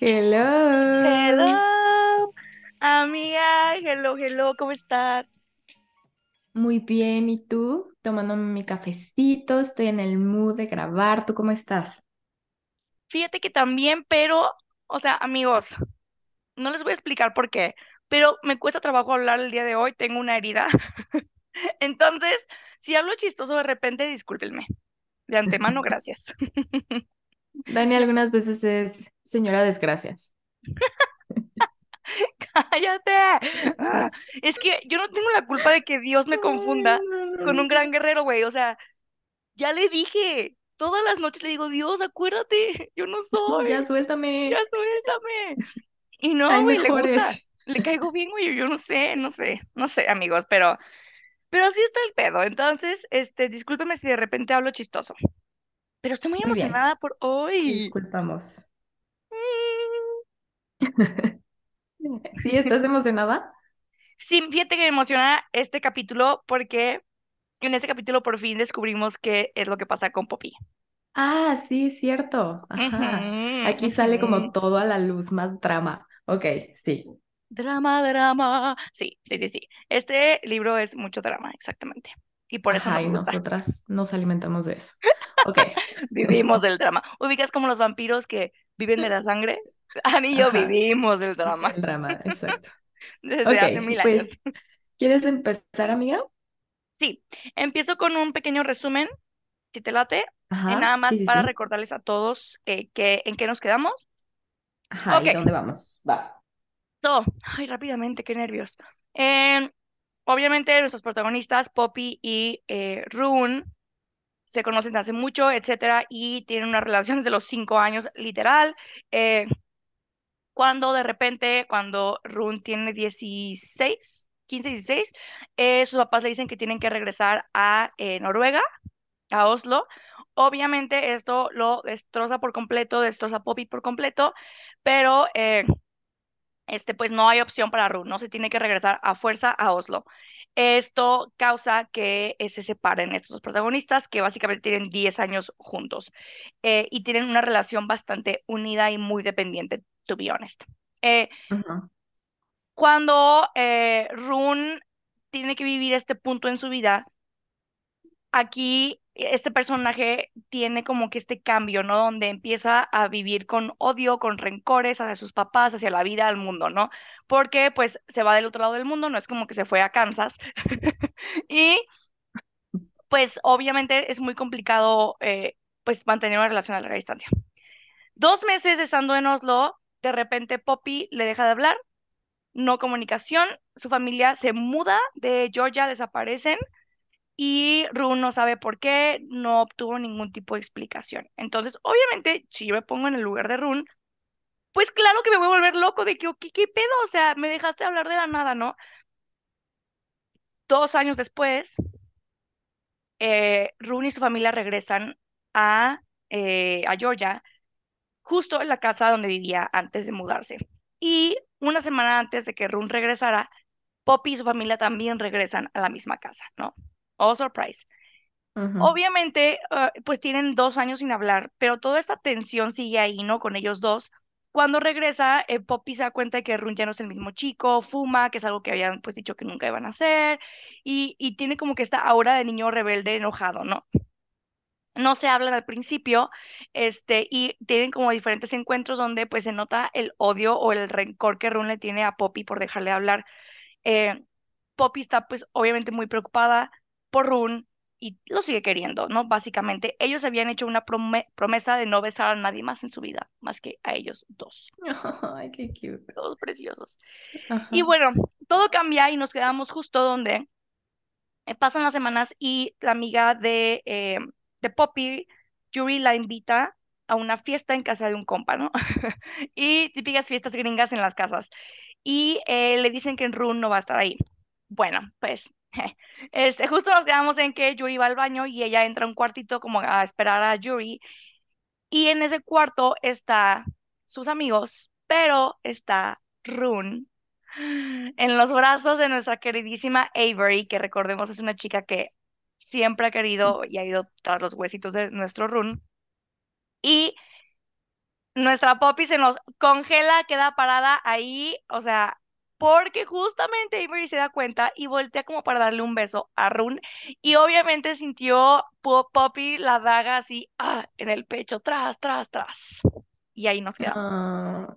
Hello. Hello, amiga, hello, hello, ¿cómo estás? Muy bien, ¿y tú? Tomándome mi cafecito, estoy en el mood de grabar. ¿Tú cómo estás? Fíjate que también, pero, o sea, amigos, no les voy a explicar por qué, pero me cuesta trabajo hablar el día de hoy, tengo una herida. Entonces, si hablo chistoso de repente, discúlpenme. De antemano, gracias. Dani algunas veces es señora desgracias. Cállate. Es que yo no tengo la culpa de que Dios me confunda con un gran guerrero, güey. O sea, ya le dije, todas las noches le digo, Dios, acuérdate, yo no soy, Ya ya suéltame. suéltame. Y no, güey, le gusta, le caigo bien, güey, yo no sé, no sé, no sé, amigos, pero, pero así está el pedo. Entonces, este, discúlpeme si de repente hablo chistoso, pero estoy muy Muy bien, emocionada por hoy. disculpamos. Mm. ¿Sí? ¿Estás emocionada? Sí, fíjate que me emociona este capítulo porque en este capítulo por fin descubrimos qué es lo que pasa con Poppy. Ah, sí, cierto. Ajá. Aquí sale como todo a la luz, más drama. Ok, sí. Drama, drama. Sí, sí, sí, sí. Este libro es mucho drama, exactamente. Y por eso Ajá, y nosotras nos alimentamos de eso. Ok. Vivimos del drama. ¿Ubicas como los vampiros que viven de la sangre? Annie y yo Ajá, vivimos del drama el drama, exacto. desde Ok, hace mil años. pues, ¿quieres empezar, amiga? Sí, empiezo con un pequeño resumen, si te late, eh, nada Ajá, más sí, sí, para sí. recordarles a todos eh, que, en qué nos quedamos. Ajá, ¿y dónde vamos? Va. So, ay, rápidamente, qué nervios. Em, obviamente nuestros protagonistas, Poppy y eh, Rune, se conocen desde hace mucho, etcétera, y tienen una relación desde los cinco años, literal. eh, cuando de repente, cuando Rune tiene 16, 15, 16, eh, sus papás le dicen que tienen que regresar a eh, Noruega, a Oslo. Obviamente esto lo destroza por completo, destroza Poppy por completo, pero eh, este, pues no hay opción para Rune, no se tiene que regresar a fuerza a Oslo. Esto causa que eh, se separen estos dos protagonistas, que básicamente tienen 10 años juntos eh, y tienen una relación bastante unida y muy dependiente, to be honest. Eh, cuando eh, Rune tiene que vivir este punto en su vida, aquí este personaje tiene como que este cambio, ¿no? Donde empieza a vivir con odio, con rencores hacia sus papás, hacia la vida, al mundo, ¿no? Porque pues se va del otro lado del mundo, no es como que se fue a Kansas. Y pues obviamente es muy complicado eh, pues mantener una relación a larga distancia. Dos meses estando en Oslo, de repente Poppy le deja de hablar, no comunicación, su familia se muda de Georgia, desaparecen y Rune no sabe por qué, no obtuvo ningún tipo de explicación. Entonces, obviamente, si yo me pongo en el lugar de Rune, pues claro que me voy a volver loco de que, ¿qué, qué pedo? O sea, me dejaste hablar de la nada, ¿no? Dos años después, eh, Rune y su familia regresan a, eh, a Georgia, justo en la casa donde vivía antes de mudarse. Y una semana antes de que Rune regresara, Poppy y su familia también regresan a la misma casa, ¿no? Oh, surprise. Ujú. Obviamente, ah, pues tienen dos años sin hablar, pero toda esta tensión sigue ahí, ¿no? Con ellos dos. Cuando regresa, eh, Poppy se da cuenta de que Run ya no es el mismo chico, fuma, que es algo que habían pues dicho que nunca iban a hacer, y, y tiene como que esta aura de niño rebelde enojado, ¿no? No se hablan al principio, este, y tienen como diferentes encuentros donde pues se nota el odio o el rencor que Run le tiene a Poppy por dejarle hablar. Eh, Poppy está pues obviamente muy preocupada por Rune y lo sigue queriendo, ¿no? Básicamente, ellos habían hecho una prome- promesa de no besar a nadie más en su vida, más que a ellos dos, Ay, qué cute. todos preciosos. Y bueno, todo cambia y nos quedamos justo donde eh, pasan las semanas y la amiga de, eh, de Poppy, Yuri, la invita a una fiesta en casa de un compa, ¿no? Y típicas fiestas gringas en las casas. Y eh, le dicen que Rune no va a estar ahí. Bueno, pues este, justo nos quedamos en que Yuri va al baño y ella entra a un cuartito como a esperar a Yuri. Y en ese cuarto está sus amigos, pero está Rune en los brazos de nuestra queridísima Avery, que recordemos es una chica que siempre ha querido y ha ido tras los huesitos de nuestro run. Y nuestra Poppy se nos congela, queda parada ahí, o sea, porque justamente Avery se da cuenta y voltea como para darle un beso a Run y obviamente sintió Poppy la daga así ah, en el pecho, tras, tras, tras. Y ahí nos quedamos. Ah,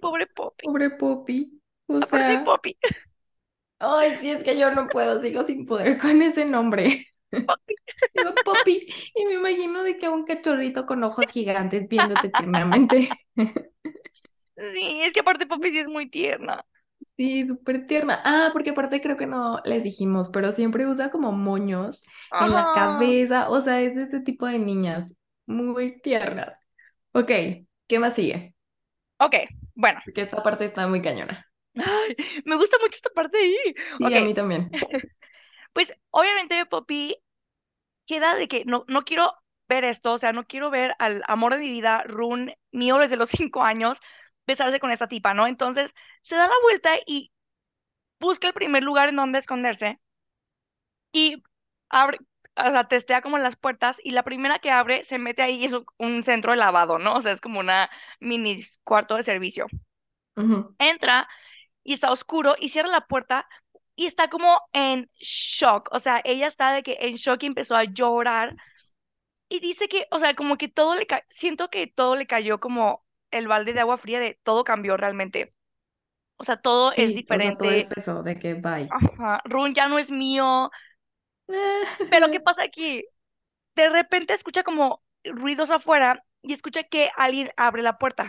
pobre Poppy. Pobre Poppy. O sea, Poppy. ay, sí, es que yo no puedo, sigo sin poder con ese nombre. Digo, Poppy, y me imagino de que un cachorrito con ojos gigantes viéndote tiernamente. Sí, es que aparte Poppy sí es muy tierna. Sí, súper tierna. Ah, porque aparte creo que no les dijimos, pero siempre usa como moños en la cabeza. O sea, es de este tipo de niñas muy tiernas. Ok, ¿qué más sigue? Ok, bueno. Porque esta parte está muy cañona. Ay, me gusta mucho esta parte ahí. Sí, Ok, a mí también. pues obviamente Poppy queda de que no, no quiero ver esto, o sea, no quiero ver al amor de mi vida, Run, mío desde los cinco años, besarse con esta tipa, ¿no? Entonces se da la vuelta y busca el primer lugar en donde esconderse y abre, o sea, testea como las puertas y la primera que abre se mete ahí y es un, centro de lavado, ¿no? O sea, es como una mini cuarto de servicio. Entra y está oscuro y cierra la puerta y está como en shock, o sea, ella está de que en shock y empezó a llorar y dice que, o sea, como que todo le siento que todo le cayó como el balde de agua fría de todo cambió realmente. O sea, todo es Sí, todo el diferente. de que bye. Ajá, Run ya no es mío. Pero ¿qué pasa aquí? De repente escucha como ruidos afuera y escucha que alguien abre la puerta.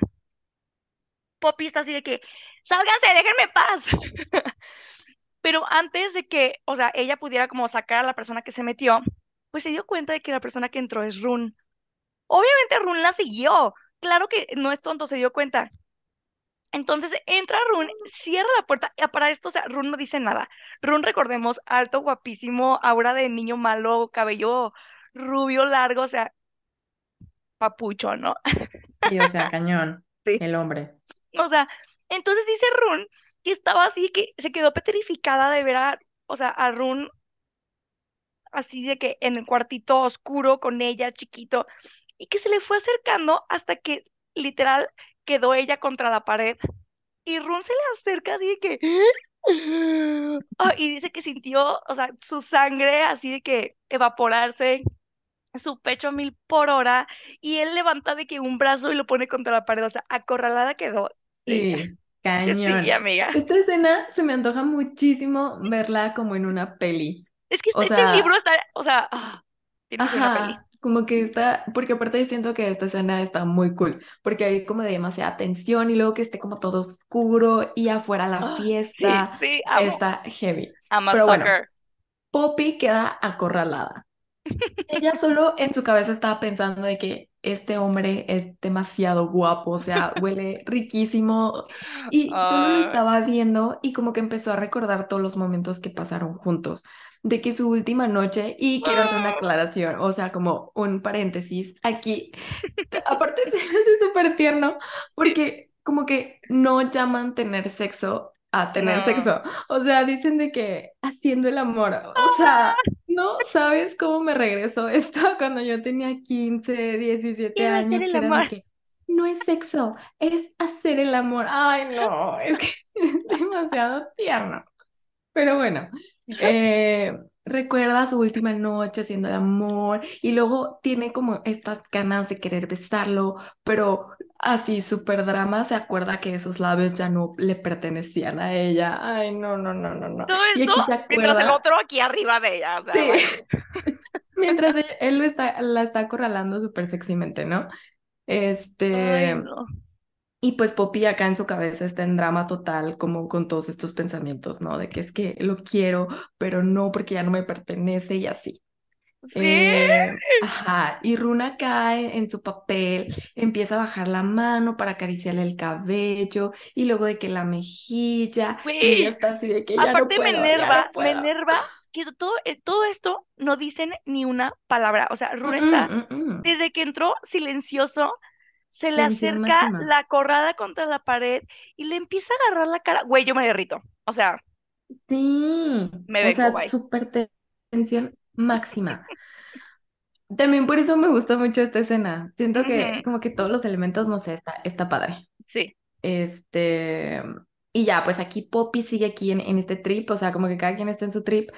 Poppy está así de que, sálganse, déjenme en paz. Pero antes de que, o sea, ella pudiera como sacar a la persona que se metió, pues se dio cuenta de que la persona que entró es Run. Obviamente Run la siguió. Claro que no es tonto, se dio cuenta. Entonces entra Run, cierra la puerta y para esto, o sea, Run no dice nada. Run, recordemos, alto, guapísimo, aura de niño malo, cabello rubio, largo, o sea, papucho, ¿no? Sí, o sea, cañón, Sí. el hombre. O sea, entonces dice Run que estaba así, que se quedó petrificada de ver a, o sea, a Run así de que en el cuartito oscuro con ella, chiquito, y que se le fue acercando hasta que literal quedó ella contra la pared y Run se le acerca así de que... Ah, y dice que sintió, o sea, su sangre así de que evaporarse, su pecho a mil por hora, y él levanta de que un brazo y lo pone contra la pared, o sea, acorralada quedó ella. Sí, Sí, cañón. amiga. Esta escena se me antoja muchísimo verla como en una peli. Es que O este, este libro está, o sea, ah, tiene que ser una peli. Como que está, porque aparte siento que esta escena está muy cool, porque hay como demasiada tensión y luego que esté como todo oscuro y afuera la Ah, sí, fiesta, sí, amo. está heavy. I'm a Pero bueno. Poppy queda acorralada. Ella solo en su cabeza estaba pensando de que este hombre es demasiado guapo, o sea, huele riquísimo y solo lo Ah, estaba viendo y como que empezó a recordar todos los momentos que pasaron juntos, de que su última noche, y quiero hacer una ah, aclaración, o sea, como un paréntesis aquí, te- aparte se me hace súper tierno porque como que no llaman tener sexo a tener no. sexo, o sea, dicen de que haciendo el amor, o sea... No, ¿sabes cómo me regresó esto cuando yo tenía 15, 17 Quiero hacer años? Que era de que no es sexo, es hacer el amor. Ay, no, es que es demasiado tierno. Pero bueno, eh, recuerda su última noche haciendo el amor y luego tiene como estas ganas de querer besarlo, pero así súper drama, se acuerda que esos labios ya no le pertenecían a ella. Ay, no, no, no, no, no. Todo Y aquí se mientras el acuerda, otro aquí arriba de ella, o sea, sí. Mientras él, él está, la está acorralando súper sexymente, ¿no? Ay, Este, no. Y pues Poppy acá en su cabeza está en drama total, como con todos estos pensamientos, ¿no? De que es que lo quiero, pero no porque ya no me pertenece y así. Sí, Eh, ajá, y Runa cae en su papel, empieza a bajar la mano para acariciarle el cabello y luego de que la mejilla y ella está así de que ya no Aparte me puedo, ya enerva, no me enerva que todo, eh, todo esto no dicen ni una palabra. O sea, Mm, Rune mm, está, mm, mm. desde que entró silencioso, se le acerca máxima. la corrada contra la pared y le empieza a agarrar la cara. Güey, yo me derrito. O sea, Sí, me o vengo, sea, bye. súper te- tensión. máxima. También por eso me gustó mucho esta escena. Siento que como que todos los elementos, no sé, está, está padre. Sí. Este, y ya, pues aquí Poppy sigue aquí en, en este trip, o sea, como que cada quien está en su trip.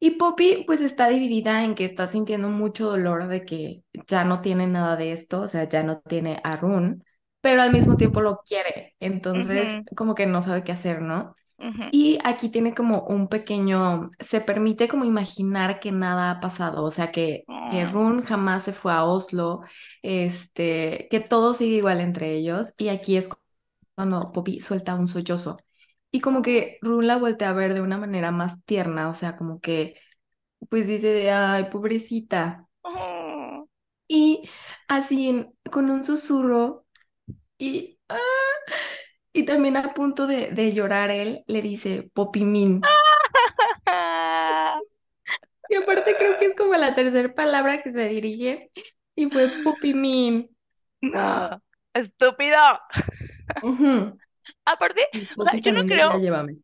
Y Poppy pues está dividida en que está sintiendo mucho dolor de que ya no tiene nada de esto, o sea, ya no tiene a Rune, pero al mismo tiempo lo quiere. Entonces, como que no sabe qué hacer, ¿no? Y aquí tiene como un pequeño, se permite como imaginar que nada ha pasado, o sea, que, que Oh, Rune jamás se fue a Oslo, este, que todo sigue igual entre ellos. Y aquí es cuando Poppy suelta un sollozo. Y como que Rune la vuelve a ver de una manera más tierna, o sea, como que, pues dice ay, pobrecita. oh. Y así con un susurro y, ah, y también a punto de, de llorar él, le dice Poppy Min. Y aparte creo que es como la tercera palabra que se dirige y fue Poppy Min. No, estúpido. Ujú. Aparte, o sea, yo no creo, llévame.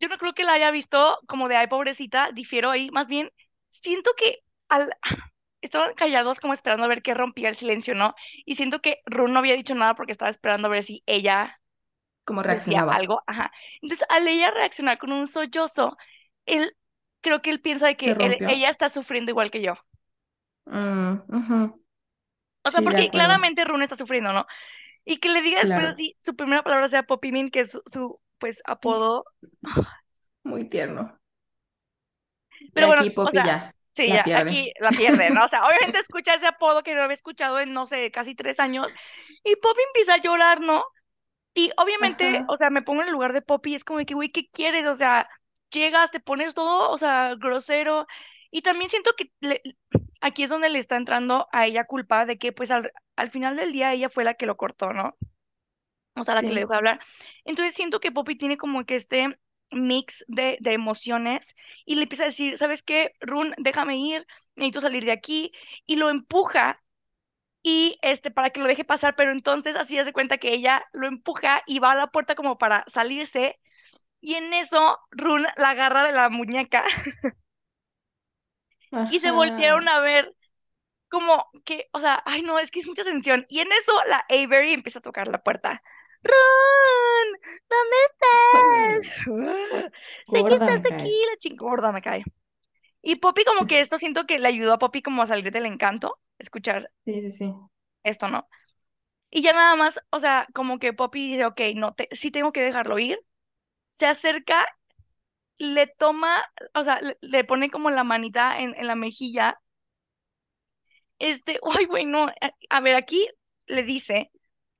yo no creo que la haya visto como de ay, pobrecita, difiero ahí. Más bien, siento que al estaban callados como esperando a ver qué rompía el silencio, ¿no? Y siento que Rune no había dicho nada porque estaba esperando a ver si ella ¿Cómo decía reaccionaba? algo. Ajá. Entonces, al ella reaccionar con un sollozo, él creo que él piensa de ¿Se que él- rompió? ella está sufriendo igual que yo. Mm. O sea, Sí, porque claramente Rune está sufriendo, ¿no? Y que le diga después Claro. así, su primera palabra sea Poppy Min, que es su, su, pues apodo. muy tierno. Pero bueno, aquí o Poppy sea, ya sí, la ya, pierde. aquí la pierde, ¿no? O sea, obviamente escucha ese apodo que no había escuchado en, no sé, casi tres años. Y Poppy empieza a llorar, ¿no? Y obviamente, Ajá, o sea, me pongo en el lugar de Poppy, y es como que, güey, ¿qué quieres? O sea, llegas, te pones todo, o sea, grosero. Y también siento que le- aquí es donde le está entrando a ella culpa de que, pues, al, al final del día ella fue la que lo cortó, ¿no? O sea, la que le dejó hablar. Entonces siento que Poppy tiene como que este mix de, de emociones y le empieza a decir, ¿sabes qué? Run, déjame ir, necesito salir de aquí. Y lo empuja y este para que lo deje pasar, pero entonces así hace cuenta que ella lo empuja y va a la puerta como para salirse y en eso Run la agarra de la muñeca y se voltearon Ajá. a ver como que, o sea, ay no, es que es mucha tensión y en eso la Avery empieza a tocar la puerta. Run, ¿dónde estás? Sé que estás aquí, la chingorda me cae. Y Poppy como que esto siento que le ayudó a Poppy como a salir del encanto, escuchar Sí, sí, sí. esto, ¿no? Y ya nada más, o sea, como que Poppy dice, ok, no, te, sí tengo que dejarlo ir. Se acerca, le toma, o sea, le, le pone como la manita en, en la mejilla. Este, ay, güey, no. A, a ver, aquí le dice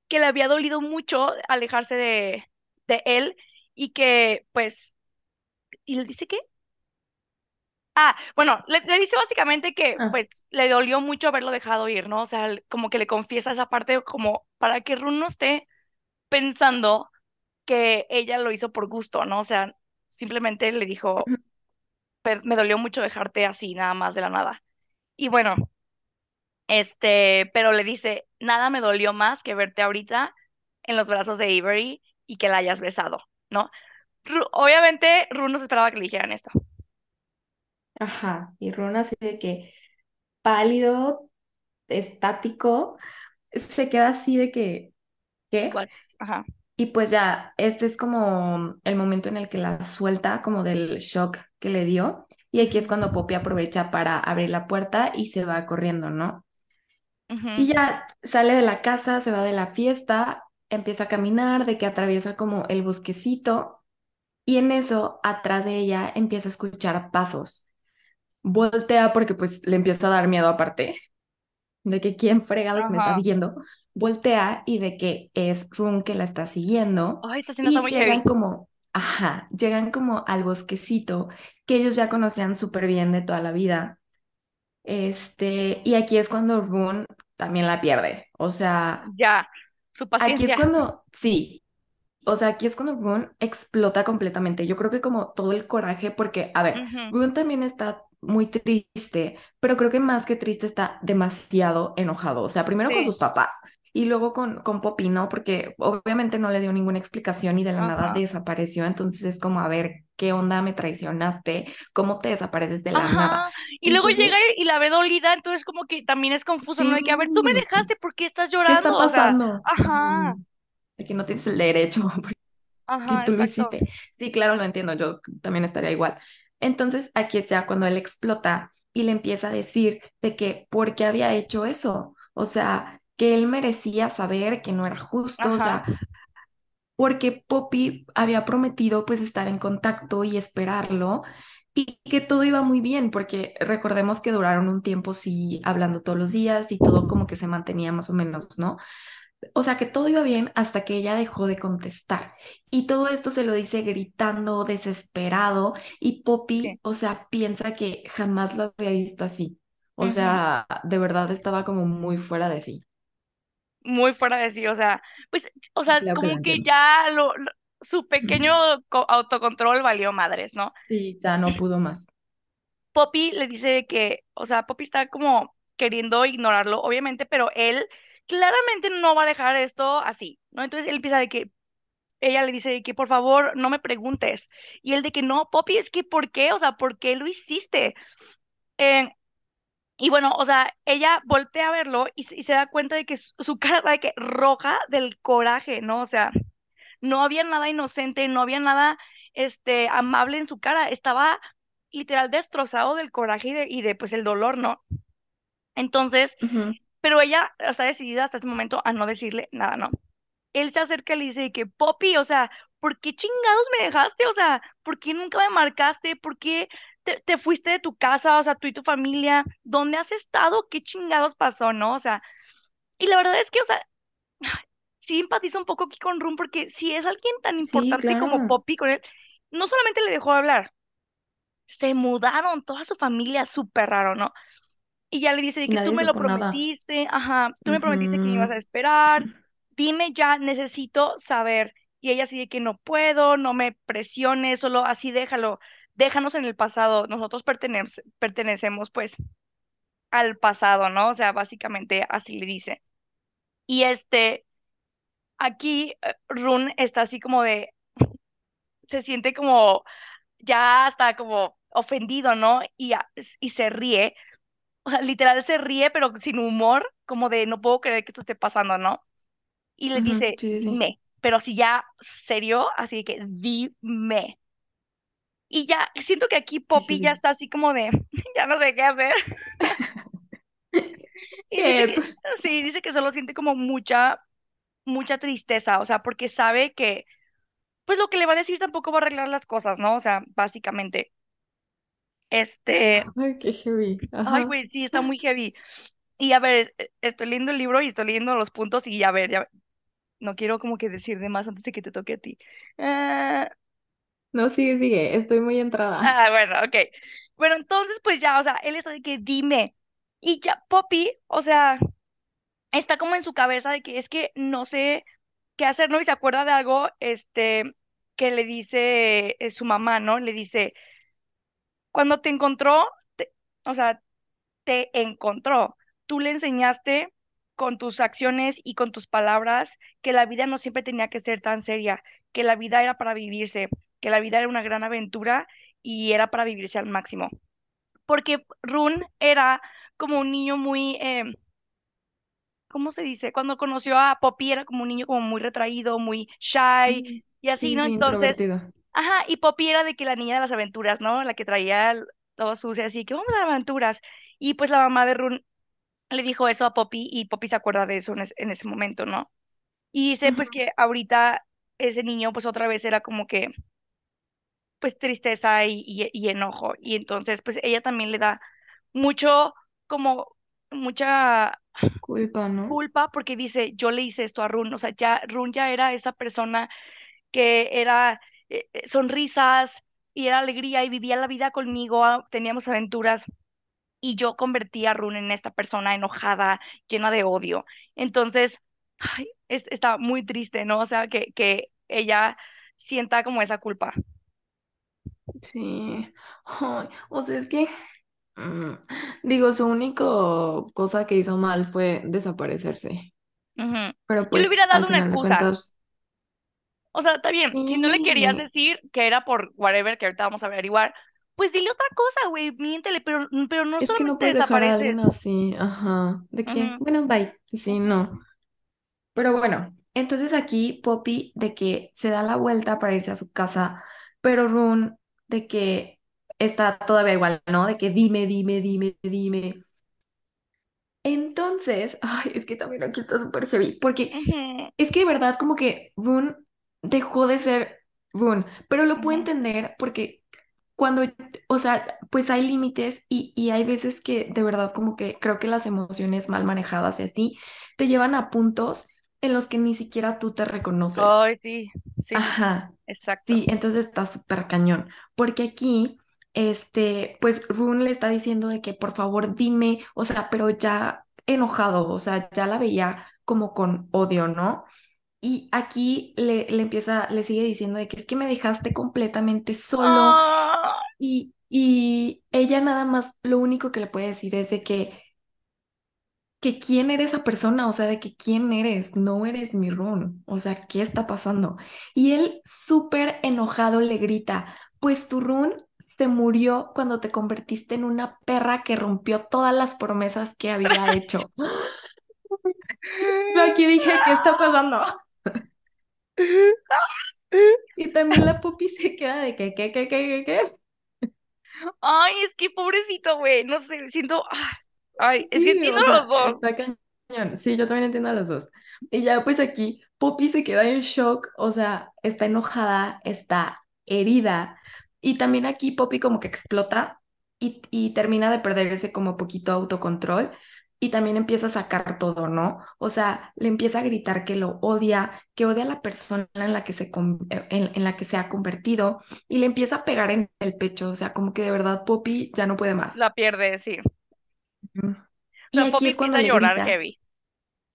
que le había dolido mucho alejarse de, de él y que, pues, ¿y le dice qué? Ah, bueno, le, le dice básicamente que, Ah, pues, le dolió mucho haberlo dejado ir, ¿no? O sea, como que le confiesa esa parte como para que Rune no esté pensando que ella lo hizo por gusto, ¿no? O sea, simplemente le dijo, ujú. "Pe- me dolió mucho dejarte así, nada más de la nada. Y bueno, este, pero le dice, nada me dolió más que verte ahorita en los brazos de Avery y que la hayas besado, ¿no? Ru- obviamente, Ru no se esperaba que le dijeran esto. Ajá. Y Runa así de que pálido, estático, se queda así de que, ¿qué? Ajá. Y pues ya, este es como el momento en el que la suelta como del shock que le dio. Y aquí es cuando Poppy aprovecha para abrir la puerta y se va corriendo, ¿no? Y ya sale de la casa, se va de la fiesta, empieza a caminar, de que atraviesa como el bosquecito. Y en eso, atrás de ella, empieza a escuchar pasos. Voltea porque pues le empieza a dar miedo aparte de que quién fregados me está siguiendo. Voltea y ve que es Run que la está siguiendo Ay, está y muy llegan heavy. como, ajá, llegan como al bosquecito que ellos ya conocían súper bien de toda la vida. Este, y aquí es cuando Run también la pierde. O sea, Ya, su aquí es paciencia. cuando, sí. O sea, aquí es cuando Rune explota completamente. Yo creo que como todo el coraje, porque, a ver, Ujú, Rune también está muy triste, pero creo que más que triste está demasiado enojado. O sea, primero con sus papás Y luego con, con Poppy, ¿no? Porque obviamente no le dio ninguna explicación y de la nada desapareció. Entonces es como, a ver, ¿qué onda? ¿Me traicionaste? ¿Cómo te desapareces de la nada? Y luego llega y la ve dolida, entonces como que también es confuso, ¿no? De que, a ver, tú me dejaste, ¿por qué estás ¿qué llorando? está O sea, pasando? ajá, Ujú. De que no tienes el derecho, ajá, tú lo hiciste. Sí, claro, lo entiendo, yo también estaría igual. Entonces, aquí es ya cuando él explota y le empieza a decir de que por qué había hecho eso. O sea, que él merecía saber que no era justo, o sea, porque Poppy había prometido pues estar en contacto y esperarlo y que todo iba muy bien, porque recordemos que duraron un tiempo sí hablando todos los días y todo como que se mantenía más o menos, ¿no? O sea, que todo iba bien hasta que ella dejó de contestar. Y todo esto se lo dice gritando, desesperado, y sí. Poppy, o sea, piensa que jamás lo había visto así. O sea, de verdad estaba como muy fuera de sí. Muy fuera de sí, o sea, pues, o sea, Claro como que ya lo, lo- su pequeño co- autocontrol valió madres, ¿no? Sí, ya no pudo más. Poppy le dice que, o sea, Poppy está como queriendo ignorarlo, obviamente, pero él claramente no va a dejar esto así, ¿no? Entonces él empieza de que, ella le dice de que por favor no me preguntes, y él de que no, Poppy, es que ¿por qué? O sea, ¿por qué lo hiciste? Eh, y bueno, o sea, ella voltea a verlo y, se da cuenta de que su, cara está de que roja del coraje, ¿no? O sea, no había nada inocente, no había nada, este, amable en su cara, estaba literal destrozado del coraje y de, pues el dolor, ¿no? Entonces, pero ella está decidida hasta este momento a no decirle nada, ¿no? Él se acerca y le dice que, Poppy, o sea, ¿por qué chingados me dejaste? O sea, ¿por qué nunca me marcaste? ¿Por qué te, te fuiste de tu casa? O sea, tú y tu familia, ¿dónde has estado? ¿Qué chingados pasó, no? O sea, y la verdad es que, o sea, sí empatizo un poco aquí con Rum porque si es alguien tan Sí, importante como. Poppy con él, no solamente le dejó hablar, se mudaron toda su familia, súper raro, ¿no? Y ya le dice de que tú me lo nada. prometiste, ajá, tú me prometiste que me ibas a esperar, dime ya, necesito saber. Y ella así de que no puedo, no me presiones, solo así déjalo, déjanos en el pasado, nosotros pertenece- pertenecemos pues al pasado, ¿no? O sea, básicamente así le dice. Y este, aquí eh, Run está así como de, se siente como ya hasta como ofendido, ¿no? Y, y se ríe O sea, literal se ríe, pero sin humor, como de no puedo creer que esto esté pasando, ¿no? Y le dice, Sí, sí, sí. dime, pero así ya serio, así que dime. Y ya siento que aquí Poppy ya heavy. está así como de, ya no sé qué hacer. Y dice que, sí, dice que solo siente como mucha, mucha tristeza, o sea, porque sabe que, pues lo que le va a decir tampoco va a arreglar las cosas, ¿no? O sea, básicamente, este, Ay, qué heavy. ay, Ajá. güey, sí, está muy heavy. Y a ver, e- estoy leyendo el libro y estoy leyendo los puntos y a ver, ya, No quiero como que decir de más antes de que te toque a ti. Ah, No, sigue, sigue. Estoy muy entrada. ah, bueno, ok. Bueno, entonces pues ya, o sea, él está de que dime. Y ya Poppy, o sea, está como en su cabeza de que es que no sé qué hacer, ¿no? Y se acuerda de algo, este, que le dice eh, su mamá, ¿no? Le dice, cuando te encontró, te- o sea, te encontró. Tú le enseñaste con tus acciones y con tus palabras que la vida no siempre tenía que ser tan seria, que la vida era para vivirse, que la vida era una gran aventura y era para vivirse al máximo. Porque Run era como un niño muy, eh, ¿cómo se dice? Cuando conoció a Poppy era como un niño como muy retraído, muy shy Mm, y así, Sí, ¿no? sí, Entonces. Ajá, y Poppy era de que la niña de las aventuras, ¿no? La que traía todo sucio, así que vamos a las aventuras. Y pues la mamá de Run le dijo eso a Poppy y Poppy se acuerda de eso en, es- en ese momento, ¿no? Y dice pues que ahorita ese niño pues otra vez era como que pues tristeza y, y, y enojo y entonces pues ella también le da mucho como mucha Culpa, ¿no? culpa porque dice yo le hice esto a Run, o sea ya Run ya era esa persona que era eh, eh, sonrisas y era alegría y vivía la vida conmigo, ah, teníamos aventuras y yo convertí a Rune en esta persona enojada, llena de odio. Entonces, ay, es- está muy triste, ¿no? O sea, que, que ella sienta como esa culpa. Sí. Ay, o sea, es que, mm, digo, su único cosa que hizo mal fue desaparecerse. Pero Yo le pues hubiera al dado una final de excusa. cuentas, O sea, está bien, si no le querías sí, decir que era por whatever, que ahorita vamos a averiguar, pues dile otra cosa, güey, miéntele, pero, pero no es que no solamente puedes dejar a alguien así, ajá, de que, Ujú. bueno, bye, sí, no. Pero bueno, entonces aquí Poppy de que se da la vuelta para irse a su casa, pero Rune de que está todavía igual, ¿no? De que dime, dime, dime, dime. Entonces, ay, es que también aquí está súper heavy, porque Ujú, es que de verdad como que Rune dejó de ser Rune, pero lo puedo entender porque cuando, o sea, pues hay límites y, y hay veces que de verdad como que creo que las emociones mal manejadas y así te llevan a puntos en los que ni siquiera tú te reconoces. Ay, sí, sí, sí, sí, Ajá, exacto. sí, entonces está súper cañón, porque aquí, este, pues Rune le está diciendo de que por favor dime, o sea, pero ya enojado, o sea, ya la veía como con odio, ¿no? Y aquí le, le empieza, le sigue diciendo de que es que me dejaste completamente solo Ah, y, y ella nada más, lo único que le puede decir es de que que quién eres esa persona, o sea, de que quién eres, no eres mi Ron, o sea, ¿qué está pasando? Y él súper enojado le grita, pues tu Run se murió cuando te convertiste en una perra que rompió todas las promesas que había hecho. Yo aquí dije, ¿qué está pasando? Y también la pupi se queda de que, ¿qué, qué, qué, qué, qué? Ay, es que pobrecito, güé, no sé, siento, ah, ay, es que Sí, entiendo o los dos. está cañón. Sí, yo también entiendo a los dos. Y ya pues aquí Poppy se queda en shock, o sea, está enojada, está herida. Y también aquí Poppy como que explota y, y termina de perder ese como poquito autocontrol y también empieza a sacar todo, ¿no? O sea, le empieza a gritar que lo odia, que odia a la persona en la que se, con- en, en la que se ha convertido y le empieza a pegar en el pecho, o sea, como que de verdad Poppy ya no puede más. La pierde, sí. Y sea, aquí Poppy es cuando empieza a le llorar grita. heavy.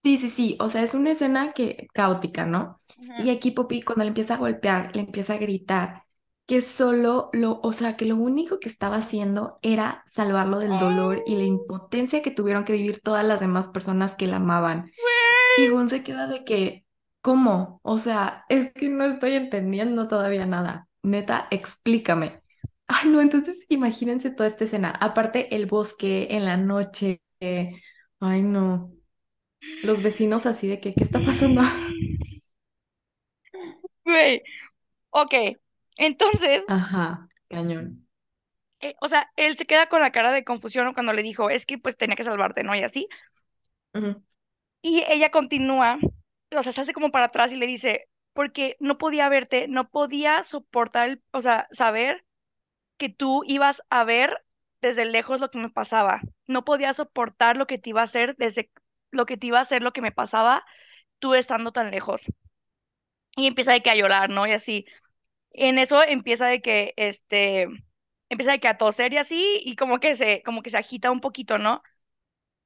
Sí, sí, sí, o sea, es una escena que caótica, ¿no? Y aquí Poppy cuando le empieza a golpear, le empieza a gritar que solo lo, o sea, que lo único que estaba haciendo era salvarlo del dolor y la Ay, impotencia que tuvieron que vivir todas las demás personas que la amaban. Y. Gun se queda de que, ¿cómo? O sea, es que no estoy entendiendo todavía nada. Neta, explícame. Ay, no, entonces imagínense toda esta escena. Aparte, el bosque en la noche. Ay, no. Los vecinos así de que, ¿qué está pasando? Güey, ok. Entonces, Ajá, cañón. eh, o sea, él se queda con la cara de confusión cuando le dijo, es que pues tenía que salvarte, ¿no? Y así. Y ella continúa, o sea, se hace como para atrás y le dice, porque no podía verte, no podía soportar, el- o sea, saber que tú ibas a ver desde lejos lo que me pasaba. No podía soportar lo que te iba a hacer desde lo que te iba a hacer lo que me pasaba tú estando tan lejos. Y empieza de que a llorar, ¿no? Y así. En eso empieza de que, este, empieza de que a toser y así, y como que se, como que se agita un poquito, ¿no?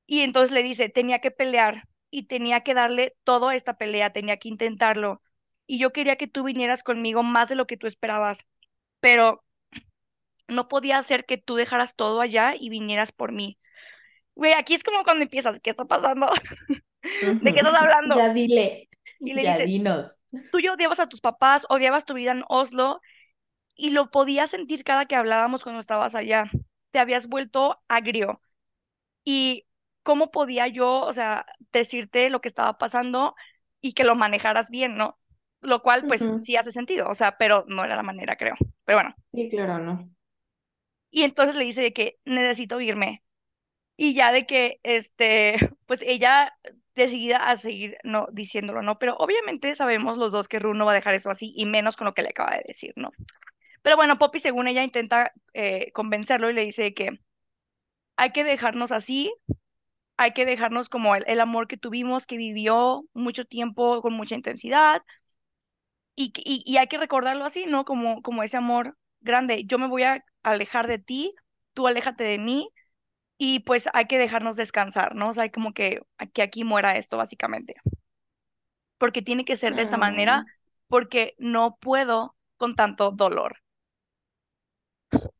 Y entonces le dice, tenía que pelear y tenía que darle todo a esta pelea, tenía que intentarlo. Y yo quería que tú vinieras conmigo más de lo que tú esperabas, pero no podía hacer que tú dejaras todo allá y vinieras por mí. Güey, aquí es como cuando empiezas, ¿qué está pasando? ¿De qué estás hablando? Ya dile, Y le ya dice, dinos. tú ya odiabas a tus papás, odiabas tu vida en Oslo y lo podía sentir cada que hablábamos cuando estabas allá. Te habías vuelto agrio y cómo podía yo, o sea, decirte lo que estaba pasando y que lo manejaras bien, ¿no? Lo cual, pues, sí hace sentido, o sea, pero no era la manera, creo. Pero bueno, Sí, claro, no. y entonces le dice de que necesito irme y ya de que, este, pues ella decidida a seguir, no, diciéndolo, ¿no? Pero obviamente sabemos los dos que Rue no va a dejar eso así y menos con lo que le acaba de decir, ¿no? Pero bueno, Poppy, según ella, intenta eh, convencerlo y le dice que hay que dejarnos así, hay que dejarnos como el, amor que tuvimos, que vivió mucho tiempo con mucha intensidad y, y hay que recordarlo así, ¿no? Como, como ese amor grande. Yo me voy a alejar de ti, tú aléjate de mí y pues hay que dejarnos descansar, ¿no? O sea, hay como que, que aquí muera esto, básicamente, porque tiene que ser de esta manera, Mm, porque no puedo con tanto dolor.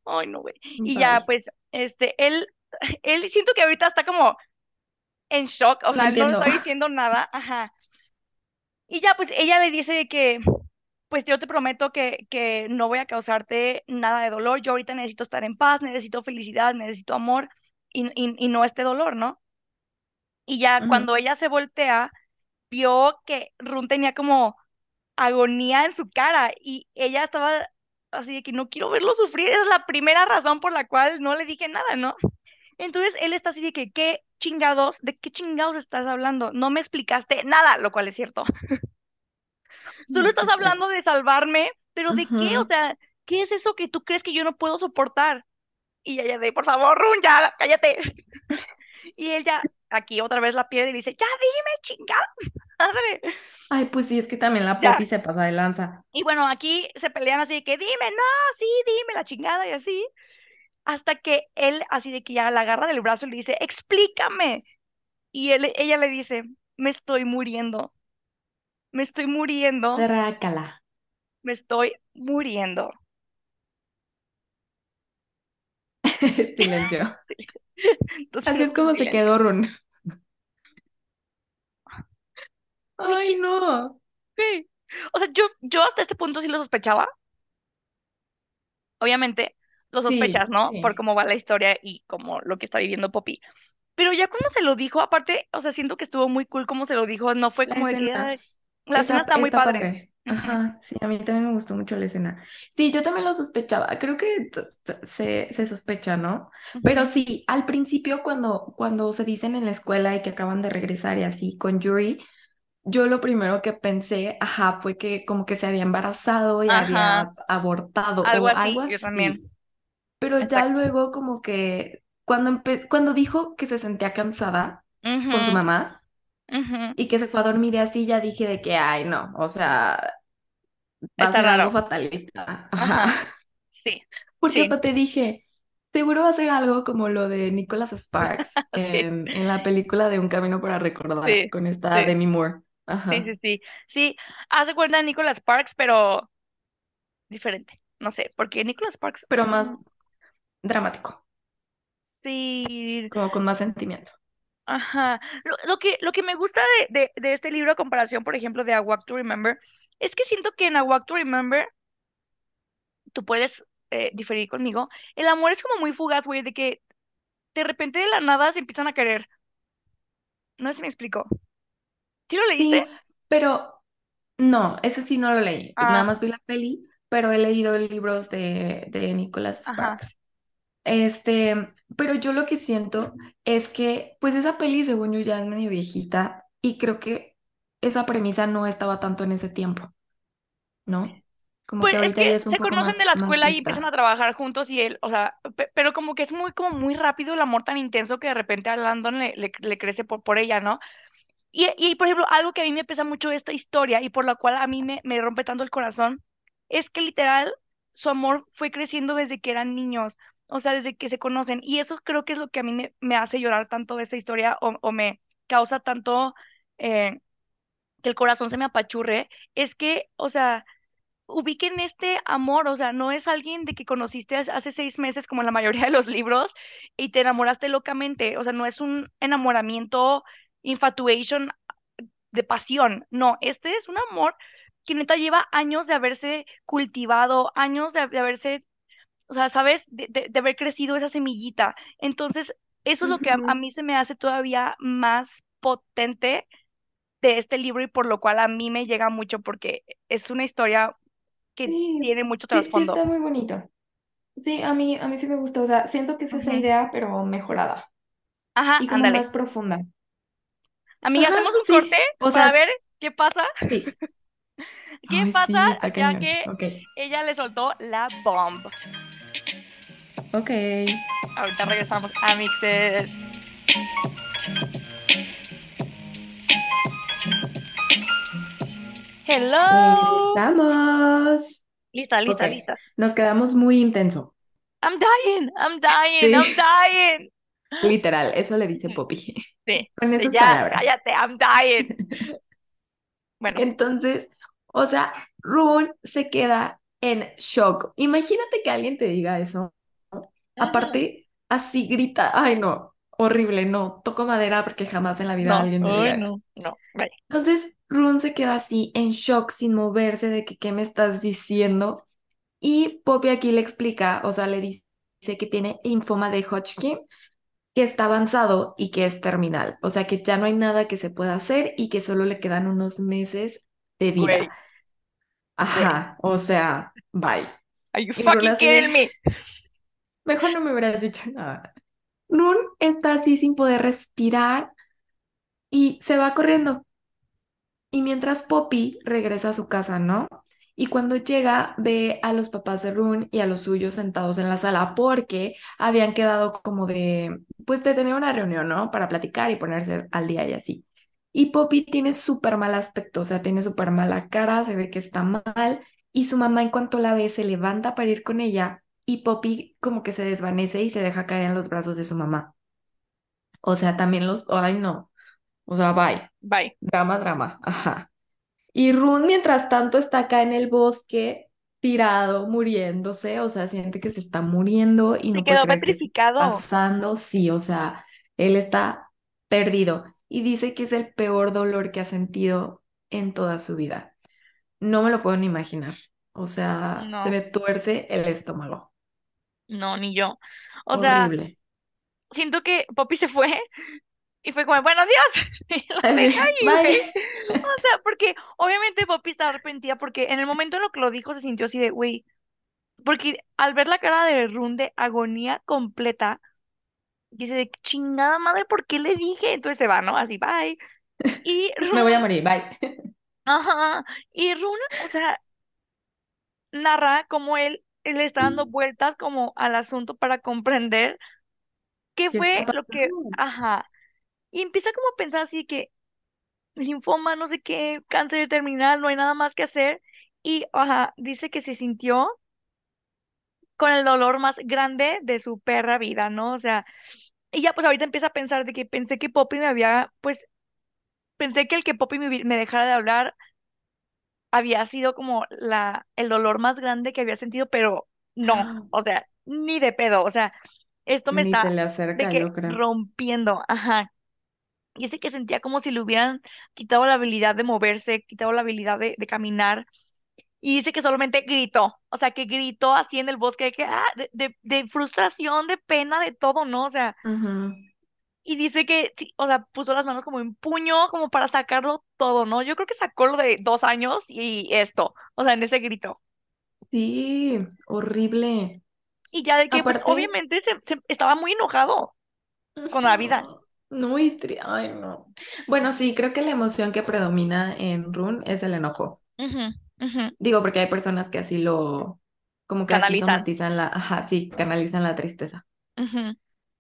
Ay, no, güey. Y ya, pues, este, él, él siento que ahorita está como en shock, o No sea, no entiendo. estoy diciendo nada, ajá. Y ya, pues ella le dice que, pues yo te prometo que, que no voy a causarte nada de dolor, yo ahorita necesito estar en paz, necesito felicidad, necesito amor y, y, y no este dolor, ¿no? Y ya cuando ella se voltea, vio que Run tenía como agonía en su cara y ella estaba así de que no quiero verlo sufrir, esa es la primera razón por la cual no le dije nada, ¿no? Entonces él está así de que, ¿qué chingados? ¿De qué chingados estás hablando? No me explicaste nada, lo cual es cierto. Solo estás estrés. hablando de salvarme, pero ¿de qué? O sea, ¿qué es eso que tú crees que yo no puedo soportar? Y ella de, por favor, Run, ya, cállate. Y él ya, aquí otra vez la pierde y le dice, ya dime, chingada madre. Ay, pues sí, es que también la. Poppy se pasa de lanza. Y bueno, aquí se pelean así de que, dime, no, sí, dime la chingada y así. Hasta que él así de que ya la agarra del brazo y le dice, explícame. Y él, ella le dice, me estoy muriendo, me estoy muriendo, Trácala. me estoy muriendo. Silencio. Dos Así es como se quedó Run. Ay, no. sí. O sea, yo, yo hasta este punto sí lo sospechaba. Obviamente lo sospechas, Sí, ¿no? Por cómo va la historia y como lo que está viviendo Poppy. Pero ya cuando se lo dijo, aparte, o sea, siento que estuvo muy cool como se lo dijo. No fue La como la escena Está, está muy padre. Ajá, sí, a mí también me gustó mucho la escena. Sí, yo también lo sospechaba. Creo que se, se sospecha, ¿no? Pero sí, al principio cuando, cuando se dicen en la escuela y que acaban de regresar y así con Yuri, yo lo primero que pensé, ajá, fue que como que se había embarazado y Ajá, había abortado algo o algo así, yo también. así. Pero ya luego como que cuando, cuando dijo que se sentía cansada con su Ujú, y que se fue a dormir y así, ya dije de que, ay, no, o sea, va a Está ser algo fatalista. Ajá. Ajá, sí, Porque sí, hasta te dije, seguro va a ser algo como lo de Nicholas Sparks sí, en, en la película de Un Camino para Recordar sí, con esta Demi Moore. sí, sí, sí. Sí, hace cuenta de Nicholas Sparks, pero diferente. No sé, porque Nicholas Sparks, Pero más mm, dramático, sí, como con más sentimiento. Ajá. Lo, lo que, lo que me gusta de, de, de este libro a comparación, por ejemplo, de A Walk to Remember, es que siento que en A Walk to Remember, tú puedes eh, diferir conmigo, el amor es como muy fugaz, güey, de que de repente de la nada se empiezan a querer. No sé si me explico. ¿Sí lo leíste? Sí, pero no, ese sí no lo leí. Nada Ah, más vi la peli, pero he leído libros de, de Nicholas ajá. Este, pero yo lo que siento es que, pues esa peli, según yo, ya es medio viejita y creo que esa premisa no estaba tanto en ese tiempo, ¿no? Como Pues que es ahorita que ya es un se poco conocen de la escuela y empiezan a trabajar juntos y él, o sea, pe- pero como que es muy, como muy rápido el amor tan intenso que de repente a Landon le, le, le crece por, por ella, ¿no? Y, y, por ejemplo, algo que a mí me pesa mucho de esta historia y por la cual a mí me, me rompe tanto el corazón, es que literal su amor fue creciendo desde que eran niños, o sea, desde que se conocen. Y eso creo que es lo que a mí me, me hace llorar tanto de esta historia o, o me causa tanto eh, que el corazón se me apachurre, es que, o sea, ubiquen este amor, o sea, no es alguien de que conociste hace seis meses como en la mayoría de los libros y te enamoraste locamente, o sea, no es un enamoramiento, infatuation de pasión. No, este es un amor que neta lleva años de haberse cultivado, años de haberse, o sea, ¿sabes? De, de- de haber crecido esa semillita. Entonces, eso es lo que a, mí se me hace todavía más potente de este libro y por lo cual a mí me llega mucho porque es una historia que Sí, tiene mucho sí, sí trasfondo. está muy bonito. Sí, a mí, a mí sí me gustó. O sea, siento que es esa idea, pero mejorada Ajá, y como ándale. más profunda. Amiga, Ajá, hacemos un corte sí. O para sea, ver qué pasa. sí. ¿Qué Ay, pasa sí, ya que ella le soltó la bomba? ok. Ahorita regresamos a Mixes. Hello. Regresamos. Lista, lista, lista. nos quedamos muy intenso. I'm dying, I'm dying, Sí, I'm dying. literal, eso le dice Poppy. Sí, Con esas ya, palabras. cállate, I'm dying. Bueno, Entonces, o sea, Rune se queda en shock. Imagínate que alguien te diga eso. Aparte, así grita. Ay, no. horrible, no, toco madera porque jamás en la vida No, alguien me diga eso. no, no. Entonces, Rune se queda así en shock, sin moverse de que qué me estás diciendo. Y Poppy aquí le explica, o sea, le dice que tiene linfoma de Hodgkin, que está avanzado y que es terminal. O sea, que ya no hay nada que se pueda hacer y que solo le quedan unos meses de vida. güey. Ajá, o sea, bye. Are you fucking kidding me? mejor no me hubieras dicho nada. Rune está así sin poder respirar y se va corriendo. Y mientras Poppy regresa a su casa, ¿no? Y cuando llega, ve a los papás de Rune y a los suyos sentados en la sala porque habían quedado como de, pues de tener una reunión, ¿no? Para platicar y ponerse al día y así. Y Poppy tiene súper mal aspecto, o sea, tiene súper mala cara, se ve que está mal. Y su mamá en cuanto la ve se levanta para ir con ella y Poppy como que se desvanece y se deja caer en los brazos de su mamá. O sea, también los, ay no, o sea, bye, Bye. drama, drama, ajá. Y Rune, mientras tanto, está acá en el bosque, tirado, muriéndose, o sea, siente que se está muriendo y Se no puede quedó creer que esté petrificado. pasando. Sí, o sea, él está perdido y dice que es el peor dolor que ha sentido en toda su vida. No me lo puedo ni imaginar. O sea, se No, me tuerce el estómago. no, ni yo. O sea, siento que Poppy se fue y fue como, bueno, adiós. Y bye. O sea, porque obviamente Poppy estaba arrepentida porque en el momento en lo que lo dijo se sintió así de, güey, porque al ver la cara de Run de agonía completa, dice de chingada madre, ¿por qué le dije? Entonces se va, ¿no? Así, bye. Y Me voy a morir, bye. ajá, y Run, o sea, narra cómo él, él está dando vueltas como al asunto para comprender qué ¿Qué fue lo que, ajá, y empieza como a pensar así que linfoma, no sé qué, cáncer terminal, no hay nada más que hacer. Y, ajá, dice que se sintió con el dolor más grande de su perra vida, ¿no? O sea, y ya pues ahorita empieza a pensar de que pensé que Poppy me había, pues, pensé que el que Poppy me, dejara de hablar había sido como la, el dolor más grande que había sentido, pero no, o sea, ni de pedo, o sea, esto me Ni se está le de acerca, que yo creo. rompiendo, ajá. Y dice que sentía como si le hubieran quitado la habilidad de moverse, quitado la habilidad de, de caminar. Y dice que solamente gritó, o sea, que gritó así en el bosque, de, que, ah, de, de, de frustración, de pena, de todo, ¿no? O sea, y dice que, sí, o sea, puso las manos como en puño, como para sacarlo todo, ¿no? Yo creo que sacó lo de dos años y esto, o sea, en ese grito. Sí, horrible. Y ya de que, pues, obviamente se, se- estaba muy enojado con la vida. no, y tri- ay, no. Bueno, sí, creo que la emoción que predomina en Rune es el enojo. Digo, porque hay personas que así lo, como que así somatizan la, ajá, sí, canalizan la tristeza.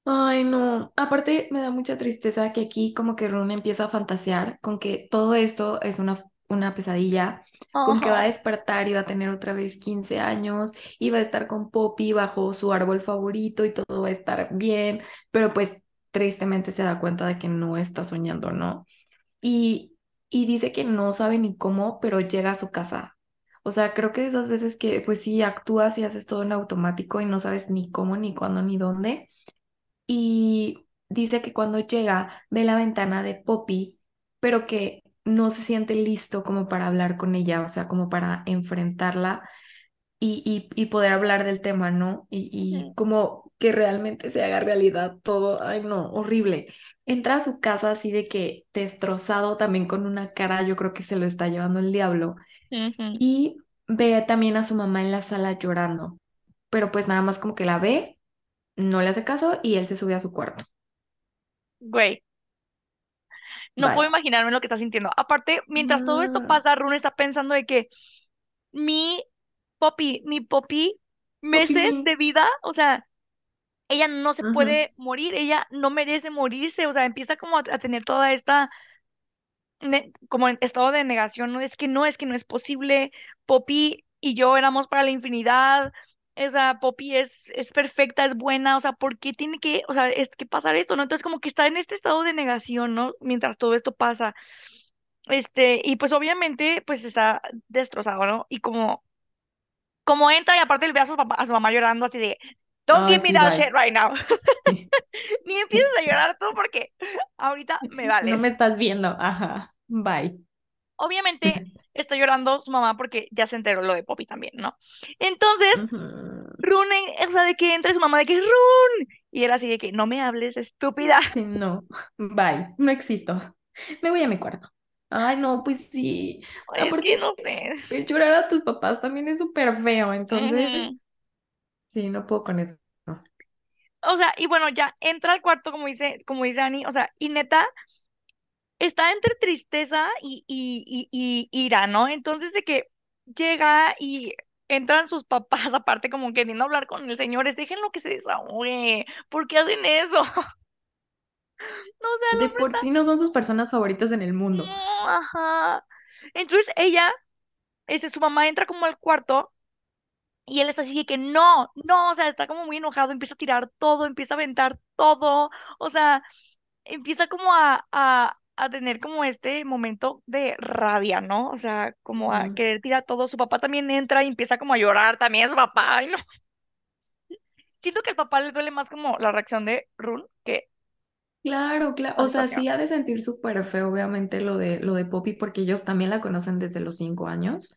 Ay, no. Aparte, me da mucha tristeza que aquí como que Rune empieza a fantasear con que todo esto es una, una pesadilla, con que va a despertar y va a tener otra vez 15 años y va a estar con Poppy bajo su árbol favorito y todo va a estar bien, pero pues tristemente se da cuenta de que no está soñando, ¿no? Y, y dice que no sabe ni cómo, pero llega a su casa. O sea, creo que esas veces que pues sí actúas y haces todo en automático y no sabes ni cómo, ni cuándo, ni dónde y dice que cuando llega ve la ventana de Poppy, pero que no se siente listo como para hablar con ella, o sea, como para enfrentarla y, y, y poder hablar del tema, ¿no? Y, y como que realmente se haga realidad todo, ay no, horrible. Entra a su casa así de que destrozado, también con una cara, yo creo que se lo está llevando el diablo, y ve también a su mamá en la sala llorando, pero pues nada más como que la ve, no le hace caso y él se sube a su cuarto. Güey. No puedo imaginarme lo que está sintiendo. Aparte, mientras todo esto pasa, Rune está pensando de que mi Poppy, mi Poppy, meses de vida, o sea, ella no se puede morir, ella no merece morirse, o sea, empieza como a, a tener toda esta, como en estado de negación, no es que no, es que no es posible, Poppy y yo éramos para la infinidad, o sea, Poppy es, es perfecta, es buena, o sea, ¿por qué tiene que, o sea, es que pasar esto, ¿no? Entonces como que está en este estado de negación, ¿no? Mientras todo esto pasa. Este, y pues obviamente, pues está destrozado, ¿no? Y como, como entra y aparte le ve a su papá, a su mamá llorando así de, Don't Ay, give me sí, that shit right now. Sí. Ni empieces a llorar tú porque ahorita me vales. No me estás viendo, ajá, bye. Obviamente está llorando su mamá porque ya se enteró lo de Poppy también, ¿no? Entonces, Run, o sea, de que entra su mamá de que Run, y era así de que no me hables, estúpida. no, bye, no existo. Me voy a mi cuarto. Ay, no, pues sí. Es que no sé. llorar a tus papás también es súper feo, entonces. Sí, no puedo con eso. O sea, y bueno, ya entra al cuarto, como dice, como dice Ani, o sea, y neta, está entre tristeza y, y, y, ira, ¿no? Entonces de que llega y entran sus papás, aparte como queriendo hablar con el señor, es déjenlo que se desahogue, ¿por qué hacen eso? No, o de por sí no son sus personas favoritas en el mundo. No, ajá. Entonces ella, este, su mamá entra como al cuarto y él está así de que no, no, o sea, está como muy enojado, empieza a tirar todo, empieza a aventar todo, o sea, empieza como a, a, a tener como este momento de rabia, ¿no? O sea, como a querer tirar todo. Su papá también entra y empieza como a llorar también, su papá, no. Siento que al papá le duele más como la reacción de Run que Claro, claro. O sea, sí ha de sentir súper feo, obviamente, lo de, lo de Poppy, porque ellos también la conocen desde los cinco años.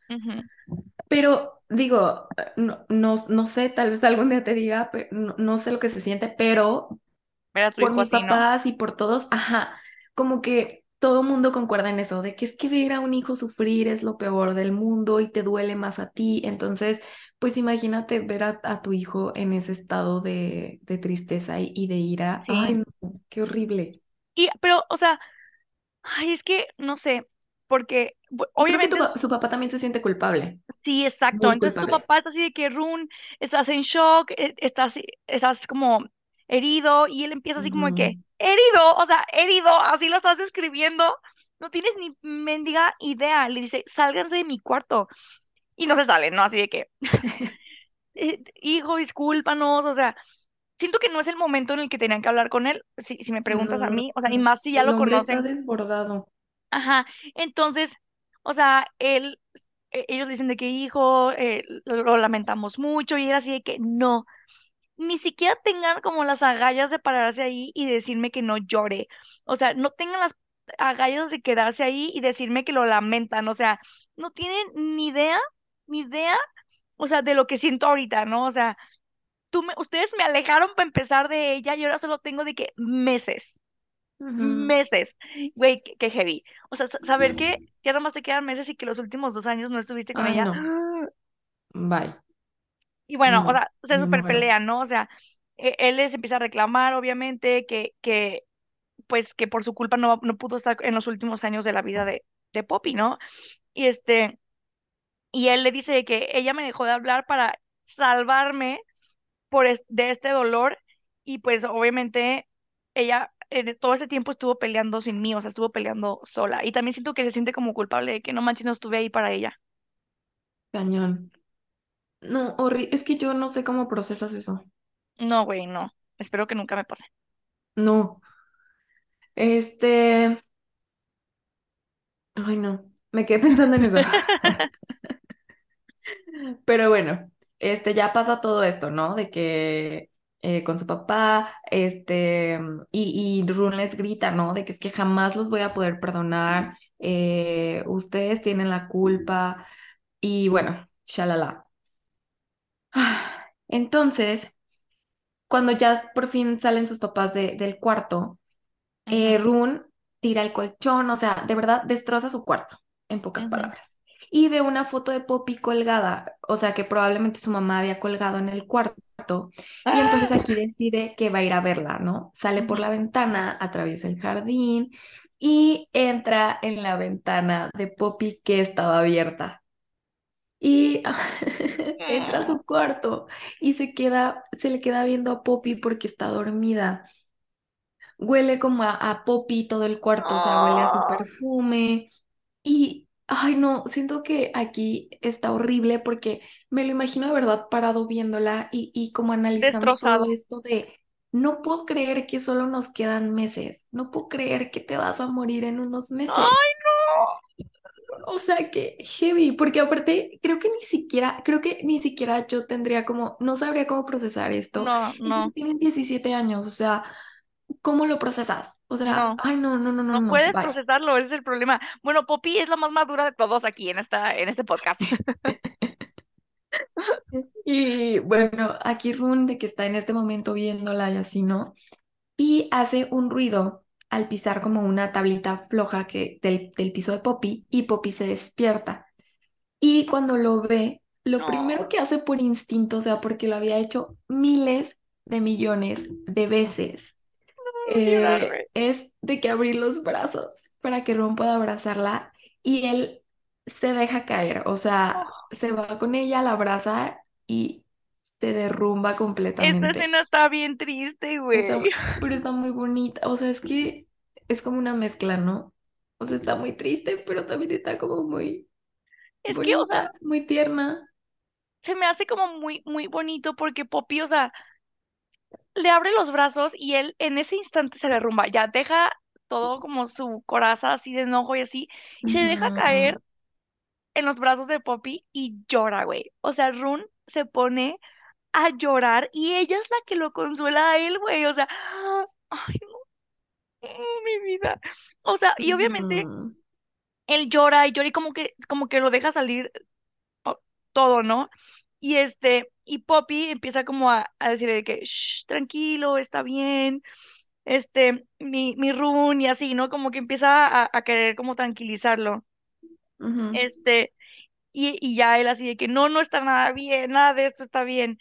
Pero digo, no, no, sé, tal vez algún día te diga, pero no, sé lo que se siente, pero por mis papás y por todos, ajá, como que todo mundo concuerda en eso, de que es que ver a un hijo sufrir es lo peor del mundo y te duele más a ti. Entonces, pues imagínate ver a, tu hijo en ese estado de, tristeza y, de ira. Ay, no, qué horrible. Y, pero, o sea, ay, es que, no sé, porque obviamente... Creo que su papá también se siente culpable. Sí, exacto. Entonces tu papá está así de que, Run, estás en shock, e, estás, estás como herido, y él empieza así como de que, herido, o sea, herido, así lo estás describiendo, no tienes ni mendiga idea, le dice, sálganse de mi cuarto, y no se salen, ¿no? Así de que, eh, hijo, discúlpanos, o sea, siento que no es el momento en el que tenían que hablar con él, si, si me preguntas a mí, o sea, y más si ya lo conocen. Está desbordado. Ajá, entonces, o sea, él, e, ellos dicen de que hijo, eh, lo lamentamos mucho, y era así de que no, ni siquiera tengan como las agallas de pararse ahí y decirme que no llore. O sea, no tengan las agallas de quedarse ahí y decirme que lo lamentan. O sea, no tienen ni idea, ni idea, o sea, de lo que siento ahorita, ¿no? O sea, tú me, ustedes me alejaron para empezar de ella y ahora solo tengo de que meses. Meses, güey, qué, heavy. O sea, saber que ya nomás te quedan meses y que los últimos dos años no estuviste con ella. Bye. Y bueno, o sea, se super pelean, ¿no? O sea, e, él les empieza a reclamar, obviamente, que, que pues que por su culpa no, no pudo estar en los últimos años de la vida de, de Poppy, ¿no? Y este, y él le dice que ella me dejó de hablar para salvarme por de este dolor y pues obviamente ella en todo ese tiempo estuvo peleando sin mí, o sea, estuvo peleando sola. Y también siento que se siente como culpable de que no manches, no estuve ahí para ella. Cañón. No, horrible. Es que yo no sé cómo procesas eso. No, güey, no. Espero que nunca me pase. No. Este. Ay, no. Me quedé pensando en eso. Pero bueno, este ya pasa todo esto, ¿no? De que eh, con su papá, este, y, y Rune les grita, ¿no? De que es que jamás los voy a poder perdonar, eh, ustedes tienen la culpa, y bueno, shalala. Entonces, cuando ya por fin salen sus papás del cuarto, eh, Rune tira el colchón, o sea, de verdad destroza su cuarto, en pocas palabras. Y ve una foto de Poppy colgada, o sea, que probablemente su mamá había colgado en el cuarto. Y entonces aquí ¡Ah! decide que va a ir a verla, ¿no? Sale por la ventana, atraviesa el jardín y entra en la ventana de Poppy que estaba abierta y entra a su cuarto y se queda, se le queda viendo a Poppy porque está dormida. Huele como a, Poppy todo el cuarto, o sea, huele a su ah. perfume. Y, ay, no, siento que aquí está horrible porque me lo imagino de verdad parado viéndola y, y como analizando todo esto de, no puedo creer que solo nos quedan meses, no puedo creer que te vas a morir en unos meses. ¡Ay, no! O sea, que heavy, porque aparte creo que ni siquiera, creo que ni siquiera yo tendría como, no sabría cómo procesar esto. No, no. Tienen 17 años, o sea, ¿cómo lo procesas? O sea, No, ay, no, no, no, no, no puedes bye. procesarlo, ese es el problema. Bueno, Poppy es la más madura de todos aquí en esta, en este podcast. Y bueno, aquí Run, de que está en este momento viéndola y así, ¿no? Y hace un ruido al pisar como una tablita floja que, del, del piso de Poppy y Poppy se despierta. Y cuando lo ve, lo primero que hace por instinto, o sea, porque lo había hecho miles de millones de veces, eh, es de que abrir los brazos para que Ron pueda abrazarla y él se deja caer, o sea, Oh, se va con ella, la abraza y se derrumba completamente. escena está bien triste, güey. Está, pero está muy bonita, o sea, es que es como una mezcla, ¿no? O sea, está muy triste, pero también está como muy Es que, o sea, bonita, muy tierna. se me hace como muy, muy bonito porque Poppy, o sea, le abre los brazos y él en ese instante se derrumba, ya deja todo como su coraza así de enojo y así, y se deja caer en los brazos de Poppy y llora, güey. O sea, Run se pone a llorar y ella es la que lo consuela a él, güey. O sea, ay, no, mi vida. O sea, y obviamente él llora y llora y como que, como que lo deja salir todo, ¿no? Y este, y Poppy empieza como a, a decirle de que, "Shh, tranquilo, está bien, este, mi, mi Run y así, ¿no? Como que empieza a, a querer como tranquilizarlo. Este, y, y ya él así de que no, no está nada bien, nada de esto está bien.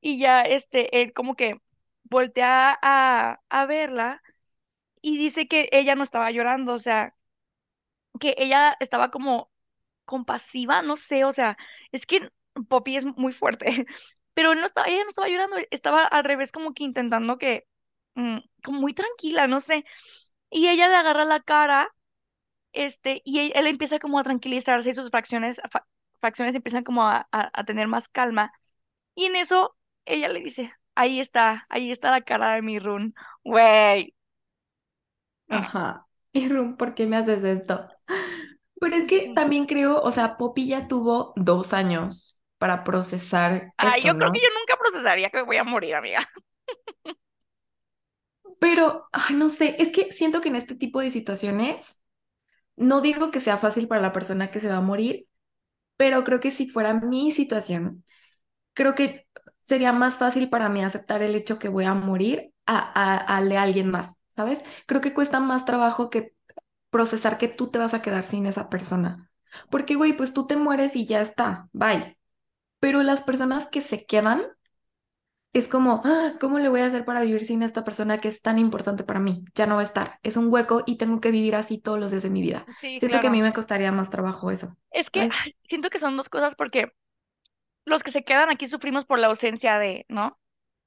Y ya este, él como que voltea a, a verla y dice que ella no estaba llorando, o sea, que ella estaba como compasiva, no sé, o sea, es que Poppy es muy fuerte, pero él no estaba, ella no estaba llorando, estaba al revés como que intentando que, mm, como muy tranquila, no sé, y ella le agarra la cara, este, y él, él empieza como a tranquilizarse y sus fracciones, fa- fracciones empiezan como a, a, a tener más calma, y en eso ella le dice, ahí está, ahí está la cara de mi Run, güey, Ajá. Y Rum, ¿por qué me haces esto? Pero es que también creo, o sea, Poppy ya tuvo dos años para procesar esto, yo creo que yo nunca procesaría que me voy a morir, amiga. Pero, ay, no sé, es que siento que en este tipo de situaciones, no digo que sea fácil para la persona que se va a morir, pero creo que si fuera mi situación, creo que sería más fácil para mí aceptar el hecho que voy a morir a, a, al de alguien más, ¿sabes? Creo que cuesta más trabajo que procesar que tú te vas a quedar sin esa persona. Porque, güey, pues tú te mueres y ya está, bye. Pero las personas que se quedan es como, "Ah, ¿cómo le voy a hacer para vivir sin esta persona que es tan importante para mí? Ya no va a estar, es un hueco y tengo que vivir así todos los días de mi vida. Sí, Siento que a mí me costaría más trabajo eso, Es que siento que son dos cosas porque los que se quedan aquí sufrimos por la ausencia de, ¿no?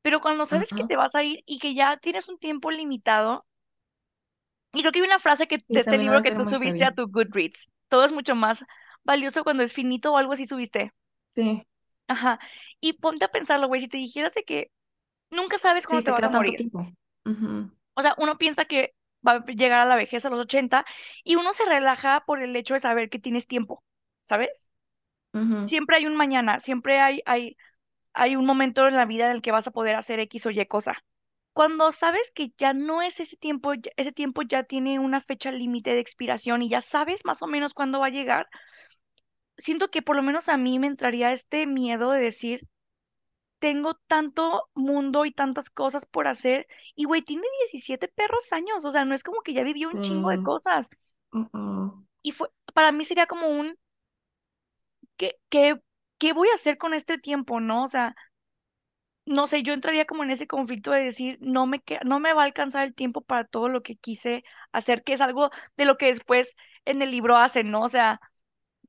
Pero cuando sabes que te vas a ir y que ya tienes un tiempo limitado, y creo que hay una frase que de este libro que tú subiste a tu Goodreads, todo es mucho más valioso cuando es finito o algo así subiste. Sí, Ajá. Y ponte a pensarlo, güey, si te dijeras de que nunca sabes cuándo sí, te te vas a morir. tiempo. O sea, uno piensa que va a llegar a la vejez a los 80 y uno se relaja por el hecho de saber que tienes tiempo, ¿sabes? Siempre hay un mañana, siempre hay, hay, hay un momento en la vida en el que vas a poder hacer X o Y cosa. Cuando sabes que ya no es ese tiempo, ese tiempo ya tiene una fecha límite de expiración y ya sabes más o menos cuándo va a llegar, siento que por lo menos a mí me entraría este miedo de decir, tengo tanto mundo y tantas cosas por hacer y güey, tiene 17 perros años, o sea, no es como que ya vivió un chingo de cosas. Y fue, para mí sería como un, ¿qué, qué, qué voy a hacer con este tiempo, no? O sea, no sé, yo entraría como en ese conflicto de decir, no me, no me va a alcanzar el tiempo para todo lo que quise hacer, que es algo de lo que después en el libro hacen, ¿no? O sea,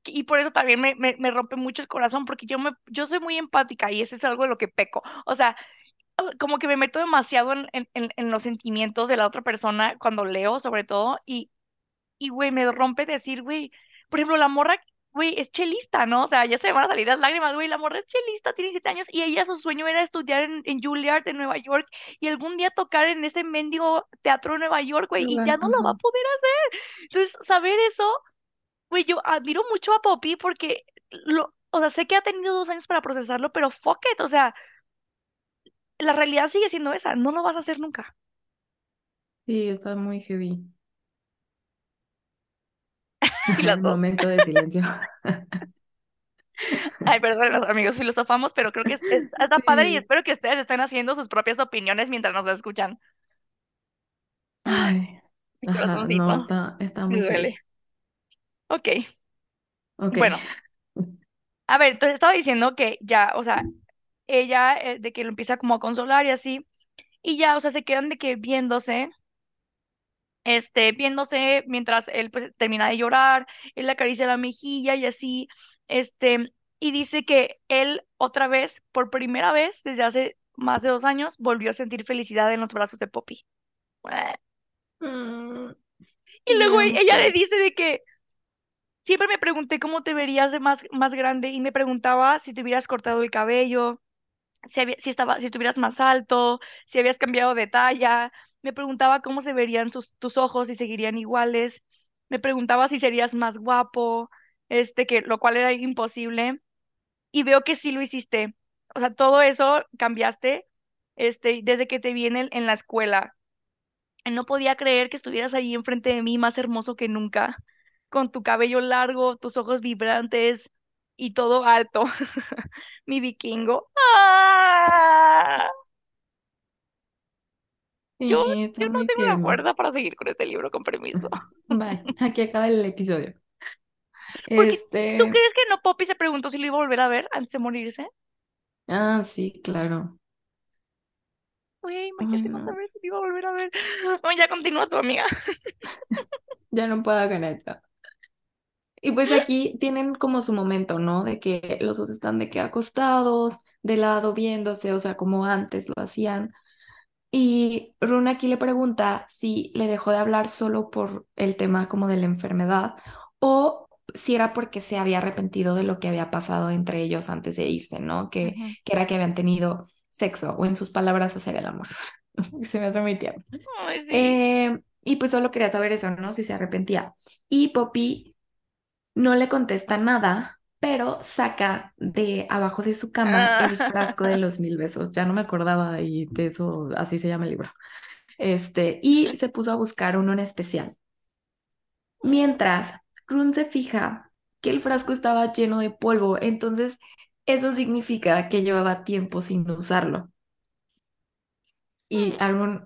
y por eso también me, me, me rompe mucho el corazón, porque yo, me, yo soy muy empática y ese es algo de lo que peco. O sea, como que me meto demasiado en, en, en los sentimientos de la otra persona cuando leo, sobre todo, y y, güey, me rompe decir, güey, por ejemplo, la morra, güey, es chelista, ¿no? O sea, ya se van a salir las lágrimas, güey, la morra es chelista, tiene siete años y ella su sueño era estudiar en, en Juilliard, en Nueva York, y algún día tocar en ese mendigo teatro de Nueva York, güey, y ya no lo va a poder hacer. Entonces, saber eso, güey, yo admiro mucho a Poppy porque, lo, o sea, sé que ha tenido dos años para procesarlo, pero fuck it, o sea, la realidad sigue siendo esa, no lo vas a hacer nunca. Sí, está muy heavy. Dos. Momento de silencio. Ay, perdón, los amigos filosofamos, pero creo que es, es- está padre y espero que ustedes estén haciendo sus propias opiniones mientras nos escuchan. Ay, ajá, no, está, está muy duele. Ok, Ok. bueno, a ver, entonces estaba diciendo que ya, o sea, ella, eh, de que lo empieza como a consolar y así, y ya, o sea, se quedan de que viéndose, este, viéndose mientras él pues termina de llorar, él le acaricia la mejilla y así, este, y dice que él otra vez, por primera vez desde hace más de dos años, volvió a sentir felicidad en los brazos de Poppy. Mm, Y luego ella le dice de que siempre me pregunté cómo te verías de más, más grande y me preguntaba si te hubieras cortado el cabello, si, si, estaba, si estuvieras más alto, si habías cambiado de talla. Me preguntaba cómo se verían sus, tus ojos, si seguirían iguales. Me preguntaba si serías más guapo, este, que lo cual era imposible. Y veo que sí lo hiciste. O sea, todo eso cambiaste, este, desde que te vi en, el- en la escuela. No podía creer que estuvieras ahí enfrente de mí, más hermoso que nunca, con tu cabello largo, tus ojos vibrantes y todo alto. Mi vikingo. ¡Ah! Yo, Sí, yo no tengo la fuerza para seguir con este libro, con permiso. Bye, aquí acaba el episodio. Porque, ¿tú Este, crees que no Poppy se preguntó si lo iba a volver a ver antes de morirse? ah, sí, claro. Güey, imagínate no no, saber si lo iba a volver a ver. No, ya continúa tu amiga. ya no puedo con esto. Y pues aquí tienen como su momento, ¿no? De que los dos están de que acostados, de lado, viéndose, o sea, como antes lo hacían. Y Rune aquí le pregunta si le dejó de hablar solo por el tema como de la enfermedad o si era porque se había arrepentido de lo que había pasado entre ellos antes de irse, ¿no? Que, que era que habían tenido sexo o en sus palabras hacer el amor. Se me hace muy tierno. Sí. Eh, y pues solo quería saber eso, ¿no? Si se arrepentía. Y Poppy no le contesta nada, pero saca de abajo de su cama el frasco de los mil besos. Ya no me acordaba y de eso, así se llama el libro. Este, y se puso a buscar uno en especial. Mientras Rune se fija que el frasco estaba lleno de polvo, entonces eso significa que llevaba tiempo sin usarlo. Y a Rune,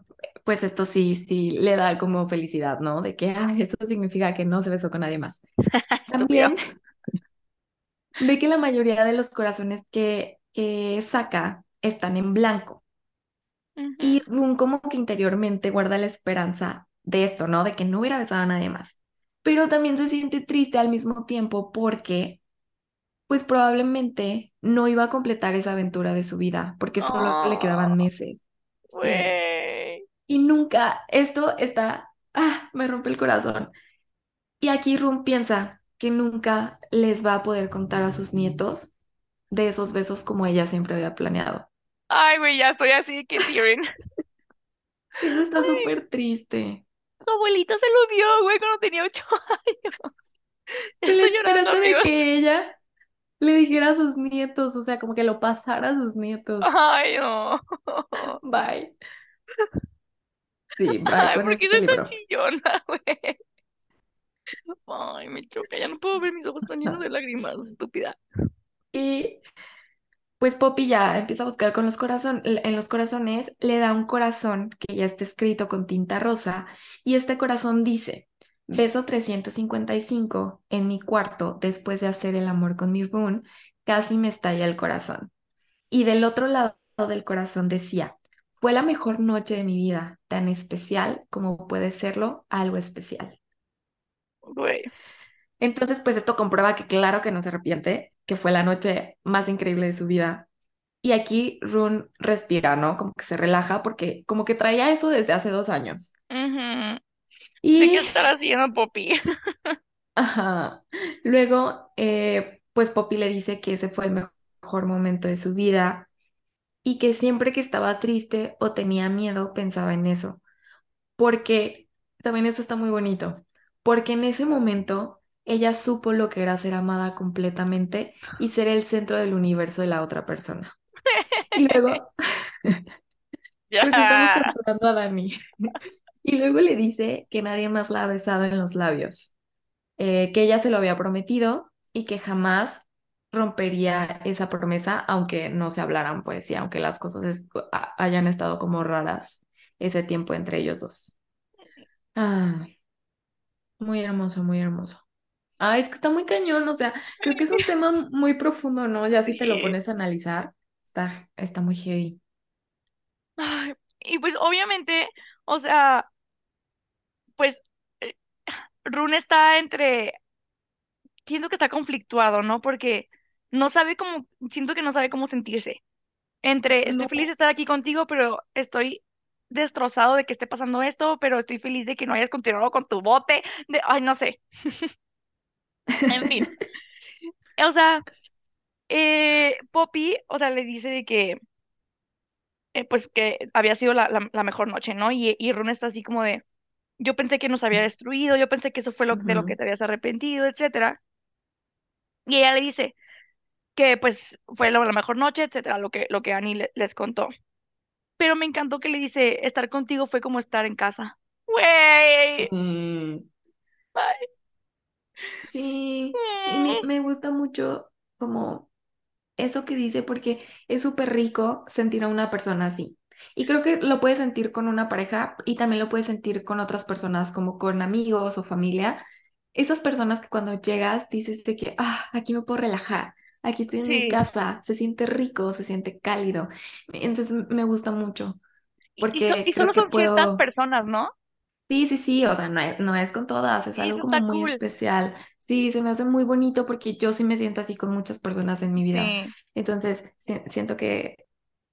pues esto sí, sí le da como felicidad, ¿no? De que "Ah, eso significa que no se besó con nadie más. También ve que la mayoría de los corazones que, que saca están en blanco. Y Rune como que interiormente guarda la esperanza de esto, ¿no? De que no hubiera besado a nadie más. Pero también se siente triste al mismo tiempo porque, pues probablemente no iba a completar esa aventura de su vida, porque solo le Oh, quedaban meses. Sí. Y nunca, esto está, ah, me rompe el corazón. Y aquí Rune piensa que nunca les va a poder contar a sus nietos de esos besos como ella siempre había planeado. Ay, güey, ya estoy así que tearing. Eso está súper triste. su abuelita se lo dio, güey, cuando tenía ocho años. Estoy llorando, de que ella le dijera a sus nietos, o sea, como que lo pasara a sus nietos. Ay, no. Bye. Sí, Ay, ¿por qué este eres tan libro. chillona, güey? Ay, me choca, ya no puedo ver mis ojos tan llenos de lágrimas, estúpida. Y pues Poppy ya empieza a buscar con los corazón, en los corazones, le da un corazón que ya está escrito con tinta rosa y este corazón dice, beso 355 en mi cuarto después de hacer el amor con mi Rune, casi me estalla el corazón. Y del otro lado del corazón decía, fue la mejor noche de mi vida, tan especial como puede serlo algo especial. Güey. Entonces, pues esto comprueba que claro que no se arrepiente, que fue la noche más increíble de su vida. Y aquí Rune respira, ¿no? Como que se relaja porque como que traía eso desde hace dos años. ¿De Y, qué estará haciendo, Poppy? ajá, luego, eh, pues Poppy le dice que ese fue el me- mejor momento de su vida y que siempre que estaba triste o tenía miedo pensaba en eso. Porque también eso está muy bonito, porque en ese momento ella supo lo que era ser amada completamente y ser el centro del universo de la otra persona. Y luego, porque estamos torturando a Dani. Y luego le dice que nadie más la ha besado en los labios, eh, que ella se lo había prometido y que jamás rompería esa promesa, aunque no se hablaran, pues, y aunque las cosas es- hayan estado como raras ese tiempo entre ellos dos. Ah, muy hermoso, muy hermoso. Ah, es que está muy cañón, o sea, creo que es un tema muy profundo, ¿no? Ya si te lo pones a analizar, está, está muy heavy. Ay, y pues obviamente, o sea, pues eh, Rune está entre, siento que está conflictuado, ¿no? Porque no sabe cómo, siento que no sabe cómo sentirse. Entre, estoy No, feliz de estar aquí contigo, pero estoy destrozado de que esté pasando esto, pero estoy feliz de que no hayas continuado con tu bote, de, ay, no sé, en fin. O sea, eh, Poppy, o sea, le dice de que, eh, pues, que había sido la, la, la mejor noche, ¿no? Y, y Rune está así como de, yo pensé que nos había destruido, yo pensé que eso fue lo, de lo que te habías arrepentido, etcétera. Y ella le dice que, pues, fue la, la mejor noche, etcétera, lo que, lo que Annie le- les contó. Pero me encantó que le dice, estar contigo fue como estar en casa. Güey. Mm, Ay. sí, y me, Mm, me gusta mucho como eso que dice porque es súper rico sentir a una persona así. Y creo que lo puedes sentir con una pareja y también lo puedes sentir con otras personas como con amigos o familia. Esas personas que cuando llegas dices de que, ah, aquí me puedo relajar, aquí estoy en mi casa, se siente rico, se siente cálido. Entonces me gusta mucho y, so- porque y creo solo que son ciertas puedo, personas, ¿no? sí, sí, sí, o sea, no es, no es con todas, es algo como muy cool. especial. Sí, se me hace muy bonito porque yo sí me siento así con muchas personas en mi vida. Sí. Entonces, si- siento que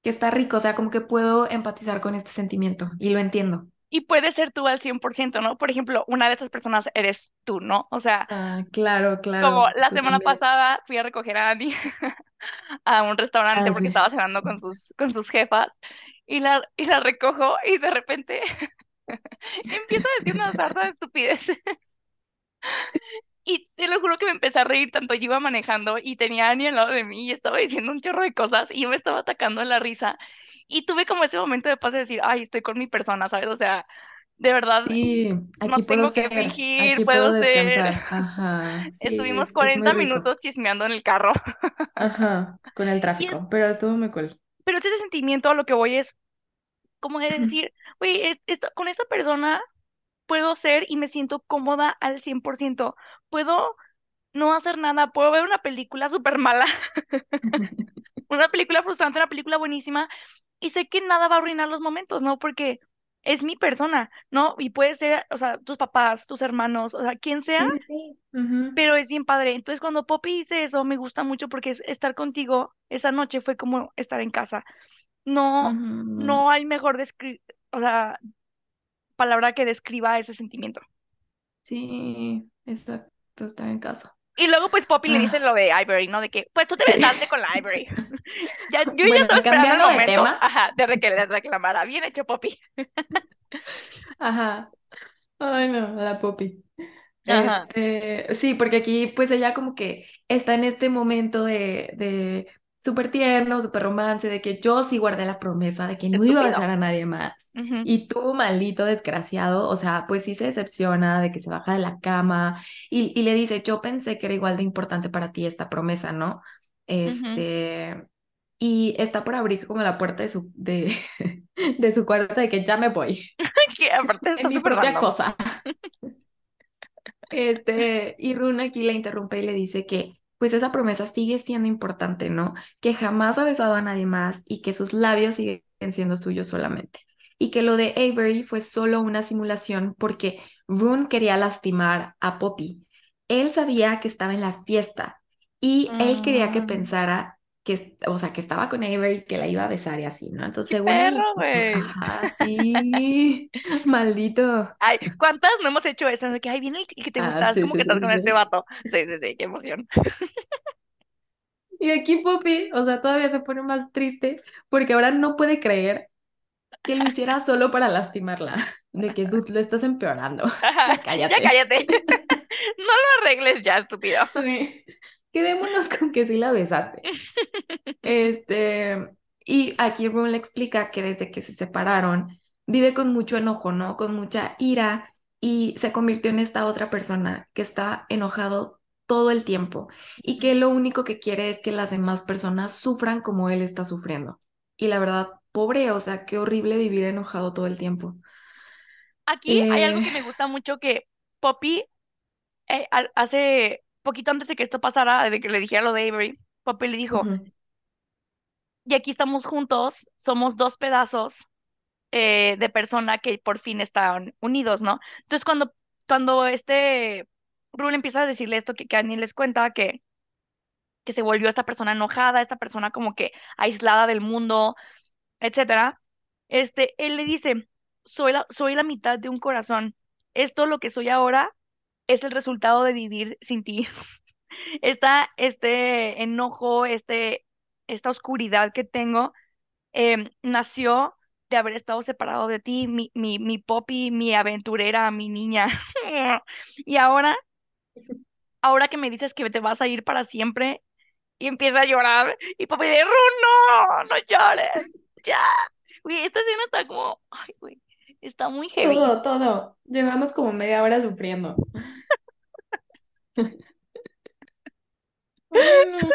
que está rico, o sea, como que puedo empatizar con este sentimiento y lo entiendo. Y puede ser tú al 100%, ¿no? Por ejemplo, una de esas personas eres tú, ¿no? O sea, Ah, claro, como claro, la tú semana también. pasada fui a recoger a Andy a un restaurante Ah, porque sí. estaba cenando con sus, con sus jefas y la, y la recojo y de repente empieza a decir una sarta de estupideces. Y te lo juro que me empecé a reír tanto. Yo iba manejando y tenía a Annie al lado de mí y estaba diciendo un chorro de cosas y yo me estaba atacando en la risa. Y tuve como ese momento de paz de decir, ay, estoy con mi persona, ¿sabes? O sea, de verdad, Sí, no aquí puedo tengo que ser, fingir, aquí puedo puedo ser. descansar. Ajá, sí, Estuvimos es, es muy 40 rico. minutos chismeando en el carro. Ajá, con el Y es- tráfico, pero estuvo muy cool. pero ese sentimiento a lo que voy es como de decir, es- esto- con esta persona puedo ser y me siento cómoda al 100%. Puedo no hacer nada, puedo ver una película súper mala, una película frustrante, una película buenísima, y sé que nada va a arruinar los momentos, ¿no? Porque es mi persona, ¿no? Y puede ser, o sea, tus papás, tus hermanos, o sea, quien sea, Sí, sí, pero es bien padre. Entonces, cuando Poppy dice eso, me gusta mucho porque es- estar contigo esa noche fue como estar en casa. No, no hay mejor descri- o sea, palabra que describa ese sentimiento. Sí, exacto, estar en casa. Y luego, pues, Poppy le dice Ah, lo de Ivory, ¿no? De que, pues, tú te besaste con la Ivory. Ya, yo ya Bueno, estaba esperando el cambiando de momento, tema. ajá, de que le reclamara. Bien hecho, Poppy. Ajá. Ay, no, la Poppy. Ajá, Este, sí, porque aquí pues ella como que está en este momento de, de súper tierno, súper romance, de que yo sí guardé la promesa de que no iba a estúpido. besar a nadie más. Ujú, Y tú, maldito desgraciado, o sea, pues sí se decepciona de que se baja de la cama y, y le dice, yo pensé que era igual de importante para ti esta promesa, ¿no? Este, y está por abrir como la puerta de su, de, de su cuarto de que ya me voy, Que aparte en está mi propia random. cosa. Este, y Rune aquí la interrumpe y le dice que pues esa promesa sigue siendo importante, ¿no? Que jamás ha besado a nadie más y que sus labios siguen siendo suyos solamente. Y que lo de Avery fue solo una simulación porque Rune quería lastimar a Poppy. Él sabía que estaba en la fiesta y él quería que Mm, pensara que, o sea, que estaba con Avery, que la iba a besar y así, ¿no? Entonces, según él, perro, güey. ajá, sí, maldito. Ay, ¿cuántas no hemos hecho eso? De que, ay, viene y que te Ah, gusta, es sí, como que sí, estás con este vato. Sí, sí, sí, qué emoción. Y aquí Poppy, o sea, todavía se pone más triste porque ahora no puede creer que lo hiciera solo para lastimarla. De que, dude, lo estás empeorando. Ajá, Ya ya cállate. cállate. No lo arregles ya, estúpido. Sí. Quedémonos con que sí la besaste. Este, y aquí Rune le explica que desde que se separaron, vive con mucho enojo, ¿no? Con mucha ira y se convirtió en esta otra persona que está enojado todo el tiempo y que lo único que quiere es que las demás personas sufran como él está sufriendo. Y la verdad, pobre, o sea, qué horrible vivir enojado todo el tiempo. Aquí hay algo Eh, que me gusta mucho que Poppy eh, hace poquito antes de que esto pasara, de que le dijera lo de Avery, le dijo, y aquí estamos juntos, somos dos pedazos eh, de persona que por fin están unidos, ¿no? Entonces cuando, cuando este Rule empieza a decirle esto que, que Annie les cuenta, que, que se volvió esta persona enojada, esta persona como que aislada del mundo, etcétera, este, él le dice, soy la, soy la mitad de un corazón. Esto lo que soy ahora es el resultado de vivir sin ti. Esta, este enojo, este, esta oscuridad que tengo, em, nació de haber estado separado de ti, mi, mi, mi Poppy, mi aventurera, mi niña. Y ahora, ahora que me dices que te vas a ir para siempre, y empieza a llorar, y Poppy de, "Ru, no, no llores, ya. Güey, esta escena está como, ay, güey, está muy heavy. todo, todo. Llevamos como media hora sufriendo. Ay, no.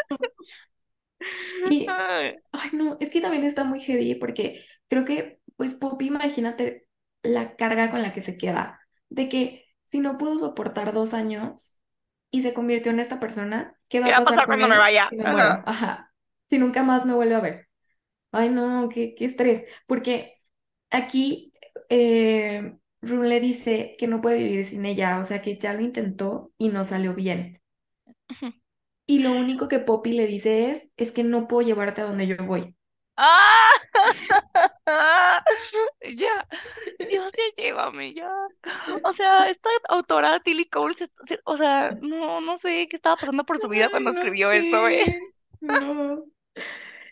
Y, Ay, no, es que también está muy heavy porque creo que, pues, Poppy, imagínate la carga con la que se queda, de que si no pudo soportar dos años y se convirtió en esta persona, ¿qué va ¿Qué a va a pasar cuando me vaya? si me Ajá. muero? Ajá, si nunca más me vuelve a ver. Ay, no, qué, qué estrés, porque aquí eh, Rune le dice que no puede vivir sin ella, o sea, que ya lo intentó y no salió bien. Y lo único que Poppy le dice es, es que no puedo llevarte a donde yo voy. ¡Ah! Ya, Dios, ya llévame, ya. O sea, esta autora, Tilly Cole, se- se- o sea, no, no sé qué estaba pasando por su vida cuando no escribió esto, eh. no.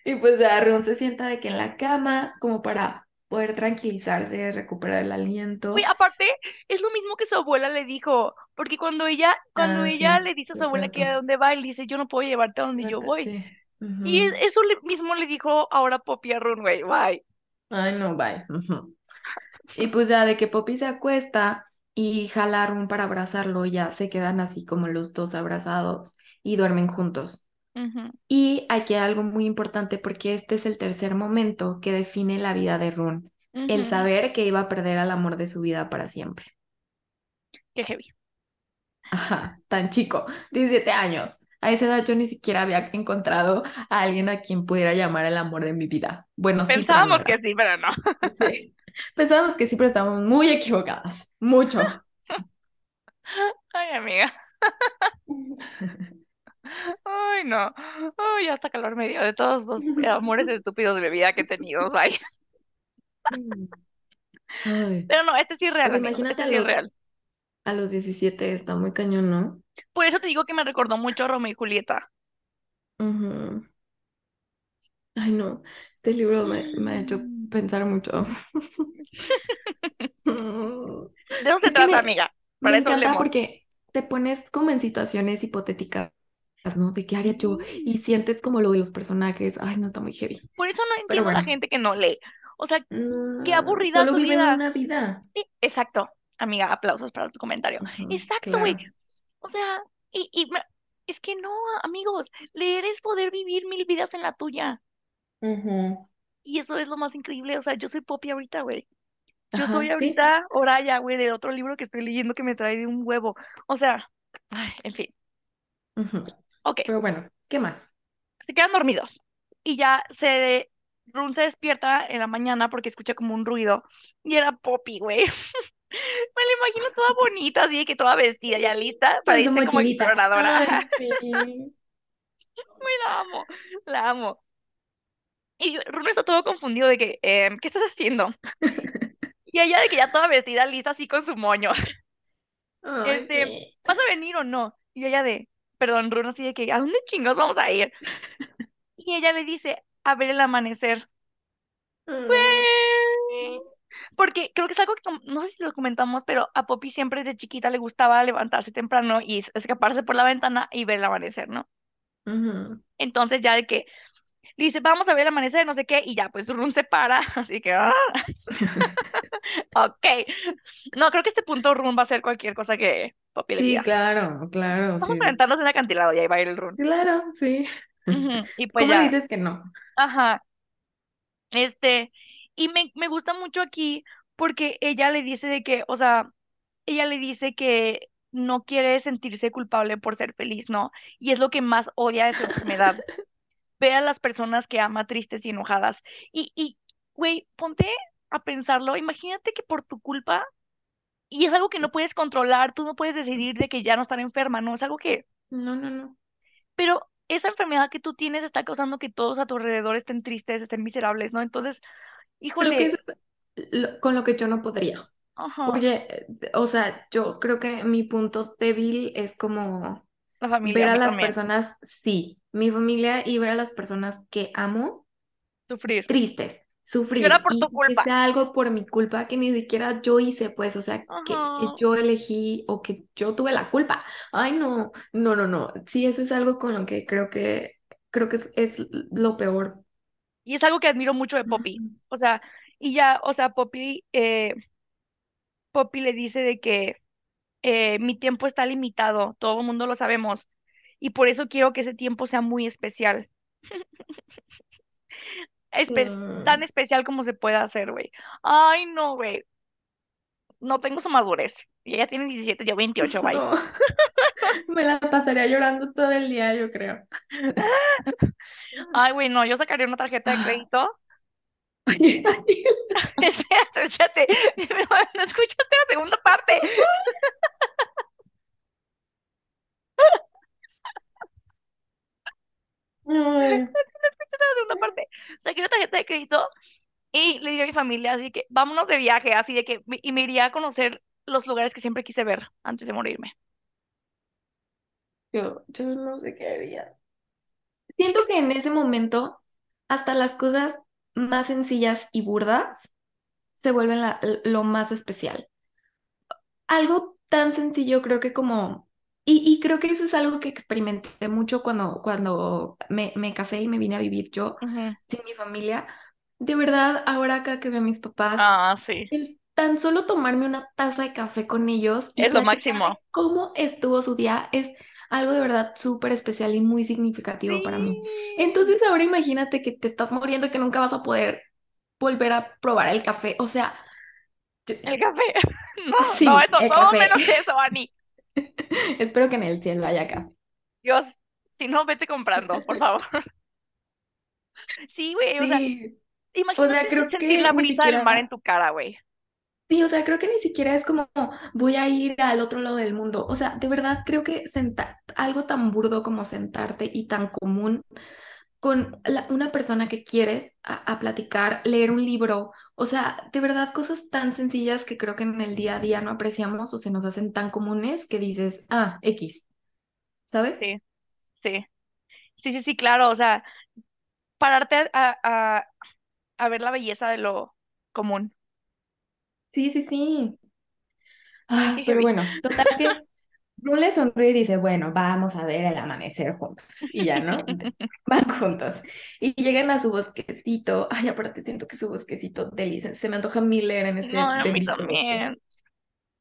Y pues ya Rune se sienta de que en la cama, como para poder tranquilizarse, recuperar el Uy, aliento. aparte, es lo mismo que su abuela le dijo, porque cuando ella, cuando Ah, ella sí, le dice a su abuela que a dónde va, él dice, yo no puedo llevarte a donde yo voy. sí. Y eso le- mismo le dijo ahora Poppy a Runway, bye. Ay, no, bye. Y pues ya de que Poppy se acuesta y jala a Rune para abrazarlo, ya se quedan así como los dos abrazados y duermen juntos. Y aquí hay algo muy importante porque este es el tercer momento que define la vida de Rune, el saber que iba a perder al amor de su vida para siempre. Qué heavy. Ajá, tan chico, 17 años. A esa edad yo ni siquiera había encontrado a alguien a quien pudiera llamar el amor de mi vida. Bueno, sí, Pensábamos que era. sí, pero no. Sí. Pensábamos que sí, pero estábamos muy equivocadas. Mucho. Ay, amiga. Ay, no. Ay, hasta calor me dio de todos los amores estúpidos de mi vida que he tenido. Ay. Pero no, este sí es real, imagínate Este a sí los, real. a los 17, está muy cañón, ¿no? Por eso te digo que me recordó mucho a Romeo y Julieta. Ujú. Ay, no, este libro me, me ha hecho Mm. pensar mucho. De que trata, me, amiga. me Para eso encanta hablemos. porque te pones como en situaciones hipotéticas, ¿no? De qué haría yo Sí. y sientes como lo de los personajes. Ay, no, está muy heavy. Por eso no entiendo a la gente que no lee. O sea, qué aburrida solo su viven vida. una vida. Sí, exacto, amiga, aplausos para tu comentario. Exacto, güey. claro. O sea, y, y es que no, amigos, leer es poder vivir mil vidas en la tuya. Y eso es lo más increíble. O sea, yo soy Poppy ahorita, güey. Yo Ajá, soy sí. ahorita Oraya, güey, del otro libro que estoy leyendo que me trae de un huevo. O sea, ay, en fin. Ujú. Ok, Pero bueno, ¿qué más? se quedan dormidos. Y ya se... Run se despierta en la mañana porque escucha como un ruido. Y era Poppy, güey. Me la imagino toda bonita, así que toda vestida, ya lista para irse como exploradora. Ay, sí. Muy la amo, la amo. Y Run está todo confundido de que, em, ¿qué estás haciendo? Y ella de que ya toda vestida, lista, así con su moño. Ay, Este. ¿vas a venir o no? Y ella de, perdón, Run así de que, ¿a dónde chingados vamos a ir? Y ella le dice, a ver el amanecer. Mm. Porque creo que es algo que, no sé si lo comentamos, pero a Poppy siempre de chiquita le gustaba levantarse temprano y es- escaparse por la ventana y ver el amanecer, ¿no? Entonces ya de que le dice, vamos a ver el amanecer, no sé qué, y ya, pues Run se para, así que, ah, ok. No, creo que este punto Run va a hacer cualquier cosa que Le Sí, claro, claro, Vamos sí. a aventarnos en el acantilado y ahí va a ir el Run. Claro, sí. Ujú, Y pues ¿Cómo ya, dices que no? ajá. Este, y me, me gusta mucho aquí porque ella le dice de que, o sea, ella le dice que no quiere sentirse culpable por ser feliz, ¿no? Y es lo que más odia de su enfermedad. Ve a las personas que ama tristes y enojadas. Y, y, güey, ponte a pensarlo. Imagínate que por tu culpa, y es algo que no puedes controlar, tú no puedes decidir de que ya no estar enferma, ¿no? Es algo que, No, no, no. pero esa enfermedad que tú tienes está causando que todos a tu alrededor estén tristes, estén miserables, ¿no? Entonces, Creo que híjole, eso es lo- con lo que yo no podría. ajá, Porque, eh, o sea, yo creo que mi punto débil es como la familia, ver a las personas, sí, mi familia y ver a las personas que amo sufrir. tristes, Y sufrir por tu y culpa. sea algo por mi culpa que ni siquiera yo hice, pues, o sea, que, que yo elegí o que yo tuve la culpa. Ay, no, no, no, no. Sí, eso es algo con lo que creo que, creo que es, es lo peor. Y es algo que admiro mucho de Poppy. O sea, y ya, o sea, Poppy, eh, Poppy le dice de que eh, mi tiempo está limitado, todo el mundo lo sabemos, y por eso quiero que ese tiempo sea muy especial. Espe- tan Mm, especial como se pueda hacer, güey. Ay, no, güey. No tengo su madurez. Y ella tiene 17, yo 28, bye. no, me la pasaría llorando todo el día, yo creo. Ay, güey, no, yo sacaría una tarjeta de crédito. Espérate, espérate. No escuchaste la segunda parte. ay, No la segunda parte. Saqué una tarjeta de crédito Y le dije a mi familia, así que vámonos de viaje, así de que, y me iría a conocer los lugares que siempre quise ver antes de morirme. yo, yo no sé qué haría. Siento que en ese momento hasta las cosas más sencillas y burdas se vuelven la- lo más especial. Algo tan sencillo creo que como, y, y creo que eso es algo que experimenté mucho cuando, cuando me, me casé y me vine a vivir yo Ujú. sin mi familia. De verdad, ahora acá que veo a mis papás, Ah, sí, el tan solo tomarme una taza de café con ellos y es lo máximo. cómo estuvo su día es algo de verdad súper especial y muy significativo para mí. Sí. Entonces ahora imagínate que te estás muriendo y que nunca vas a poder volver a probar el café. O sea, yo- El café. No, no, sí, eso, el todo café. menos eso, Ani. Espero que en el cielo haya café. Dios, si no, vete comprando, por favor. Sí, güey, o sea, Sí, o imagínate sea, creo sentir que la brisa del mar en siquiera, tu cara, güey. sí, o sea, creo que ni siquiera es como voy a ir al otro lado del mundo. O sea, de verdad creo que sentar algo tan burdo como sentarte y tan común con la- una persona que quieres a, a platicar, leer un libro, o sea, de verdad cosas tan sencillas que creo que en el día a día no apreciamos o se nos hacen tan comunes que dices, ah, X, ¿sabes? Sí, sí. Sí, sí, sí, claro, o sea, pararte a, a, a ver la belleza de lo común. Sí, sí, sí. Ah, pero bueno, total que Ru le sonríe y dice, bueno, vamos a ver el amanecer juntos. Y ya, ¿no? Van juntos. Y llegan a su bosquecito. Ay, aparte siento que su bosquecito delicioso. Se me antoja mí leer en No, ese a mí bosque. también.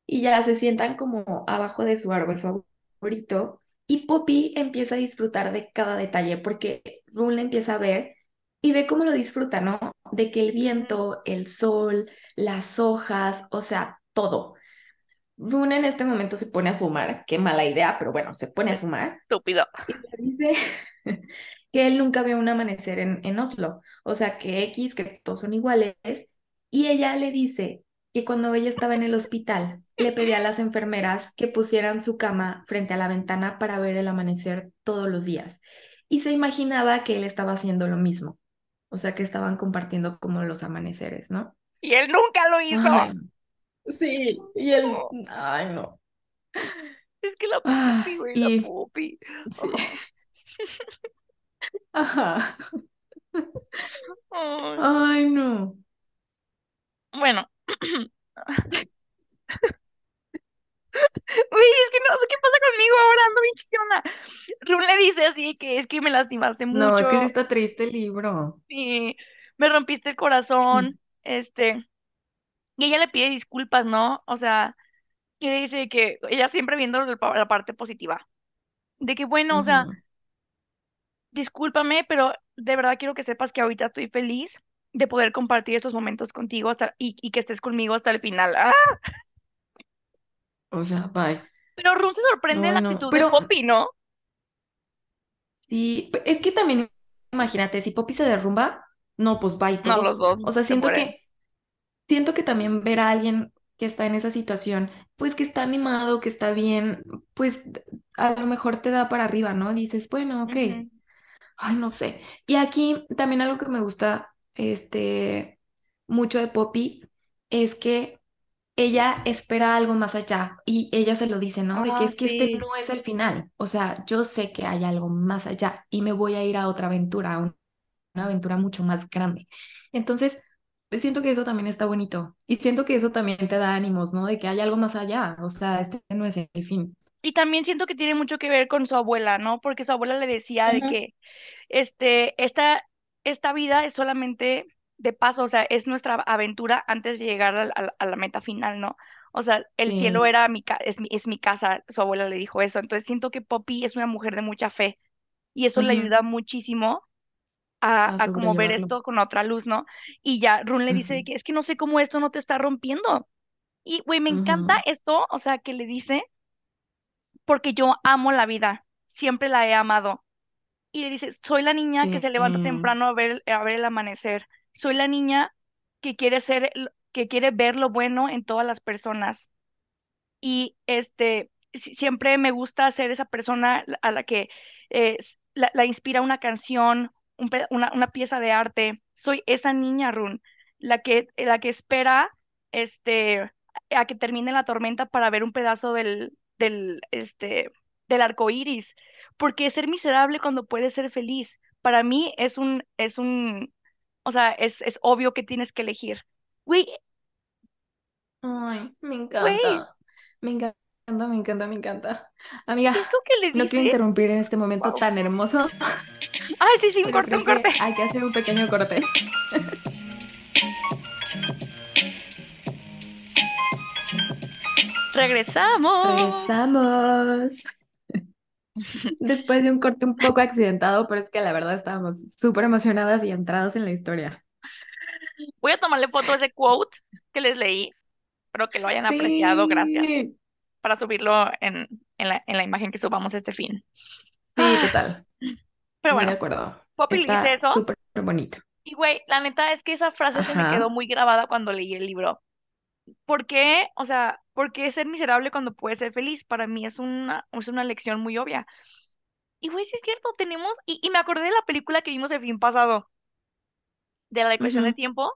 Y ya se sientan como abajo de su árbol favorito. Y Poppy empieza a disfrutar de cada detalle porque Rune le empieza a ver y ve cómo lo disfruta, ¿no? De que el viento, el sol, las hojas, o sea, todo. Rune en este momento se pone a fumar, qué mala idea, pero bueno, se pone a fumar Estúpido. y le dice que él nunca vio un amanecer en, en Oslo, o sea, que X, que todos son iguales, y ella le dice que cuando ella estaba en el hospital, le pedía a las enfermeras que pusieran su cama frente a la ventana para ver el amanecer todos los días, y se imaginaba que él estaba haciendo lo mismo, o sea, que estaban compartiendo como los amaneceres, ¿no? Y él nunca lo hizo. Ay, sí, y él, Oh, ay, no. es que la Ah, pupi, güey, la y pupi. sí, ajá. ay. Ay, no. Bueno. Uy, es que no sé qué pasa conmigo ahora, ando bien chillona. Run le dice así que es que me lastimaste No, es que sí mucho está triste el libro. y me rompiste el corazón, este, y ella le pide disculpas, ¿no? O sea, y le dice que ella siempre viendo la pa- la parte positiva, de que bueno, o sea, discúlpame, pero de verdad quiero que sepas que ahorita estoy feliz de poder compartir estos momentos contigo hasta, y, y que estés conmigo hasta el final. ¡Ah! O sea, bye. Pero Run se sorprende en la no. actitud de Poppy, ¿no? sí, es que también, imagínate, si Poppy se derrumba, no, pues bye No, los todos. dos O sea, se siento que, siento que también ver a alguien que está en esa situación, pues que está animado, que está bien, pues a lo mejor te da para arriba, ¿no? Dices, bueno, ok. Ujú. Ay, no sé. Y aquí también algo que me gusta, este, mucho de Poppy es que ella espera algo más allá y ella se lo dice, ¿no? De que Ah, es que este sí. no es el final. O sea, yo sé que hay algo más allá y me voy a ir a otra aventura, a un- una aventura mucho más grande. Entonces, pues, siento que eso también está bonito y siento que eso también te da ánimos, ¿no? De que hay algo más allá. O sea, este no es el fin. Y también siento que tiene mucho que ver con su abuela, ¿no? Porque su abuela le decía de Ujú. que este, esta, esta vida es solamente de paso, o sea, es nuestra aventura antes de llegar al- al- a, la meta final, ¿no? O sea, el cielo Sí. era mi, es mi, es mi casa, su abuela le dijo eso. Entonces siento que Poppy es una mujer de mucha fe y eso le Ujú. ayuda muchísimo a, A a como ver esto con otra luz, ¿no? Y ya Run le dice que es que no sé cómo esto no te está rompiendo. Y, güey, me encanta esto, o sea, que le dice, porque yo amo la vida, siempre la he amado. Y le dice, soy la niña que se levanta temprano a ver, a ver el amanecer. Soy la niña que quiere ser, que quiere ver lo bueno en todas las personas. Y este, si- siempre me gusta ser esa persona a la que eh, la, la inspira una canción, un una, una pieza de arte. Soy esa niña, Run, la que, la que espera este, a que termine la tormenta para ver un pedazo del, del, este, del arco iris. Porque ser miserable cuando puedes ser feliz, para mí es un, es un, o sea, es, es obvio que tienes que elegir. Güey, Ay, me encanta. Me encanta, me encanta, me encanta. Amiga, que no quiero interrumpir en este momento wow. tan hermoso, Ay, sí, sí, un corte, un corte. hay que hacer un pequeño corte. Regresamos. Regresamos. Después de un corte un poco accidentado, pero es que la verdad estábamos súper emocionadas y entradas en la historia. Voy a tomarle foto a ese quote que les leí. Espero que lo hayan apreciado. Gracias. Para subirlo en, en la, en la imagen que subamos este fin. sí, Ah, total. pero Muy de bueno, acuerdo. Poppy le dice Está eso. súper bonito. Y güey, la neta es que esa frase se me quedó Ajá. muy grabada cuando leí el libro. ¿Por qué? O sea, ¿por qué ser miserable cuando puedes ser feliz? Para mí es una, es una lección muy obvia. Y güey, sí es cierto, tenemos. Y, y me acordé de la película que vimos el fin pasado, de la ecuación de Ujú, tiempo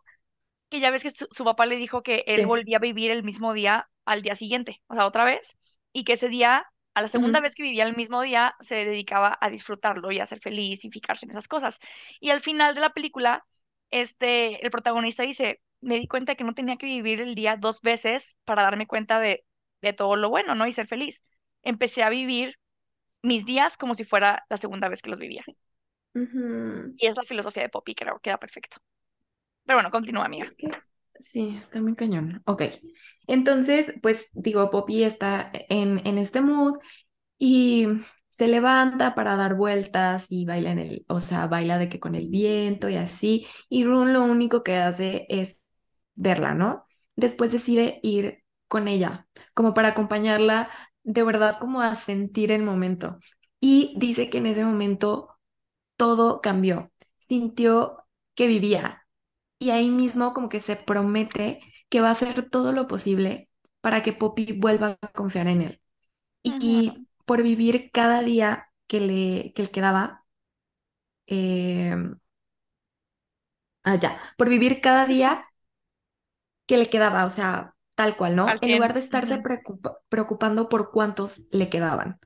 que ya ves que su, su papá le dijo que él Sí. volvía a vivir el mismo día al día siguiente, o sea, otra vez, y que ese día, a la segunda vez que vivía el mismo día, se dedicaba a disfrutarlo y a ser feliz y fijarse en esas cosas. Y al final de la película, este, el protagonista dice, me di cuenta que no tenía que vivir el día dos veces para darme cuenta de, de todo lo bueno, ¿no? Y ser feliz. Empecé a vivir mis días como si fuera la segunda vez que los vivía. Y es la filosofía de Poppy, creo que queda perfecto. Pero bueno, continúa, amiga. Sí, está muy cañón. Ok. Entonces, pues digo, Poppy está en, en este mood y se levanta para dar vueltas y baila en el, o sea, baila de que con el viento y así. Y Rune lo único que hace es verla, ¿no? Después decide ir con ella, como para acompañarla de verdad, como a sentir el momento. Y dice que en ese momento todo cambió. Sintió que vivía y ahí mismo como que se promete que va a hacer todo lo posible para que Poppy vuelva a confiar en él. Y, por vivir cada día que le, que le quedaba, eh, ah, ya, por vivir cada día que le quedaba, o sea, tal cual, ¿no? En lugar 100. de estarse preocupa- preocupando por cuántos le quedaban.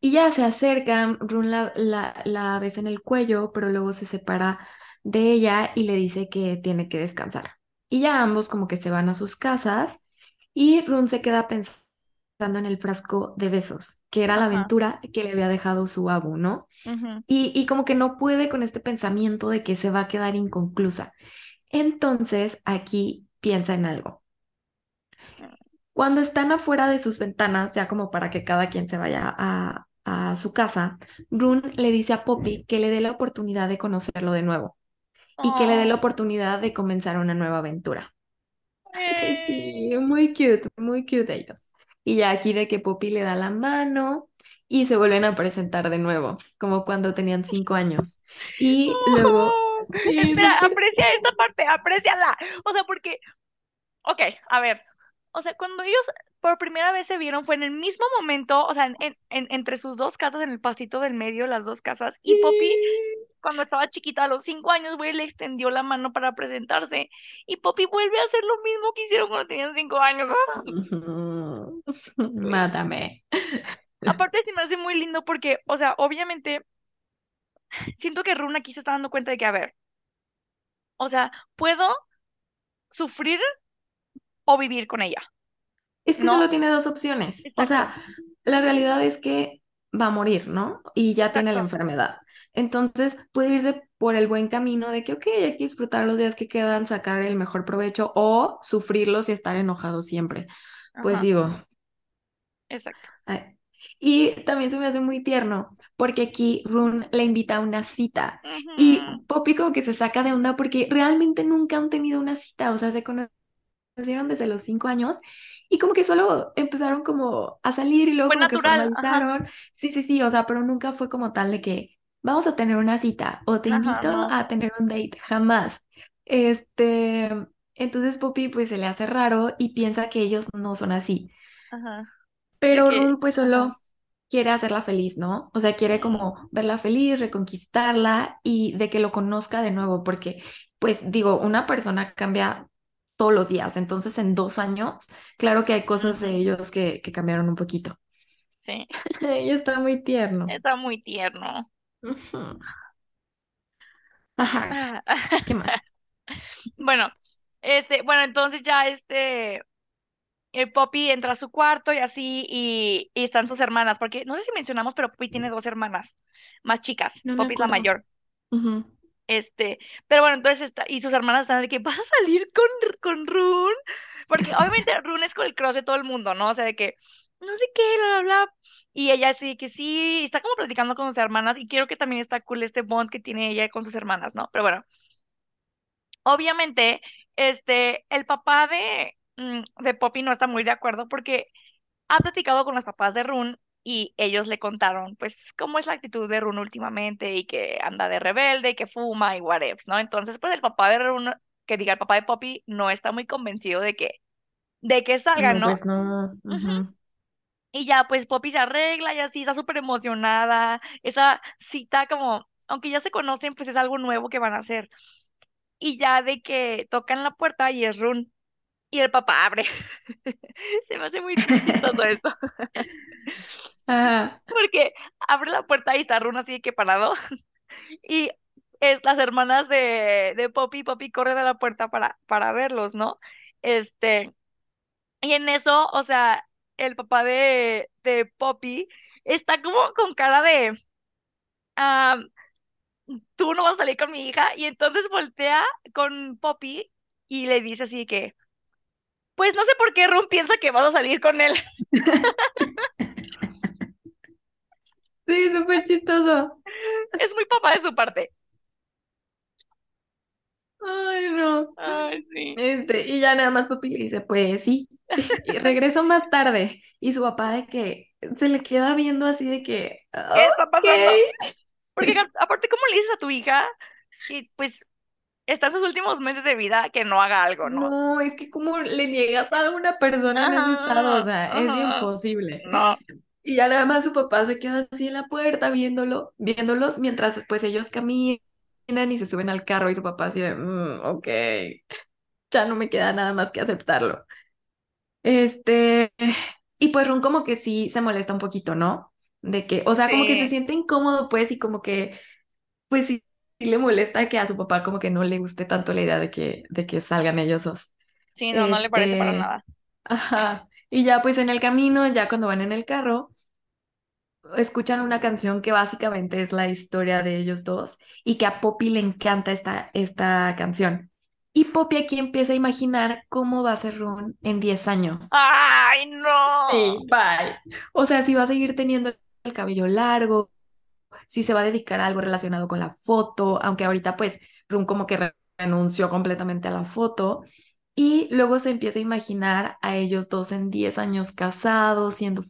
Y ya se acercan, Run la, la, la besa en el cuello, pero luego se separa de ella y le dice que tiene que descansar. Y ya ambos como que se van a sus casas y Run se queda pensando en el frasco de besos, que era la aventura que le había dejado su abu, ¿no? Y, y como que no puede con este pensamiento de que se va a quedar inconclusa. Entonces, aquí piensa en algo. Cuando están afuera de sus ventanas, ya como para que cada quien se vaya a, a su casa, Rune le dice a Poppy que le dé la oportunidad de conocerlo de nuevo y que le dé la oportunidad de comenzar una nueva aventura. Ay, sí, muy cute, muy cute ellos. Y ya aquí de que Poppy le da la mano y se vuelven a presentar de nuevo, como cuando tenían cinco años. Y luego, sí, Espera, aprecia esta parte, apréciala. O sea, porque, ok, a ver, o sea, cuando ellos por primera vez se vieron fue en el mismo momento, o sea, en, en- en- entre sus dos casas, en el pasito del medio, las dos casas, y Poppy. Cuando estaba chiquita, a los cinco años, güey, le extendió la mano para presentarse, y Poppy vuelve a hacer lo mismo que hicieron cuando tenían cinco años. Mátame. Aparte, se me hace muy lindo porque, o sea, obviamente, siento que Rune aquí se está dando cuenta de que, a ver, o sea, puedo sufrir o vivir con ella, Es que ¿no? solo tiene dos opciones. O sea, la realidad es que va a morir, ¿no? Y ya tiene la enfermedad. Entonces puede irse por el buen camino de que, ok, hay que disfrutar los días que quedan, sacar el mejor provecho o sufrirlos y estar enojado siempre. Pues digo, exacto. ay. Y también se me hace muy tierno porque aquí Rune le invita a una cita y. Poppy como que se saca de onda porque realmente nunca han tenido una cita, o sea, se conocen conocieron desde los cinco años y como que solo empezaron como a salir y luego Fue como que natural, ajá, formalizaron. Sí, sí, sí, o sea, pero nunca fue como tal de que vamos a tener una cita o te ajá, invito no, a tener un date, jamás. Este, entonces Poppy pues se le hace raro y piensa que ellos no son así. ajá, Pero que, Rune pues solo quiere hacerla feliz, ¿no? O sea, quiere como verla feliz, reconquistarla y de que lo conozca de nuevo, porque pues digo, una persona cambia todos los días, entonces en dos años, claro que hay cosas de ellos que, que cambiaron un poquito. sí, Y está muy tierno. está muy tierno. Ajá, Ah, ¿qué más? Bueno, este, bueno, entonces ya este, el Poppy entra a su cuarto y así, y, y están sus hermanas, porque no sé si mencionamos, pero Poppy tiene dos hermanas más chicas, No Poppy es la mayor. Este, pero bueno, entonces está, y sus hermanas están de que vas a salir con, con Rune, porque obviamente Rune es con el crush de todo el mundo, ¿no? O sea, de que no sé qué, bla, bla, bla. Y ella sí que sí, está como platicando con sus hermanas, y creo que también está cool este bond que tiene ella con sus hermanas, ¿no? Pero bueno, obviamente, este, el papá de, mm, de Poppy no está muy de acuerdo porque ha platicado con los papás de Rune y ellos le contaron, pues, cómo es la actitud de Rune últimamente y que anda de rebelde y que fuma y whatever, ¿no? Entonces, pues, el papá de Rune, que diga el papá de Poppy, no está muy convencido de que, de que salgan, No, pues no. Y ya, pues, Poppy se arregla y así, está súper emocionada. Esa cita como, aunque ya se conocen, pues es algo nuevo que van a hacer. Y ya de que tocan la puerta y es Rune. Y el papá abre. Se me hace muy chistoso esto. Ajá. Porque abre la puerta y está Rune así que parado. Y es las hermanas de, de Poppy y Poppy corren a la puerta para, para verlos, ¿no? Este, y en eso, o sea, el papá de, de Poppy está como con cara de, ah, tú no vas a salir con mi hija. Y entonces voltea con Poppy y le dice así que, pues no sé por qué Ron piensa que vas a salir con él. Sí, súper chistoso. Es muy papá de su parte. Ay, no. Ay, sí. Este, y ya nada más papi le dice, pues sí, y regreso más tarde. Y su papá de que se le queda viendo así de que, ¿Qué está? Porque aparte, ¿cómo le dices a tu hija que pues está en sus últimos meses de vida que no haga algo, ¿no? No, es que como le niegas a una persona en ese estado, o Ajá, sea, es imposible. No, Y ya nada más su papá se queda así en la puerta viéndolo, viéndolos mientras pues ellos caminan y se suben al carro y su papá así de, "Mm, ok, ya no me queda nada más que aceptarlo. Este, y pues Ron como que sí se molesta un poquito, ¿no? De que, o sea, como que se siente incómodo, pues, y como que, pues sí, sí le molesta que a su papá como que no le guste tanto la idea de que, de que salgan ellos dos. sí, no, no le parece para Este, nada. ajá. Y ya pues en el camino, ya cuando van en el carro, escuchan una canción que básicamente es la historia de ellos dos y que a Poppy le encanta esta, esta canción. Y Poppy aquí empieza a imaginar cómo va a ser Ron en 10 años. ¡Ay, no! Sí, bye. O sea, si va a seguir teniendo el cabello largo, si se va a dedicar a algo relacionado con la foto, aunque ahorita pues Ron como que renunció completamente a la foto. Y luego se empieza a imaginar a ellos dos en 10 años casados, siendo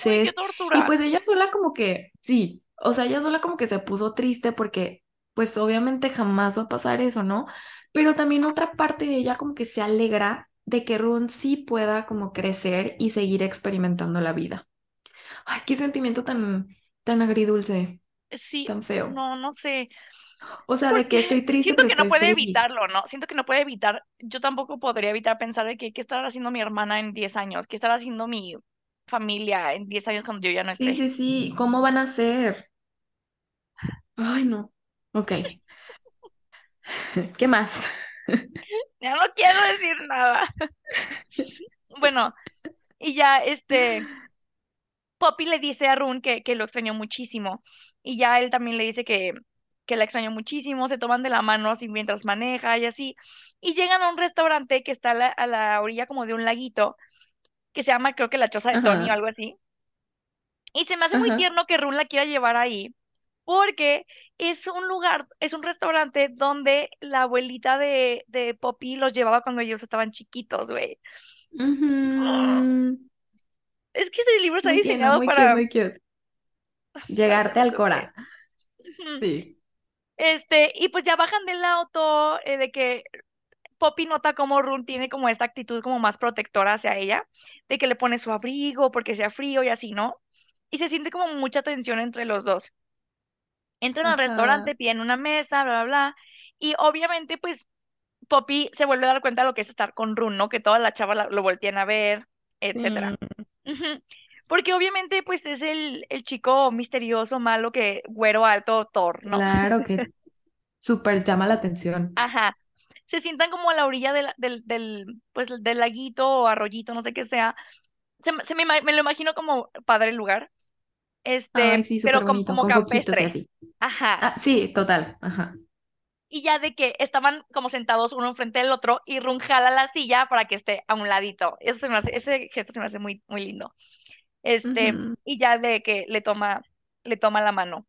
Uy, felices. qué tortura. Y pues ella sola como que, sí, o sea, ella sola como que se puso triste porque pues obviamente jamás va a pasar eso, ¿no? Pero también otra parte de ella como que se alegra de que Ron sí pueda como crecer y seguir experimentando la vida. Ay, qué sentimiento tan, tan agridulce, Sí, tan feo. no, no sé. O sea, de que estoy triste, siento pero que no puede feliz. evitarlo, ¿no? Siento que no puede evitar. Yo tampoco podría evitar pensar de que qué estará haciendo mi hermana en 10 años, qué estará haciendo mi familia en 10 años cuando yo ya no Sí, esté. sí, sí, ¿cómo van a ser? Ay, no. Ok, ¿qué más? Ya no quiero decir nada. Bueno, y ya este, Poppy le dice a Rune que, que lo extrañó muchísimo. Y ya él también le dice que, que la extrañó muchísimo, se toman de la mano así mientras maneja y así. Y llegan a un restaurante que está a la, a la orilla como de un laguito, que se llama creo que la Choza de Tony o algo así. Y se me hace muy tierno que Rune la quiera llevar ahí, porque es un lugar, es un restaurante donde la abuelita de, de Poppy los llevaba cuando ellos estaban chiquitos, güey. Es que este libro está Muy diseñado muy cute, para, muy cute. Llegarte al. Cora. Sí. Este, y pues ya bajan del auto, eh, de que Poppy nota como Rune tiene como esta actitud como más protectora hacia ella, de que le pone su abrigo porque sea frío y así, ¿no? Y se siente como mucha tensión entre los dos. Entran al restaurante, piden una mesa, bla, bla, bla. Y obviamente, pues, Poppy se vuelve a dar cuenta de lo que es estar con Rune, ¿no? Que todas las chavas la- lo voltean a ver, etcétera. Porque obviamente, pues, es el, el chico misterioso, malo, que güero, alto, Thor, ¿no? claro que súper llama la atención. Ajá. Se sientan como a la orilla del, del, del, pues, del laguito o arroyito, no sé qué sea. Se, me, se me, lo imagino como padre el lugar, Ay, este, sí, pero súper com- bonito, como con y así. Ajá. Ah, sí, total. Ajá. y ya de que estaban como sentados uno enfrente del otro y Run jala la silla para que esté a un ladito. Eso se me hace, ese gesto se me hace muy, muy lindo. Este, y ya de que le toma, le toma la mano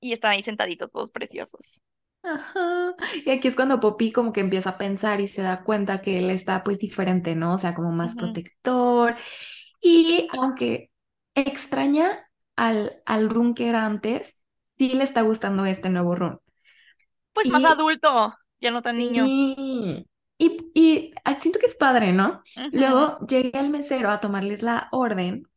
y están ahí sentaditos todos preciosos. Ajá. Y aquí es cuando Poppy como que empieza a pensar y se da cuenta que él está pues diferente, ¿no? O sea, como más protector. Y aunque extraña al, al Run que era antes, sí le está gustando este nuevo Run. Pues más adulto, ya no tan niño. sí, y, y ah, siento que es padre, ¿no? Luego llega el mesero a tomarles la orden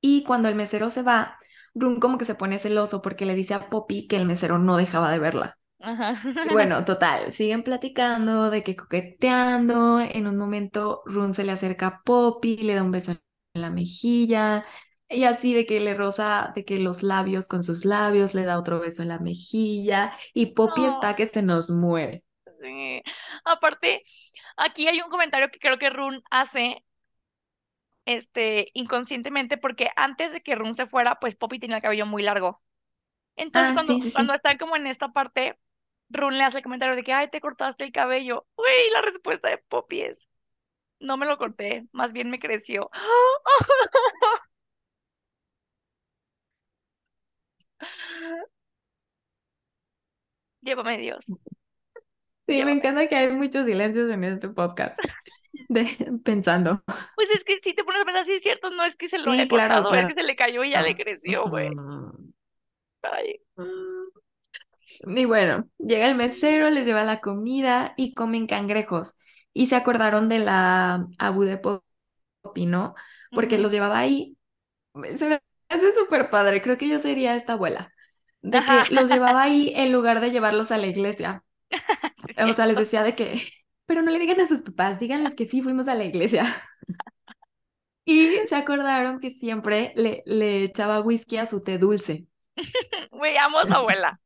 y cuando el mesero se va, Run como que se pone celoso porque le dice a Poppy que el mesero no dejaba de verla. Ajá. Bueno, total, siguen platicando de que coqueteando. En un momento, Run se le acerca a Poppy, le da un beso en la mejilla. Y así de que le roza, de que los labios con sus labios, le da otro beso en la mejilla. Y Poppy está que se nos muere. sí. Aparte, aquí hay un comentario que creo que Run hace este inconscientemente porque antes de que Run se fuera, pues Poppy tenía el cabello muy largo. Entonces, Ah, cuando, sí, sí, cuando sí. están como en esta parte, Run le hace el comentario de que, ay, te cortaste el cabello. Uy, la respuesta de Poppy es, no me lo corté, más bien me creció. Llévame Dios, Sí, me encanta que hay muchos silencios en este podcast. De, pensando. Pues es que si te pones a pensar, sí es cierto, no es que se lo haya Sí, claro, cortado, es que se le cayó y ya le creció, güey. Ay. Y bueno, llega el mesero, les lleva la comida y comen cangrejos. Y se acordaron de la Abu de Popi, ¿no? Porque los llevaba ahí. Se me hace súper padre. Creo que yo sería esta abuela. De Ajá, que los llevaba ahí en lugar de llevarlos a la iglesia. sí O sea, les decía de que, pero no le digan a sus papás, díganles que sí fuimos a la iglesia. Y se acordaron que siempre le, le echaba whisky a su té dulce. Güey, amo a su abuela,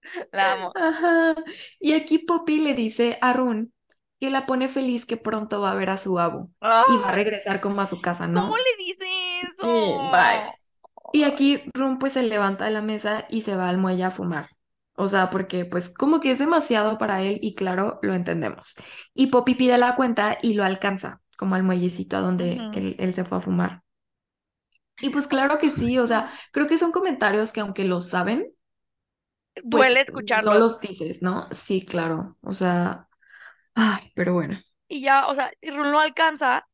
la amo. Ajá. Y aquí Poppy le dice a Run que la pone feliz que pronto va a ver a su abu y va a Ah, regresar como a su casa, ¿cómo ¿no? le dice Sí, bye. eso? Y aquí Rum pues se levanta de la mesa y se va al muelle a fumar. O sea, porque pues como que es demasiado para él y claro, lo entendemos. Y Poppy pide la cuenta y lo alcanza, como al muellecito a donde él, él se fue a fumar. Y pues claro que sí, o sea, no. creo que son comentarios que aunque los saben, pues Duele no escucharlos. los dices, ¿no? Sí, claro. O sea, ay, pero bueno. Y ya, o sea, y Run lo alcanza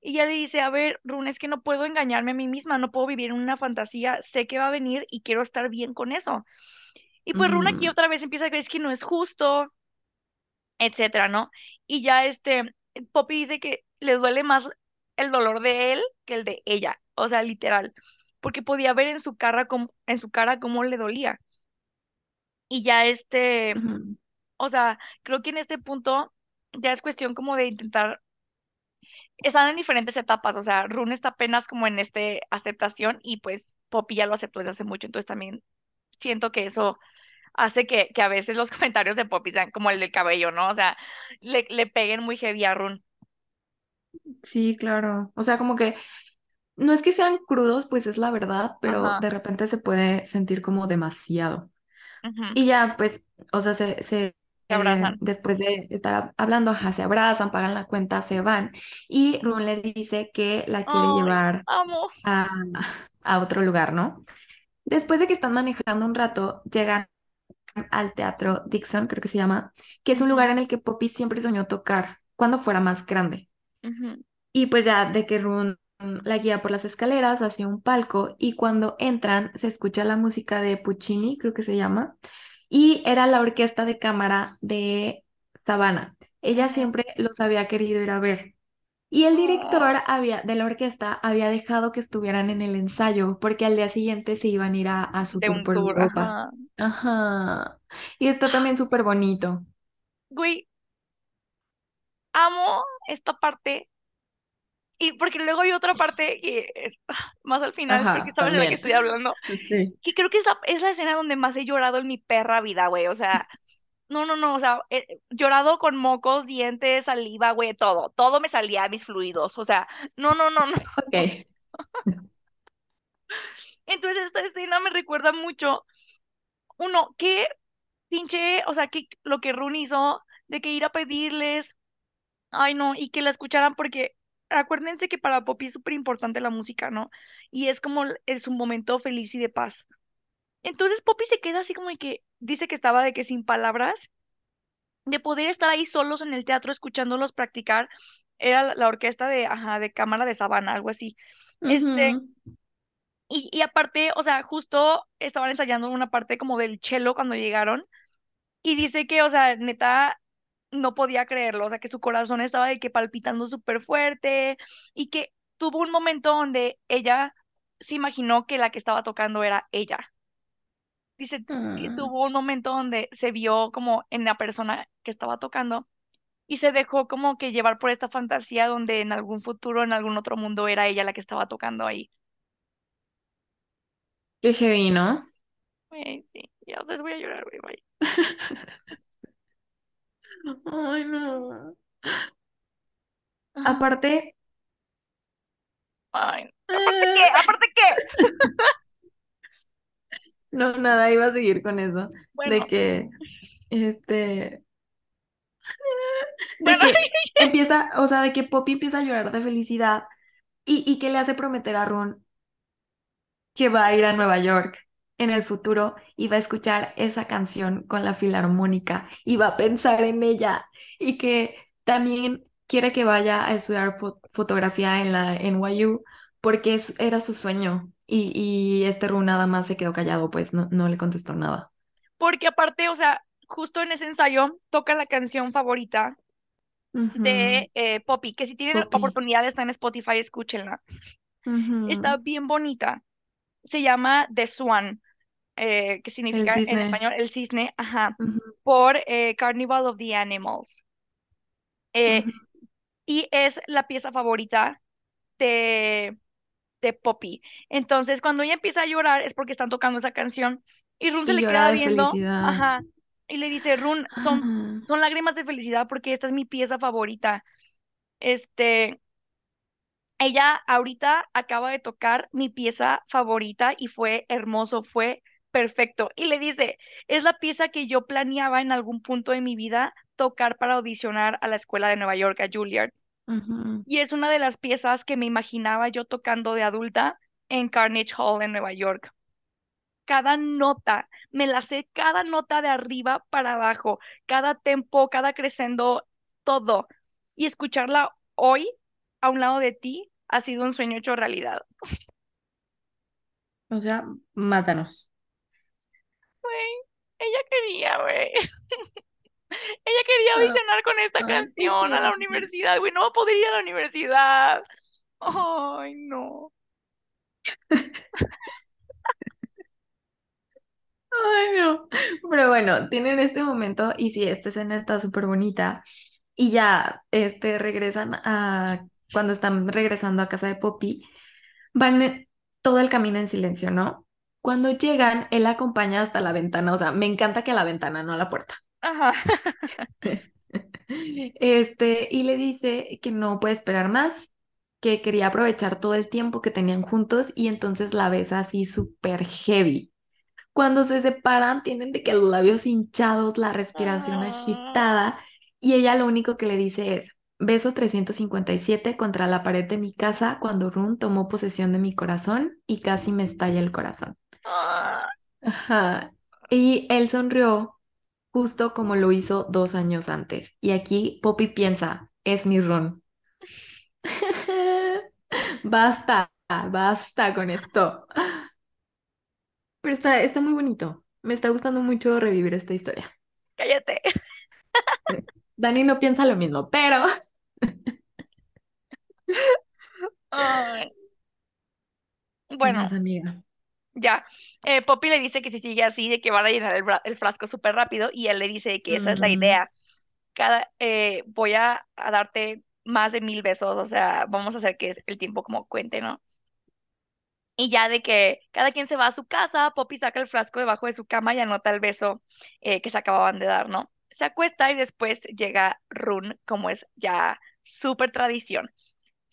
y ya le dice, a ver, Run, es que no puedo engañarme a mí misma, no puedo vivir en una fantasía, sé que va a venir y quiero estar bien con eso. Y pues Run aquí Ujú, otra vez empieza a creer "Es que no es justo, etcétera, ¿no? Y ya este, Poppy dice que le duele más el dolor de él que el de ella, o sea, literal, porque podía ver en su cara cómo, en su cara cómo le dolía. Y ya este, o sea, creo que en este punto ya es cuestión como de intentar están en diferentes etapas, o sea, Rune está apenas como en este aceptación y pues Poppy ya lo aceptó desde hace mucho, entonces también siento que eso hace que, que a veces los comentarios de Poppy sean como el del cabello, ¿no? O sea, le, le peguen muy heavy a Rune. Sí, claro. O sea, como que no es que sean crudos, pues es la verdad, pero Ajá, de repente se puede sentir como demasiado. Y ya, pues, o sea, se, se, eh, después de estar hab- hablando, ajá, se abrazan, pagan la cuenta, se van. Y Rune le dice que la quiere llevar a, a otro lugar, ¿no? Después de que están manejando un rato, llegan al Teatro Dixon, creo que se llama, que es un lugar en el que Poppy siempre soñó tocar cuando fuera más grande. Y pues ya de que Rune la guía por las escaleras hacia un palco y cuando entran se escucha la música de Puccini, creo que se llama, y era la orquesta de cámara de Savannah. Ella siempre los había querido ir a ver. Y el director Oh, había, de la orquesta había dejado que estuvieran en el ensayo porque al día siguiente se iban a ir a, a su tour por tour, Europa. ajá. Ajá. Y está también súper bonito. Güey, amo esta parte. Y porque luego hay otra parte que más al final, Ajá, sabes de la que estoy hablando Sí. que creo que es la, es la escena donde más he llorado en mi perra vida, güey. O sea, no, no, no, o sea, he llorado con mocos, dientes, saliva, güey, todo. Todo me salía, mis fluidos. O sea, no, no, no, no. Ok. Entonces esta escena me recuerda mucho, uno, que pinche, o sea, que lo que Run hizo de que ir a pedirles, ay no, y que la escucharan porque acuérdense que para Poppy es súper importante la música, ¿no? Y es como es un momento feliz y de paz. Entonces Poppy se queda así como de que dice que estaba de que sin palabras de poder estar ahí solos en el teatro escuchándolos practicar. Era la, orquesta de, ajá, de cámara de Sabana, algo así. Este, y, y aparte, o sea, justo estaban ensayando una parte como del cello cuando llegaron. Y dice que, o sea, neta, no podía creerlo. O sea, que su corazón estaba de que palpitando súper fuerte. Y que tuvo un momento donde ella se imaginó que la que estaba tocando era ella. Dice Mm. tuvo un momento donde se vio como en la persona que estaba tocando y se dejó como que llevar por esta fantasía donde en algún futuro, en algún otro mundo, era ella la que estaba tocando ahí. Qué heavy, ¿no? Güey, sí, ya voy a llorar, güey, bye. Ay, no. Ah, Aparte, Ay, aparte qué, eh, aparte qué. no, nada, iba a seguir con eso, de que, este, de bueno, que empieza, o sea, de que Poppy empieza a llorar de felicidad y, y que le hace prometer a Ron que va a ir a Nueva York en el futuro y va a escuchar esa canción con la filarmónica y va a pensar en ella y que también quiere que vaya a estudiar fo- fotografía en la NYU porque es- era su sueño y, y este Ru nada más se quedó callado, pues no, no le contestó nada. porque aparte, o sea, justo en ese ensayo toca la canción favorita de eh, Poppy, que si tienen Poppy. oportunidad está en Spotify, escúchenla. Está bien bonita. Se llama The Swan. eh, que significa en español el cisne, ajá, por eh, Carnival of the Animals. Y es la pieza favorita de, de Poppy. Entonces, cuando ella empieza a llorar es porque están tocando esa canción y Run se le queda viendo, felicidad. ajá, y le dice, Run, son, Ah, son lágrimas de felicidad porque esta es mi pieza favorita. Este, ella ahorita acaba de tocar mi pieza favorita y fue hermoso, fue perfecto. Y le dice, es la pieza que yo planeaba en algún punto de mi vida tocar para audicionar a la escuela de Nueva York, a Juilliard. Y es una de las piezas que me imaginaba yo tocando de adulta en Carnegie Hall en Nueva York. Cada nota, me la sé cada nota de arriba para abajo, cada tempo, cada crescendo, todo. Y escucharla hoy a un lado de ti ha sido un sueño hecho realidad. O sea, mátanos. Güey, ella quería, güey. Ella quería Ah, audicionar con esta canción a la universidad, güey. No va a poder ir a la universidad. Ay, no. Ay, no. Pero bueno, tienen este momento y sí, esta escena está súper bonita. Y ya, este, regresan a, cuando están regresando a casa de Poppy, van todo el camino en silencio, ¿no? Cuando llegan, él acompaña hasta la ventana, o sea, me encanta que a la ventana, no a la puerta. Ajá. Este, y le dice que no puede esperar más, que quería aprovechar todo el tiempo que tenían juntos y entonces la besa así súper heavy. Cuando se separan, tienen de que los labios hinchados, la respiración Ah, agitada, y ella lo único que le dice es, beso 357 contra la pared de mi casa cuando Run tomó posesión de mi corazón y casi me estalla el corazón. ah. Ajá. Y él sonrió justo como lo hizo dos años antes. Y aquí Poppy piensa, es mi Run. Basta, basta con esto. Pero está, está muy bonito. Me está gustando mucho revivir esta historia. Cállate. Dani no piensa lo mismo, pero... Ay, ¿Qué Bueno, amiga? Ya. Eh, Poppy le dice que si sigue así, de que van a llenar el, frasco súper rápido, y él le dice que esa es la idea. Cada, eh, voy a, a darte más de mil besos, o sea, vamos a hacer que el tiempo como cuente, ¿no? Y ya de que cada quien se va a su casa, Poppy saca el frasco debajo de su cama y anota el beso eh, que se acababan de dar, ¿no? Se acuesta y después llega Run, como es ya súper tradición.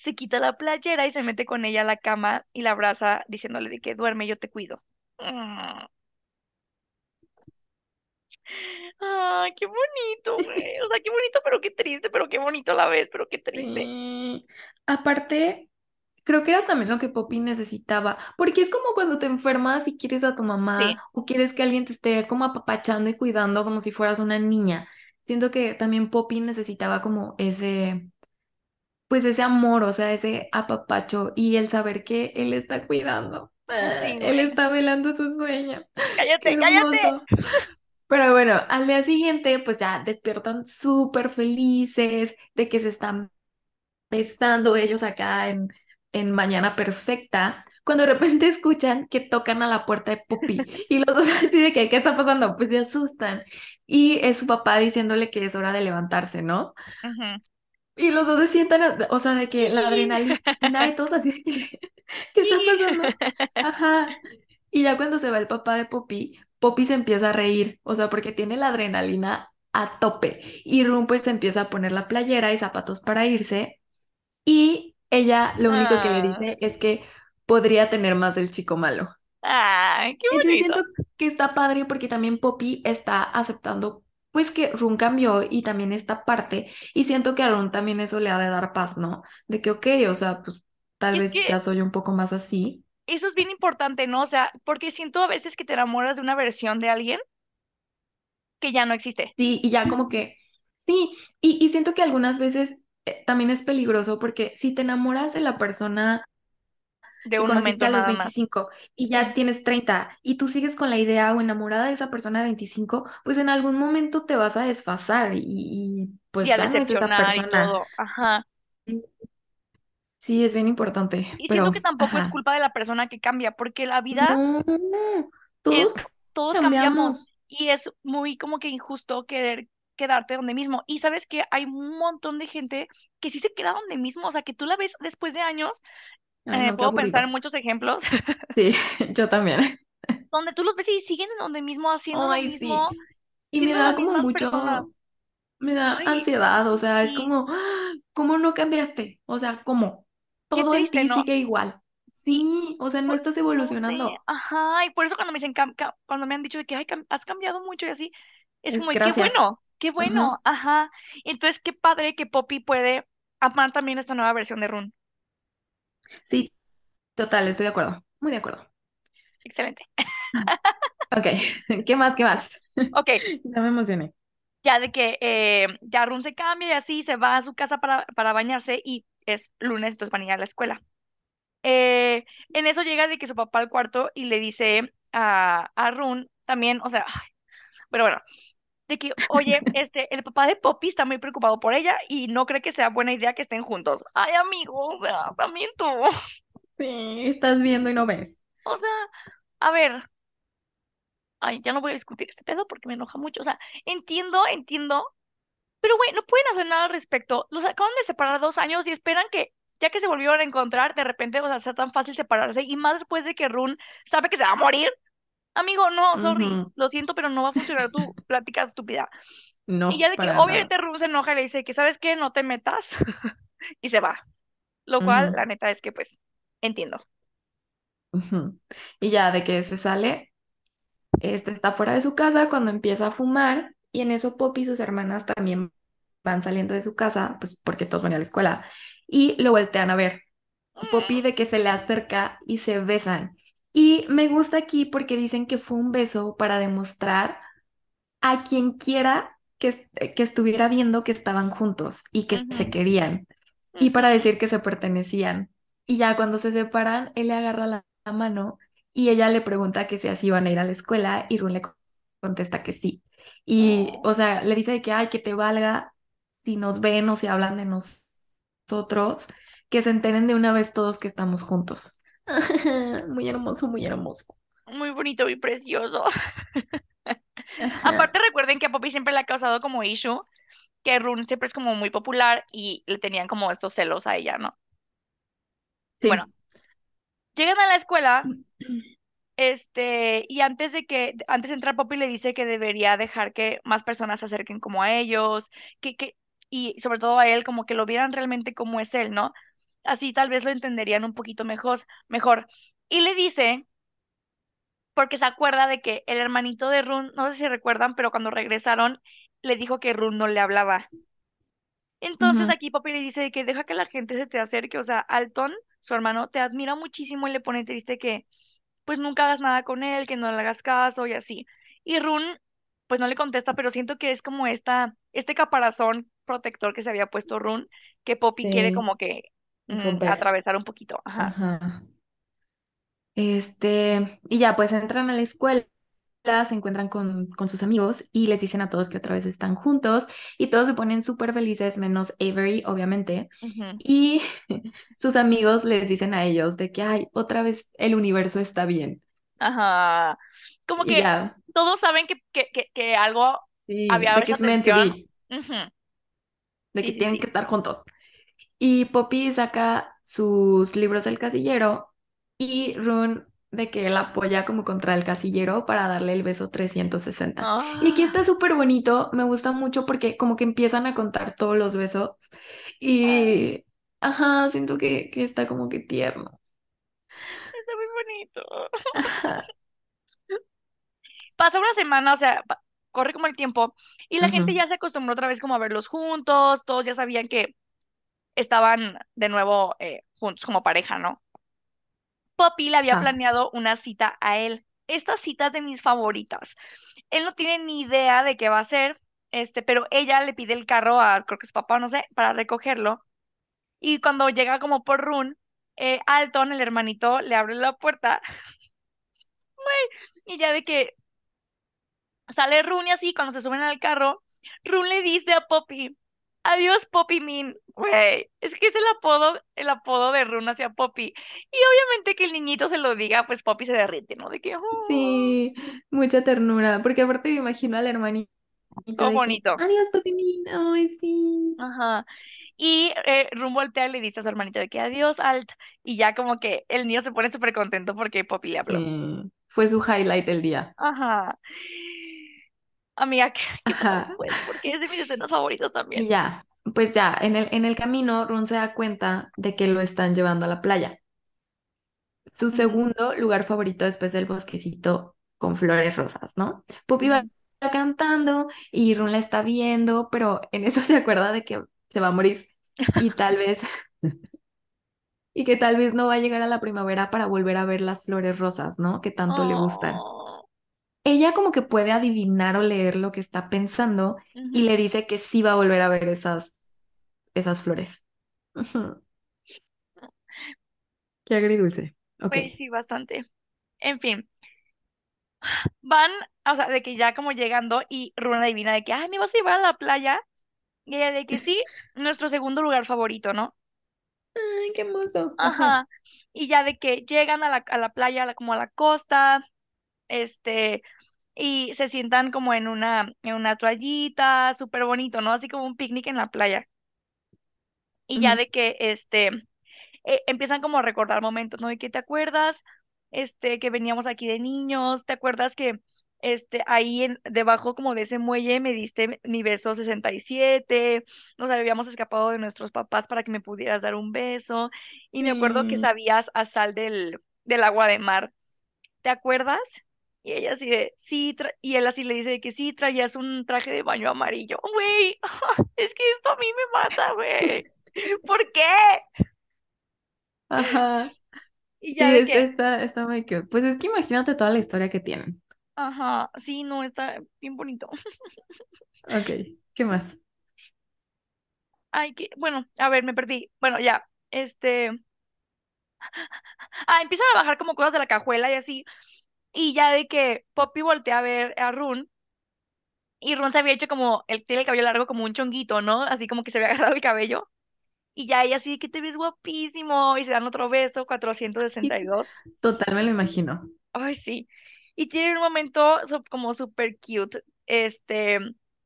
Se quita la playera y se mete con ella a la cama y la abraza diciéndole de que duerme, yo te cuido. Mm. Ay, qué bonito, güey. O sea, qué bonito, pero qué triste, pero qué bonito a la vez, pero qué triste. sí. Aparte, creo que era también lo que Poppy necesitaba, porque es como cuando te enfermas y quieres a tu Sí, mamá o quieres que alguien te esté como apapachando y cuidando como si fueras una niña. Siento que también Poppy necesitaba como ese, pues ese amor, o sea, ese apapacho y el saber que él está cuidando. Sí, Él está velando su sueño. Cállate, cállate. Pero bueno, al día siguiente, pues ya despiertan súper felices de que se están besando ellos acá en, en Mañana Perfecta, cuando de repente escuchan que tocan a la puerta de Poppy y los dos así de que, ¿qué está pasando? Pues se asustan. Y es su papá diciéndole que es hora de levantarse, ¿no? Ujú. Y los dos se sientan, o sea, de que la adrenalina y todos así, de que, ¿qué está pasando? Ajá. Y ya cuando se va el papá de Poppy, Poppy se empieza a reír, o sea, porque tiene la adrenalina a tope. Y Rum pues se empieza a poner la playera y zapatos para irse. Y ella lo único que le Ah, dice es que podría tener más del chico malo. ay, qué Entonces siento que está padre porque también Poppy está aceptando pues que Run cambió y también esta parte. Y siento que a Run también eso le ha de dar paz, ¿no? De que, ok, o sea, pues tal es vez que ya soy un poco más así. eso es bien importante, ¿no? O sea, porque siento a veces que te enamoras de una versión de alguien que ya no existe, Sí, y ya como que, sí, y, y siento que algunas veces eh, también es peligroso porque si te enamoras de la persona de un conociste momento a los nada más. 25 y ya tienes 30 y tú sigues con la idea o enamorada de esa persona de 25, pues en algún momento te vas a desfasar y, y, pues ya no es esa y persona. todo. Ajá. Sí, es bien importante, Y siento que pero, tampoco es culpa de la persona que cambia, porque la vida no, es, todos todos cambiamos cambiamos. y es muy como que injusto querer quedarte donde mismo. Y sabes que hay un montón de gente que sí se queda donde mismo, o sea, que tú la ves después de años, eh, puedo pensar en muchos ejemplos, Sí, yo también. donde tú los ves y siguen donde mismo, haciendo lo Ay, sí. mismo Y me da como personas. mucho, me da Ay, ansiedad, o sea, es como. ¿cómo no cambiaste? O sea, ¿cómo? Todo en ti ¿no? sigue igual. Sí, o sea, no estás evolucionando. ajá, y por eso cuando me dicen, cuando me han dicho de que "Ay, has cambiado mucho y así, es Es como, qué bueno, qué Ajá. bueno, ajá. Entonces, qué padre que Poppy puede amar también esta nueva versión de Rune. Sí, total, estoy de acuerdo. Muy de acuerdo. Excelente. Ok, ¿qué más? ¿Qué más? Ok, Ya me emocioné. ya de que eh, ya Rune se cambia y así se va a su casa para, para bañarse y es lunes, entonces van a ir a la escuela. Eh, en eso llega de que su papá al cuarto y le dice a, a Rune también, o sea, ay, pero bueno, de que, oye, este, el papá de Poppy está muy preocupado por ella y no cree que sea buena idea que estén juntos. Ay, amigo, o sea, también tú. Sí, estás viendo y no ves. O sea, a ver, ay, ya no voy a discutir este pedo porque me enoja mucho. O sea, entiendo, entiendo, pero güey, no pueden hacer nada al respecto. Los acaban de separar dos años y esperan que, ya que se volvieron a encontrar, de repente, o sea, sea tan fácil separarse y más después de que Rune sabe que se va a morir. Amigo, no, sorry, lo siento, pero no va a funcionar tu plática estúpida. Y ya No, de que obviamente Rune se enoja y le dice que, ¿sabes qué? No te metas y se va. Lo cual, la neta es que, pues, entiendo. Y ya de que se sale, este está fuera de su casa cuando empieza a fumar y en eso Poppy y sus hermanas también van saliendo de su casa, pues porque todos van a la escuela y lo voltean a ver. Poppy Mm, de que se le acerca y se besan. Y me gusta aquí porque dicen que fue un beso para demostrar a quien quiera que, est- que estuviera viendo que estaban juntos y que se querían y para decir que se pertenecían. Y ya cuando se separan, él le agarra la, la mano y ella le pregunta que si así iban a ir a la escuela y Run le co- contesta que sí. Y, Oh, o sea, le dice que, ay, que te valga si nos ven o si hablan de nos- nosotros, que se enteren de una vez todos que estamos juntos. Muy hermoso, muy hermoso. muy bonito y precioso. Aparte, recuerden que a Poppy siempre le ha causado como issue, que Rune siempre es como muy popular y le tenían como estos celos a ella, ¿no? Bueno, Sí. llegan a la escuela, este, y antes de que, antes de entrar Poppy le dice que debería dejar que más personas se acerquen como a ellos, que, que, y sobre todo a él, como que lo vieran realmente como es él, ¿no? Así tal vez lo entenderían un poquito mejor, mejor. Y le dice porque se acuerda de que el hermanito de Run, no sé si recuerdan, pero cuando regresaron le dijo que Run no le hablaba. Entonces aquí Poppy le dice que deja que la gente se te acerque, o sea, Alton, su hermano, te admira muchísimo y le pone triste que pues nunca hagas nada con él, que no le hagas caso y así. Y Run pues no le contesta, pero siento que es como esta, este caparazón protector que se había puesto Run, que Poppy quiere como que romper. atravesar un poquito. Ajá. Ajá. Este, y ya, pues entran a la escuela, se encuentran con, con sus amigos y les dicen a todos que otra vez están juntos y todos se ponen súper felices, menos Avery, obviamente. Y sus amigos les dicen a ellos de que, ay, otra vez el universo está bien. Ajá. Como que todos saben que, que, que, que algo sí, había de que es meant to de que Sí, tienen que estar juntos. Y Poppy saca sus libros del casillero y Rune de que él apoya como contra el casillero para darle el beso 360. Y aquí Ah, está súper bonito, me gusta mucho porque como que empiezan a contar todos los besos ah, y, ajá, siento que, que está como que tierno. está muy bonito. Ajá. Pasa una semana, o sea, corre como el tiempo y la gente ya se acostumbró otra vez como a verlos juntos, todos ya sabían que estaban de nuevo eh, juntos como pareja, ¿no? Poppy le había Ah, planeado una cita a él. Esta cita es de mis favoritas. Él no tiene ni idea de qué va a hacer, este, pero ella le pide el carro a, creo que su papá, no sé, para recogerlo. Y cuando llega como por Run, eh, Alton, el hermanito, le abre la puerta y ya de que sale Run y así, cuando se suben al carro, Run le dice a Poppy, adiós Poppy Min, güey, es que es el apodo, el apodo de Run hacia Poppy. Y obviamente que el niñito se lo diga, pues Poppy se derrite, ¿no? De que, oh, sí, mucha ternura, porque aparte me imagino al hermanito que, bonito. adiós, papi mío, ay, sí. Ajá. Y eh, Rum voltea y le dice a su hermanito de que adiós, Alt. Y ya como que el niño se pone súper contento porque Poppy le habló. Sí, fue su highlight del día. Ajá. Amiga, ¿qué, pasa? Porque es de mis escenas favoritas también. Ya, pues ya, en el, en el camino, Ron se da cuenta de que lo están llevando a la playa. Su segundo lugar favorito después del bosquecito con flores rosas, ¿no? Poppy va cantando y Ron la está viendo, pero en eso se acuerda de que se va a morir y tal vez, y que tal vez no va a llegar a la primavera para volver a ver las flores rosas, ¿no? Que tanto le gustan. Ella como que puede adivinar o leer lo que está pensando y le dice que sí va a volver a ver esas, esas flores. Qué agridulce. Ok. Pues sí, bastante. En fin, van, o sea, de que ya como llegando y Runa adivina de que, ay, me vas a llevar a la playa. Y ella de que sí, nuestro segundo lugar favorito, ¿no? Ay, qué hermoso. Ajá. Ajá. Y ya de que llegan a la, a la playa, a la- como a la costa, este, y se sientan como en una, en una toallita, súper bonito, ¿no? Así como un picnic en la playa. Y ya de que, este, eh, empiezan como a recordar momentos, ¿no? ¿Y que te acuerdas? Este, que veníamos aquí de niños, ¿te acuerdas que, este, ahí en, debajo como de ese muelle me diste mi beso 67, nos habíamos escapado de nuestros papás para que me pudieras dar un beso, y me acuerdo que sabías a sal del, del agua de mar, ¿te acuerdas? Y ella así de, sí, y él así le dice de que sí, traías un traje de baño amarillo. Güey, es que esto a mí me mata, güey. ¿Por qué? Ajá. Y ya Sí, de es- que, está, está muy cute. Pues es que imagínate toda la historia que tienen. ajá, sí, no, está bien bonito. Ok, ¿qué más? Ay, que, bueno, a ver, me perdí. Bueno, ya, este, ah, empiezan a bajar como cosas de la cajuela y así, y ya de que Poppy voltea a ver a Rune, y Rune se había hecho como, él tiene el cabello largo como un chonguito, ¿no? Así como que se había agarrado el cabello, y ya ella así, que te ves guapísimo, y se dan otro beso, Y 462. total me lo imagino. Ay, sí. Y tienen un momento como súper cute, este,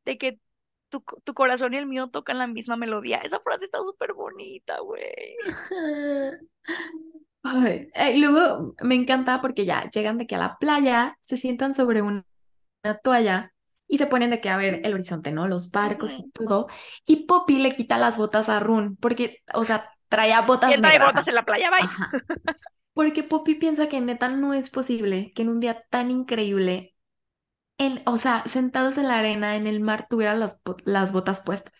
de que tu, tu corazón y el mío tocan la misma melodía. Esa frase está súper bonita, güey. Ay, eh, y luego me encanta porque ya llegan de que a la playa se sientan sobre un- una toalla y se ponen de que a ver el horizonte, ¿no? Los barcos y todo. Y Poppy le quita las botas a Run porque, o sea, traía botas ¿Quién trae negras. botas en la playa? Bye. Ajá. Porque Poppy piensa que neta no es posible que en un día tan increíble, en, o sea, sentados en la arena, en el mar, tuviera las, las botas puestas.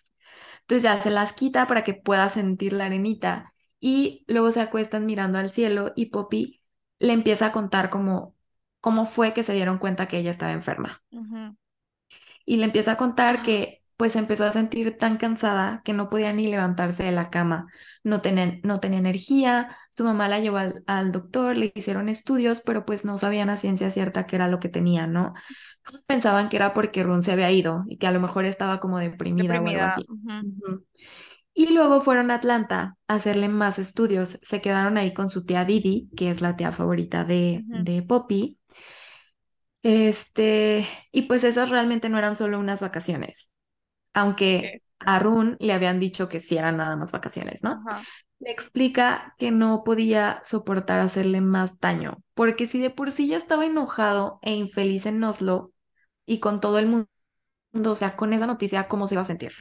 Entonces ya se las quita para que pueda sentir la arenita y luego se acuestan mirando al cielo y Poppy le empieza a contar cómo, cómo fue que se dieron cuenta que ella estaba enferma. Y le empieza a contar Ah, que pues empezó a sentir tan cansada que no podía ni levantarse de la cama, no tenía, no tenía energía, su mamá la llevó al, al doctor, le hicieron estudios, pero pues no sabían a ciencia cierta qué era lo que tenía, ¿no? Todos pensaban que era porque Run se había ido y que a lo mejor estaba como deprimida o algo así. Ujú. Y luego fueron a Atlanta a hacerle más estudios. Se quedaron ahí con su tía Didi, que es la tía favorita de, de Poppy. Este, y pues esas realmente no eran solo unas vacaciones, aunque a Run le habían dicho que sí eran nada más vacaciones, ¿no? Ajá. Le explica que no podía soportar hacerle más daño, porque si de por sí ya estaba enojado e infeliz en Oslo y con todo el mundo, o sea, con esa noticia, ¿cómo se iba a sentir?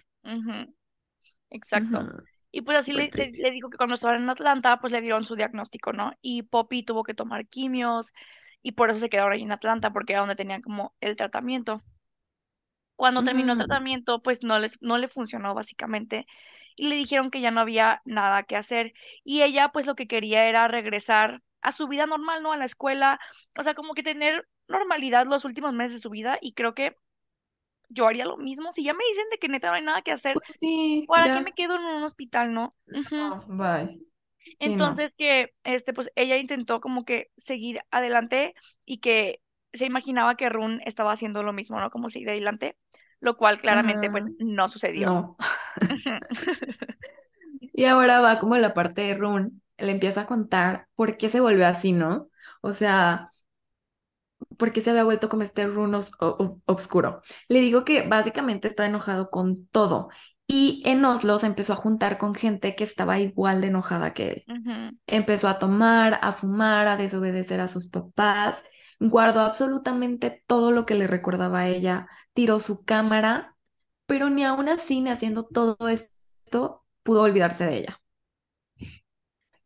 Exacto. Y pues así le, le, dijo que cuando estaban en Atlanta, pues le dieron su diagnóstico, ¿no? Y Poppy tuvo que tomar quimios y por eso se quedaron ahí en Atlanta, porque era donde tenían como el tratamiento. Cuando terminó el Ujú, tratamiento, pues no les, no le funcionó básicamente y le dijeron que ya no había nada que hacer y ella pues lo que quería era regresar a su vida normal, ¿no? A la escuela, o sea, como que tener normalidad los últimos meses de su vida y creo que yo haría lo mismo. Si ya me dicen de que neta no hay nada que hacer, Pues sí, ¿para qué me quedo en un hospital, no? Ujú. No, bye. Sí, no. Entonces que, este, pues ella intentó como que seguir adelante y que se imaginaba que Run estaba haciendo lo mismo, ¿no? Como seguir adelante, lo cual claramente pues Ajá, no sucedió. no. Y ahora va como la parte de Run, le empieza a contar por qué se volvió así, ¿no? O sea, por qué se había vuelto como este Run os- o- o- oscuro. Le digo que básicamente está enojado con todo. Y en Oslo se empezó a juntar con gente que estaba igual de enojada que él. Empezó a tomar, a fumar, a desobedecer a sus papás. guardó absolutamente todo lo que le recordaba a ella, tiró su cámara, pero ni aún así, ni haciendo todo esto, pudo olvidarse de ella.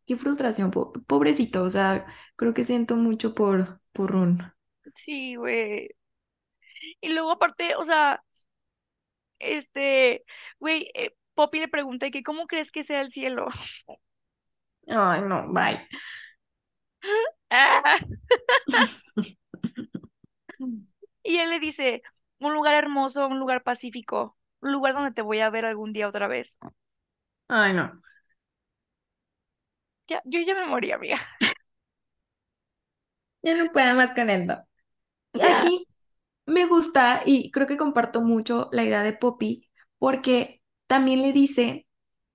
Qué frustración, po- pobrecito, o sea, creo que siento mucho por, por Run. Sí, güey. Y luego aparte, o sea, este, güey, eh, Poppy le pregunta que cómo crees que sea el cielo. Ay, no, bye. Ah, Y él le dice, un lugar hermoso, un lugar pacífico, un lugar donde te voy a ver algún día otra vez. Ay, no. Ya, yo ya me morí, amiga. Ya no puedo más con esto. Aquí me gusta y creo que comparto mucho la idea de Poppy porque también le dice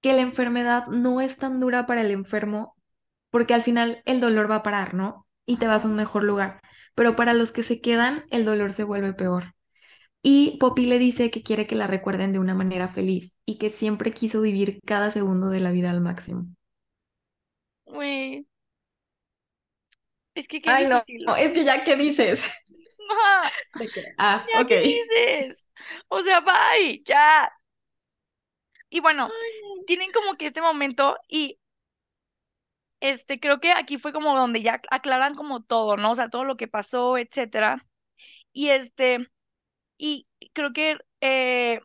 que la enfermedad no es tan dura para el enfermo porque al final el dolor va a parar, ¿no? Y te vas a un mejor lugar. Pero para los que se quedan, el dolor se vuelve peor. Y Poppy le dice que quiere que la recuerden de una manera feliz y que siempre quiso vivir cada segundo de la vida al máximo. Güey, es que qué Ay, no, difícil. no, es que ya, ¿qué dices? Ajá, De que, ah, ya, ok. ¿qué dices? O sea, bye, ya. Y bueno, tienen como que este momento y este, creo que aquí fue como donde ya aclaran como todo, ¿no? O sea, todo lo que pasó, etcétera. Y este, y creo que eh,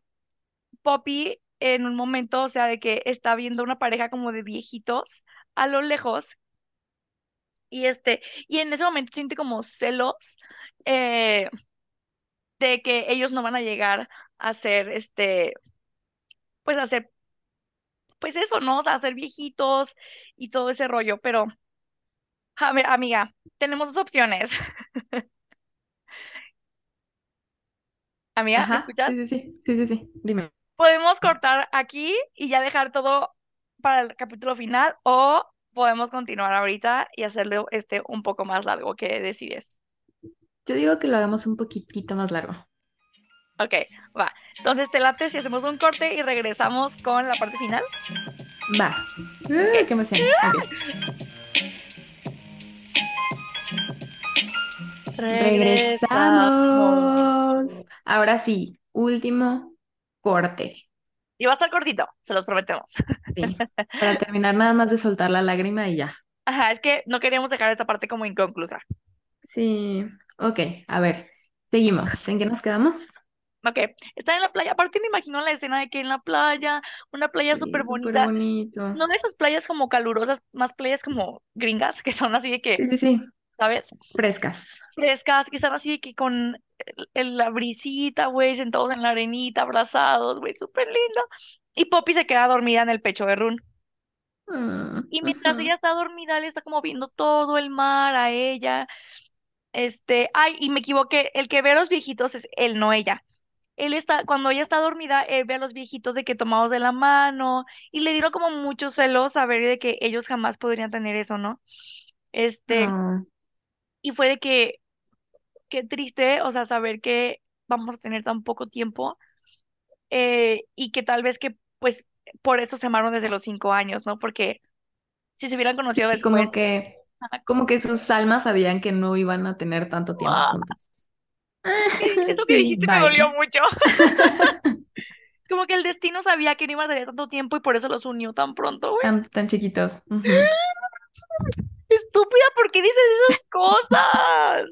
Poppy en un momento, o sea, de que está viendo una pareja como de viejitos a lo lejos y este, y en ese momento siente como celos eh, de que ellos no van a llegar a ser, este, pues a ser, pues eso, ¿no? O sea, a ser viejitos y todo ese rollo, pero, a ver, amiga, tenemos dos opciones. Amiga, ¿me Ajá, escuchas? sí, sí, sí, sí, sí, sí, dime. Podemos cortar aquí y ya dejar todo para el capítulo final o podemos continuar ahorita y hacerlo este un poco más largo. ¿Qué decides? Yo digo que lo hagamos un poquitito más largo. Ok, va. Entonces te late si hacemos un corte y regresamos con la parte final. Va. Uh, qué emoción. Ok. Regresamos. Ahora sí, último corte. Y va a estar cortito, se los prometemos. Sí, para terminar nada más de soltar la lágrima y ya. Ajá, es que no queríamos dejar esta parte como inconclusa. Sí, ok, a ver, seguimos. ¿En qué nos quedamos? Ok, están en la playa. Aparte me imagino la escena de que en la playa, una playa Sí, súper súper bonita. bonito. No de esas playas como calurosas, más playas como gringas, que son así de que, Sí, sí, sí, ¿sabes? frescas. frescas, que están así de que con la brisita, güey, sentados en la arenita, abrazados, güey, súper lindo. Y Poppy se queda dormida en el pecho de Run. Mm, Y mientras ella está dormida, él está como viendo todo el mar a ella. Este, ay, y me equivoqué, el que ve a los viejitos es él, no ella. Él está, cuando ella está dormida, él ve a los viejitos de que tomados de la mano y le dieron como mucho celos saber de que ellos jamás podrían tener eso, ¿no? Este, No. y fue de que qué triste, o sea, saber que vamos a tener tan poco tiempo eh, y que tal vez que, pues, por eso se amaron desde los cinco años, ¿no? Porque si se hubieran conocido después, como que, como que sus almas sabían que no iban a tener tanto tiempo ¡guau! juntos. Eso que, Sí, dijiste me bye. dolió mucho. Como que el destino sabía que no iban a tener tanto tiempo y por eso los unió tan pronto, güey. Tan, tan chiquitos. Estúpida, ¿por qué dices esas cosas?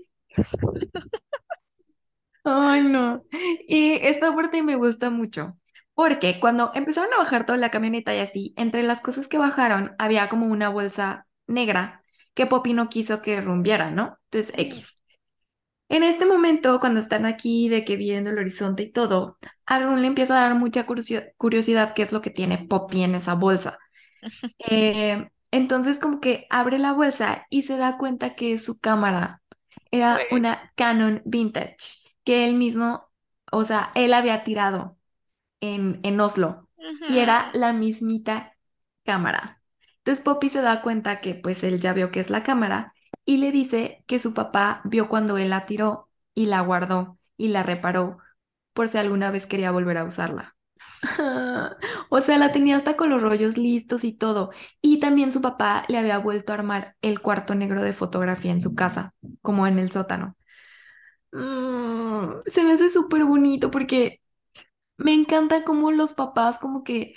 Ay, no. Y esta parte me gusta mucho, porque cuando empezaron a bajar toda la camioneta y así, entre las cosas que bajaron había como una bolsa negra que Poppy no quiso que rumbiera, ¿no? Entonces, X. En este momento, cuando están aquí de que viendo el horizonte y todo, a Run le empieza a dar mucha curiosi- curiosidad qué es lo que tiene Poppy en esa bolsa. Eh, entonces como que abre la bolsa y se da cuenta que su cámara era una Canon Vintage que él mismo, o sea, él había tirado en, en Oslo y era la mismita cámara. Entonces Poppy se da cuenta que pues él ya vio que es la cámara y le dice que su papá vio cuando él la tiró y la guardó y la reparó por si alguna vez quería volver a usarla. O sea, la tenía hasta con los rollos listos y todo. Y también su papá le había vuelto a armar el cuarto negro de fotografía en su casa, como en el sótano. Mm, se me hace súper bonito porque me encanta cómo los papás como que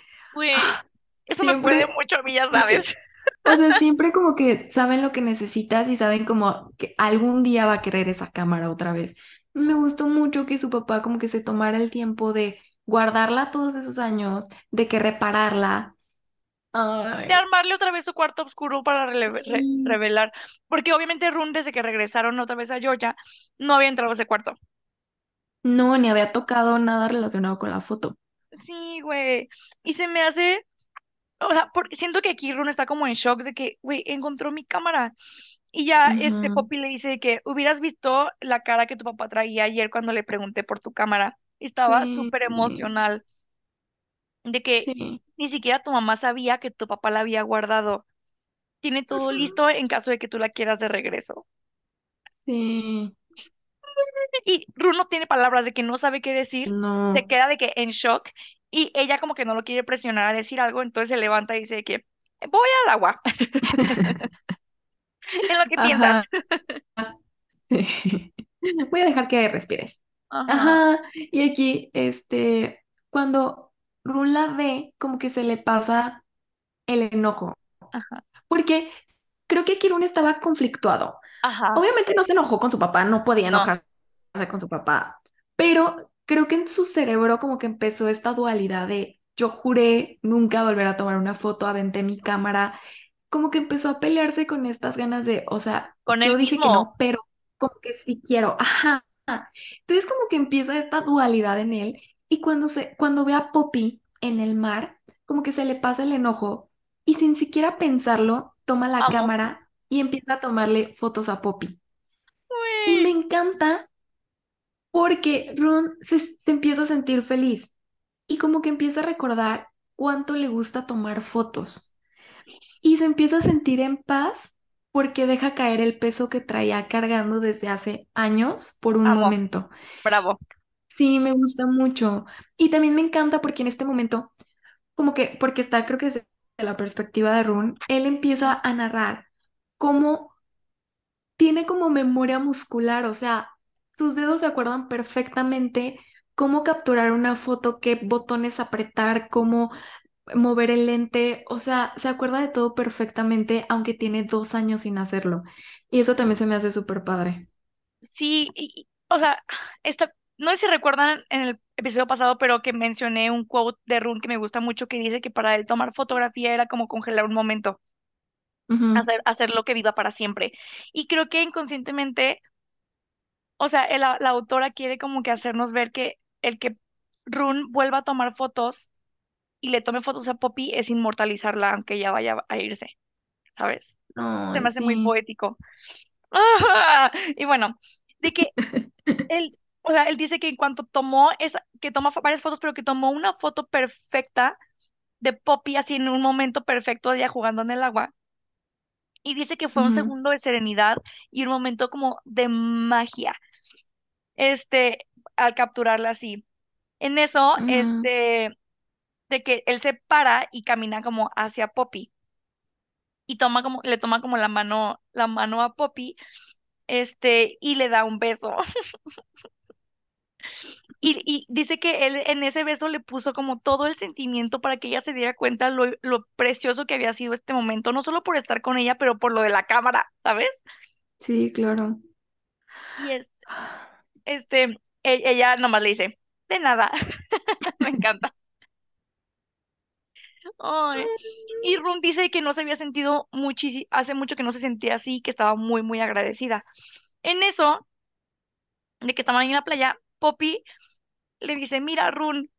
ah, eso me puede mucho a mí, ya sabes. o sea, siempre como que saben lo que necesitas y saben como que algún día va a querer esa cámara otra vez. Me gustó mucho que su papá como que se tomara el tiempo de guardarla todos esos años, de que repararla. De armarle otra vez su cuarto oscuro para rele- re- sí. revelar. Porque obviamente Rune, desde que regresaron otra vez a Georgia, no había entrado a ese cuarto. No, ni había tocado nada relacionado con la foto. Sí, güey. Y se me hace, o sea, porque siento que aquí Rune está como en shock de que, güey, encontró mi cámara. Y ya este Poppy le dice que hubieras visto la cara que tu papá traía ayer cuando le pregunté por tu cámara. Estaba Sí, súper emocional de que sí, ni siquiera tu mamá sabía que tu papá la había guardado. Tiene todo ujú, listo en caso de que tú la quieras de regreso. sí. Y Ru no tiene palabras de que no sabe qué decir, se No. queda de que en shock y ella como que no lo quiere presionar a decir algo, entonces se levanta y dice que voy al agua, en lo que sí. Voy a dejar que respires. Ajá, Ajá, y aquí, este, cuando Run la ve, como que se le pasa el enojo, ajá, porque creo que aquí Run estaba conflictuado. ajá, Obviamente no se enojó con su papá, no podía no, enojarse con su papá, pero creo que en su cerebro como que empezó esta dualidad de yo juré nunca volver a tomar una foto, aventé mi cámara, como que empezó a pelearse con estas ganas de, o sea, con yo dije que no, pero como que sí quiero, ajá. Entonces como que empieza esta dualidad en él y cuando se, cuando ve a Poppy en el mar, como que se le pasa el enojo y sin siquiera pensarlo, toma la amo. cámara y empieza a tomarle fotos a Poppy. Y me encanta porque Ron se, se empieza a sentir feliz y como que empieza a recordar cuánto le gusta tomar fotos y se empieza a sentir en paz porque deja caer el peso que traía cargando desde hace años por un momento. bravo, Sí, me gusta mucho. Y también me encanta porque en este momento, como que, porque está, creo que desde la perspectiva de Run, él empieza a narrar cómo tiene como memoria muscular, o sea, sus dedos se acuerdan perfectamente cómo capturar una foto, qué botones apretar, cómo mover el lente, o sea, se acuerda de todo perfectamente, aunque tiene dos años sin hacerlo. Y eso también se me hace súper padre. Sí, y- o sea, esta, no sé si recuerdan en el episodio pasado, pero que mencioné un quote de Rune que me gusta mucho que dice que para él tomar fotografía era como congelar un momento. Hacer, hacer lo que viva para siempre. Y creo que inconscientemente, o sea, el- la, la autora quiere como que hacernos ver que el que Rune vuelva a tomar fotos y le tome fotos a Poppy es inmortalizarla aunque ella vaya a irse, ¿sabes? Se me hace muy poético. Y bueno, de que él, o sea, él dice que en cuanto tomó esa, que toma varias fotos, pero que tomó una foto perfecta de Poppy así en un momento perfecto de ella jugando en el agua y dice que fue un segundo de serenidad y un momento como de magia, este, al capturarla así. En eso, ujú, este, de que él se para y camina como hacia Poppy y toma como, le toma como la mano, la mano a Poppy, este, y le da un beso. Y, y dice que él en ese beso le puso como todo el sentimiento para que ella se diera cuenta lo, lo precioso que había sido este momento, no solo por estar con ella, pero por lo de la cámara, ¿sabes? Sí, claro. Y es, este, e- ella nomás le dice, de nada, me encanta. Y Rum dice que no se había sentido muchísimo, hace mucho que no se sentía así, que estaba muy, muy agradecida. En eso, de que estaban en la playa, Poppy le dice, mira, Run,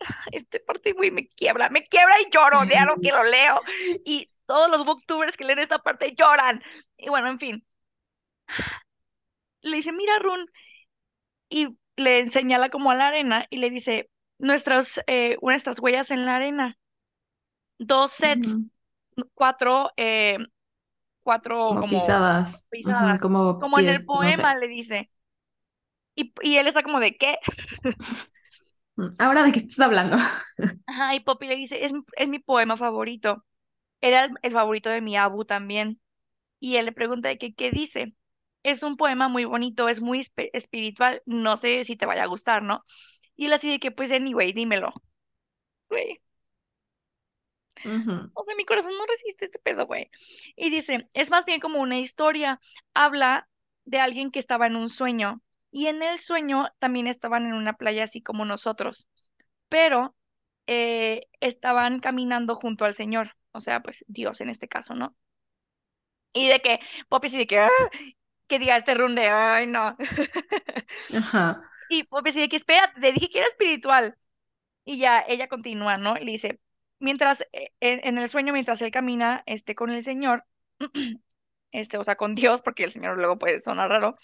este parte, me quiebra, me quiebra y lloro, de algo que lo leo. Y todos los booktubers que leen esta parte lloran. Y bueno, en fin, le dice, mira, Run, y le señala como a la arena y le dice, nuestras, eh, nuestras huellas en la arena, dos sets, cuatro, eh, cuatro Como como pisadas, pisadas, como como en el no poema sé. le dice. Y, y él está como de, ¿qué? Ahora de qué estás hablando. Ajá, y Poppy le dice, es, es mi poema favorito. Era el, el favorito de mi abu también. Y él le pregunta de que, ¿qué dice? es un poema muy bonito, es muy espiritual, no sé si te vaya a gustar, ¿no? Y él así de que, pues, anyway, dímelo. Güey, O sea, mi corazón no resiste este pedo, güey. Y dice, es más bien como una historia, habla de alguien que estaba en un sueño, y en el sueño también estaban en una playa así como nosotros, pero eh, estaban caminando junto al Señor, o sea, pues Dios en este caso, ¿no? Y de que, Poppy sí de que, "Ah", que diga este run de, ay, no. Ajá. Y Poppy sí de que, espérate, te dije que era espiritual. Y ya ella continúa, ¿no? Y le dice, mientras, eh, en, el sueño, mientras él camina, este, con el Señor, este, o sea, con Dios, porque el Señor luego puede sonar raro,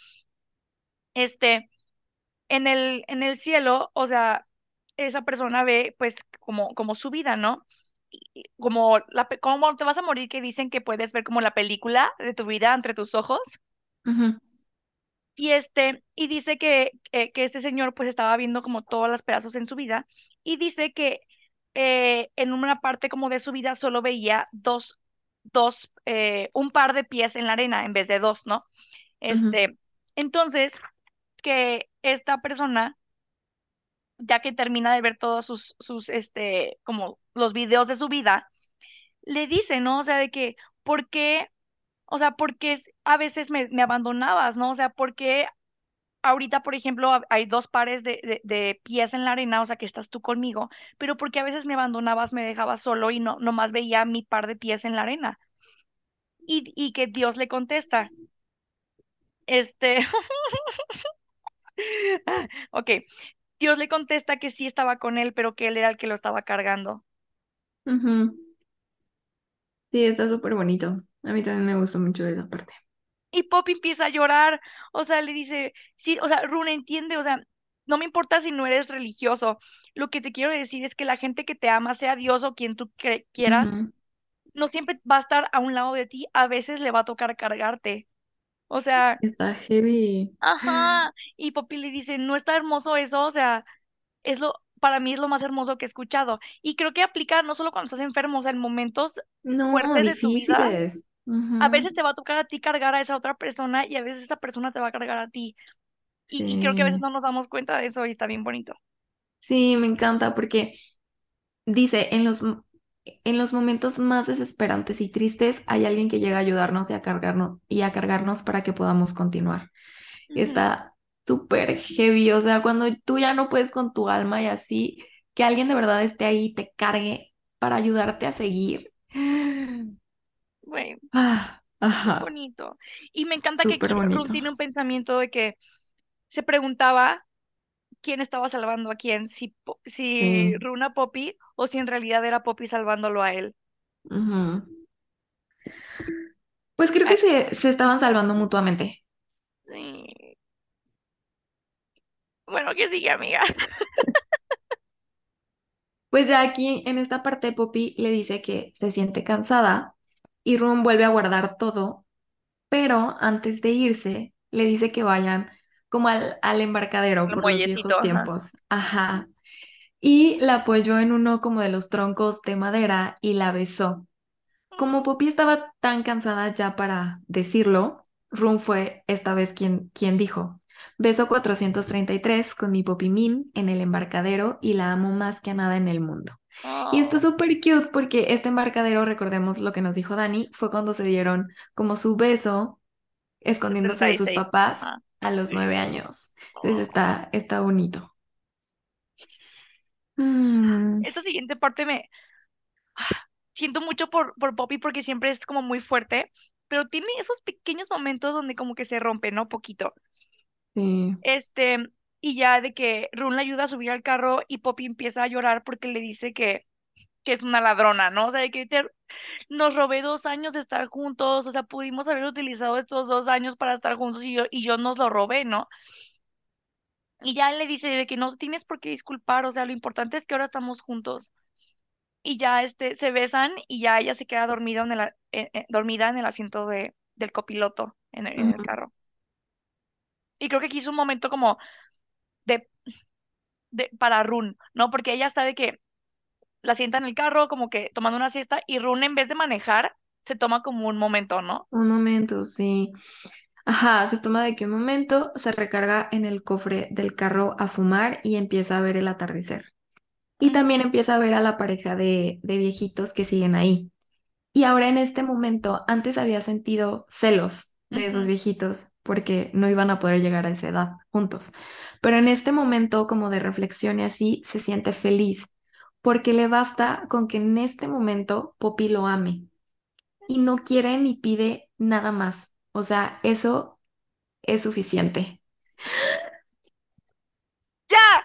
este, en el, en el cielo, o sea, esa persona ve, pues, como, como su vida, ¿no? Como, la, como te vas a morir, que dicen que puedes ver como la película de tu vida entre tus ojos. Y este, y dice que, que, que este señor pues estaba viendo como todos los pedazos en su vida y dice que eh, en una parte como de su vida solo veía dos, dos, eh, un par de pies en la arena en vez de dos, ¿no? Este, entonces, que esta persona, ya que termina de ver todos sus, sus, este, como los videos de su vida, le dice, ¿no? O sea, de que, ¿por qué? O sea, ¿por qué a veces me, me abandonabas, ¿no? O sea, ¿por qué ahorita, por ejemplo, ha- hay dos pares de, de, de pies en la arena, o sea, que estás tú conmigo, pero porque a veces me abandonabas, me dejabas solo y no, nomás veía mi par de pies en la arena. Y, y que Dios le contesta, este, ok, Dios le contesta que sí estaba con él, pero que él era el que lo estaba cargando. Sí, está súper bonito. A mí también me gustó mucho esa parte. Y Poppy empieza a llorar, o sea, le dice, sí, o sea, Rune entiende, o sea, no me importa si no eres religioso, lo que te quiero decir es que la gente que te ama, sea Dios o quien tú quieras, no siempre va a estar a un lado de ti, a veces le va a tocar cargarte. O sea, Está heavy. ajá. Y Poppy le dice, no está hermoso eso, o sea, es lo, para mí es lo más hermoso que he escuchado. Y creo que aplica no solo cuando estás enfermo, o sea, en momentos No, fuertes de tu vida, a veces te va a tocar a ti cargar a esa otra persona y a veces esa persona te va a cargar a ti. Y, y creo que a veces Sí. no nos damos cuenta de eso y está bien bonito. Sí, me encanta porque dice, en los, en los momentos más desesperantes y tristes hay alguien que llega a ayudarnos y a cargarnos y a cargarnos para que podamos continuar. Está súper heavy, o sea, cuando tú ya no puedes con tu alma y así, que alguien de verdad esté ahí y te cargue para ayudarte a seguir. Güey, Ah, ajá, bonito. Y me encanta que súper bonito. tiene un pensamiento de que se preguntaba quién estaba salvando a quién, si, si Sí. Runa Poppy o si en realidad era Poppy salvándolo a él. Pues creo que se, se estaban salvando mutuamente. sí. Bueno, que sigue, amiga. Pues ya aquí en esta parte Poppy le dice que se siente cansada y Rum vuelve a guardar todo, pero antes de irse le dice que vayan como al, al embarcadero El por los viejos ajá. tiempos. Ajá. Y la apoyó en uno como de los troncos de madera y la besó. Como Poppy estaba tan cansada ya para decirlo, Rum fue esta vez quien, quien dijo, beso 433 con mi Poppy Min en el embarcadero y la amo más que a nada en el mundo. Y está Oh, súper cute porque este embarcadero, recordemos lo que nos dijo Dani, fue cuando se dieron como su beso escondiéndose de sus 76. papás a los nueve años. Entonces Oh. está, está bonito. Mm, Esta siguiente parte me siento mucho por, por Poppy porque siempre es como muy fuerte, pero tiene esos pequeños momentos donde como que se rompe, ¿no? Poquito. sí. Este, y ya de que Run le ayuda a subir al carro y Poppy empieza a llorar porque le dice que, que es una ladrona, ¿no? O sea, de que te- nos robé dos años de estar juntos, o sea, pudimos haber utilizado estos dos años para estar juntos y yo, y yo nos lo robé, ¿no? Y ya le dice de que no tienes por qué disculpar, o sea, lo importante es que ahora estamos juntos. Y ya este, se besan y ya ella se queda dormida en el, eh, eh, dormida en el asiento de, del copiloto en el, en el carro. Y creo que aquí es un momento como de, de para Run, ¿no? Porque ella está de que la sienta en el carro como que tomando una siesta y Run en vez de manejar se toma como un momento, ¿no? Un momento, sí. Ajá, se toma de que un momento, se recarga en el cofre del carro a fumar y empieza a ver el atardecer. Y también empieza a ver a la pareja de, de viejitos que siguen ahí. Y ahora en este momento, antes había sentido celos de esos viejitos porque no iban a poder llegar a esa edad juntos. Pero en este momento, como de reflexión y así, se siente feliz porque le basta con que en este momento Poppy lo ame y no quiere ni pide nada más. O sea, eso es suficiente. Ya,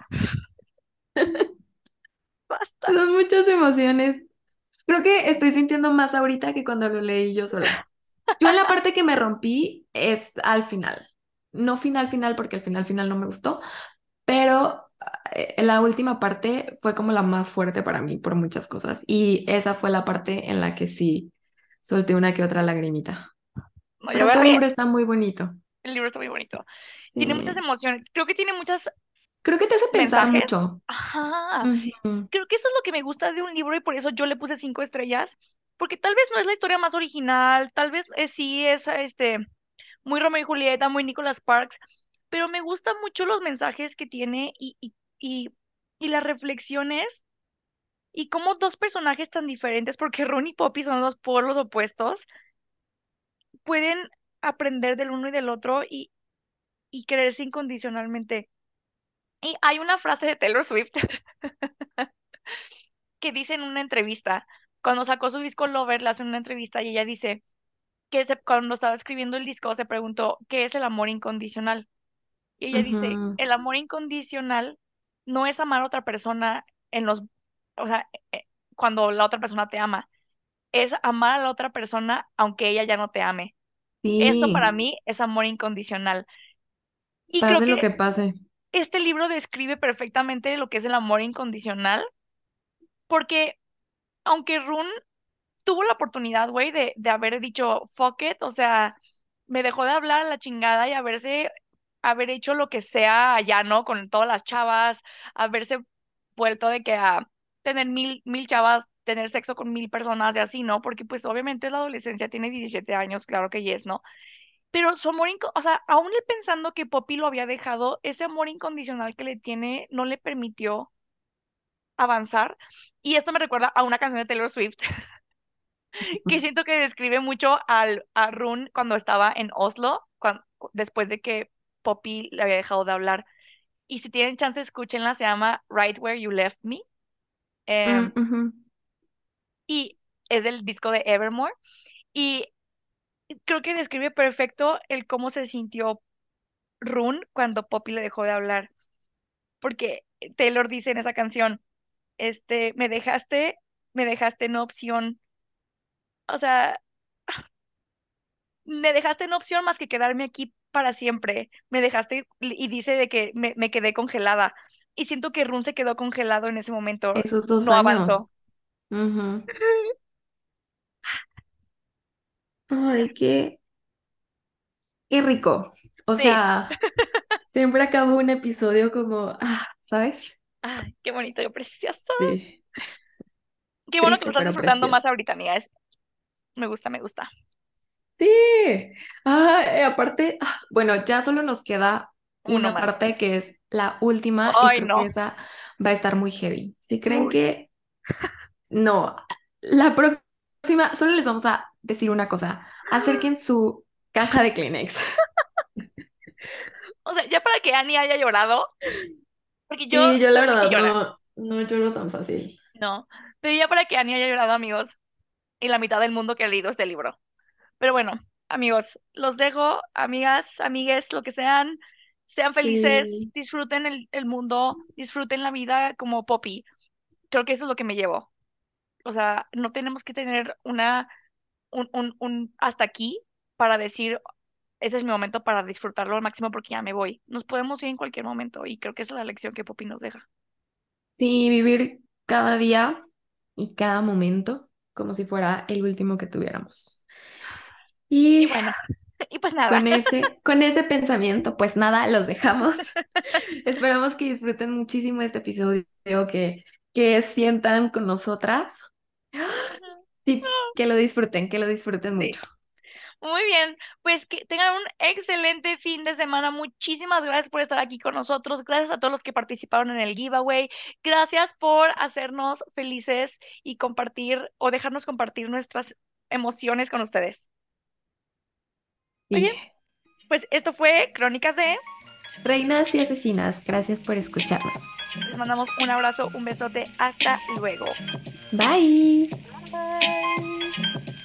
basta. Son muchas emociones. Creo que estoy sintiendo más ahorita que cuando lo leí yo sola. Yo en la parte que me rompí es al final. No final, final, porque al final, final no me gustó, pero eh, la última parte fue como la más fuerte para mí por muchas cosas. Y esa fue la parte en la que sí solté una que otra lagrimita. No, Pero todo el libro está muy bonito. El libro está muy bonito. Tiene muchas Sí. emociones. Creo que tiene muchos Creo que te hace pensar mensajes. mucho. Ajá. Ujú, Creo que eso es lo que me gusta de un libro y por eso yo le puse cinco estrellas. Porque tal vez no es la historia más original, tal vez eh, sí es este muy Romeo y Julieta, muy Nicholas Sparks, pero me gustan mucho los mensajes que tiene y, y, y, y las reflexiones y cómo dos personajes tan diferentes, porque Ron y Poppy son los polos opuestos, pueden aprender del uno y del otro y, y quererse incondicionalmente. Y hay una frase de Taylor Swift que dice en una entrevista, cuando sacó su disco Lover, le hacen una entrevista y ella dice que se- cuando estaba escribiendo el disco se preguntó, ¿qué es el amor incondicional? Y ella dice, el amor incondicional no es amar a otra persona en los, o sea, eh, cuando la otra persona te ama, es amar a la otra persona aunque ella ya no te ame. Esto para Sí, mí es amor incondicional. Y creo pase que lo que pase. este libro describe perfectamente lo que es el amor incondicional, porque aunque Rune tuvo la oportunidad, güey, de, de haber dicho fuck it, o sea, me dejó de hablar a la chingada y haberse, haber hecho lo que sea allá, ¿no? Con todas las chavas, haberse vuelto de que a tener mil, mil chavas, tener sexo con mil personas y así, ¿no? Porque pues obviamente la adolescencia tiene 17 años, claro que yes, ¿no? Pero su amor, o sea, aún pensando que Poppy lo había dejado, ese amor incondicional que le tiene no le permitió avanzar. Y esto me recuerda a una canción de Taylor Swift que siento que describe mucho al, a Rune cuando estaba en Oslo, cuan- después de que Poppy le había dejado de hablar. Y si tienen chance, escúchenla, se llama Right Where You Left Me. Mm, em, ujú. y es del disco de Evermore. Y creo que describe perfecto el cómo se sintió Rune cuando Poppy le dejó de hablar. Porque Taylor dice en esa canción, este, me dejaste, me dejaste en opción. O sea, me dejaste en opción más que quedarme aquí para siempre. Me dejaste y dice de que me, me quedé congelada. Y siento que Run se quedó congelado en ese momento. Esos dos No años. avanzó. Ay, qué, qué rico. O Sí. sea, siempre acabo un episodio como, ah, ¿sabes? Ay, qué bonito, yo precioso. Sí, Qué bueno que lo triste estás pero disfrutando más precioso. ahorita, amiga. Es, me gusta, me gusta. Sí. Y aparte, ah, bueno, ya solo nos queda Uno una más. parte que es la última y Ay, que no. esa va a estar muy heavy. Si creen que no, la próxima, solo les vamos a decir una cosa. Acerquen su caja de Kleenex. O sea, ya para que Annie haya llorado, porque yo Sí, yo la verdad no, no lloro tan fácil. ¿no? Pero ya para que Annie haya llorado, amigos, y la mitad del mundo que ha leído este libro. Pero bueno, amigos, los dejo, amigas, amigues, lo que sean, sean felices, Sí, disfruten el, el mundo, disfruten la vida como Poppy. Creo que eso es lo que me llevo. O sea, no tenemos que tener una, un, un, un hasta aquí para decir, ese es mi momento para disfrutarlo al máximo porque ya me voy. Nos podemos ir en cualquier momento y creo que esa es la lección que Poppy nos deja. sí, vivir cada día y cada momento como si fuera el último que tuviéramos. Y Y bueno, y pues nada, con ese, con ese pensamiento, pues nada, los dejamos. Esperamos que disfruten muchísimo este episodio, que, que sientan con nosotras. Sí, que lo disfruten, que lo disfruten sí. mucho. Muy bien, pues que tengan un excelente fin de semana. Muchísimas gracias por estar aquí con nosotros. Gracias a todos los que participaron en el giveaway. Gracias por hacernos felices y compartir o dejarnos compartir nuestras emociones con ustedes. Bien, pues esto fue Crónicas de Reinas y asesinas, gracias por escucharnos. Les mandamos un abrazo, un besote. Hasta luego. Bye. Bye.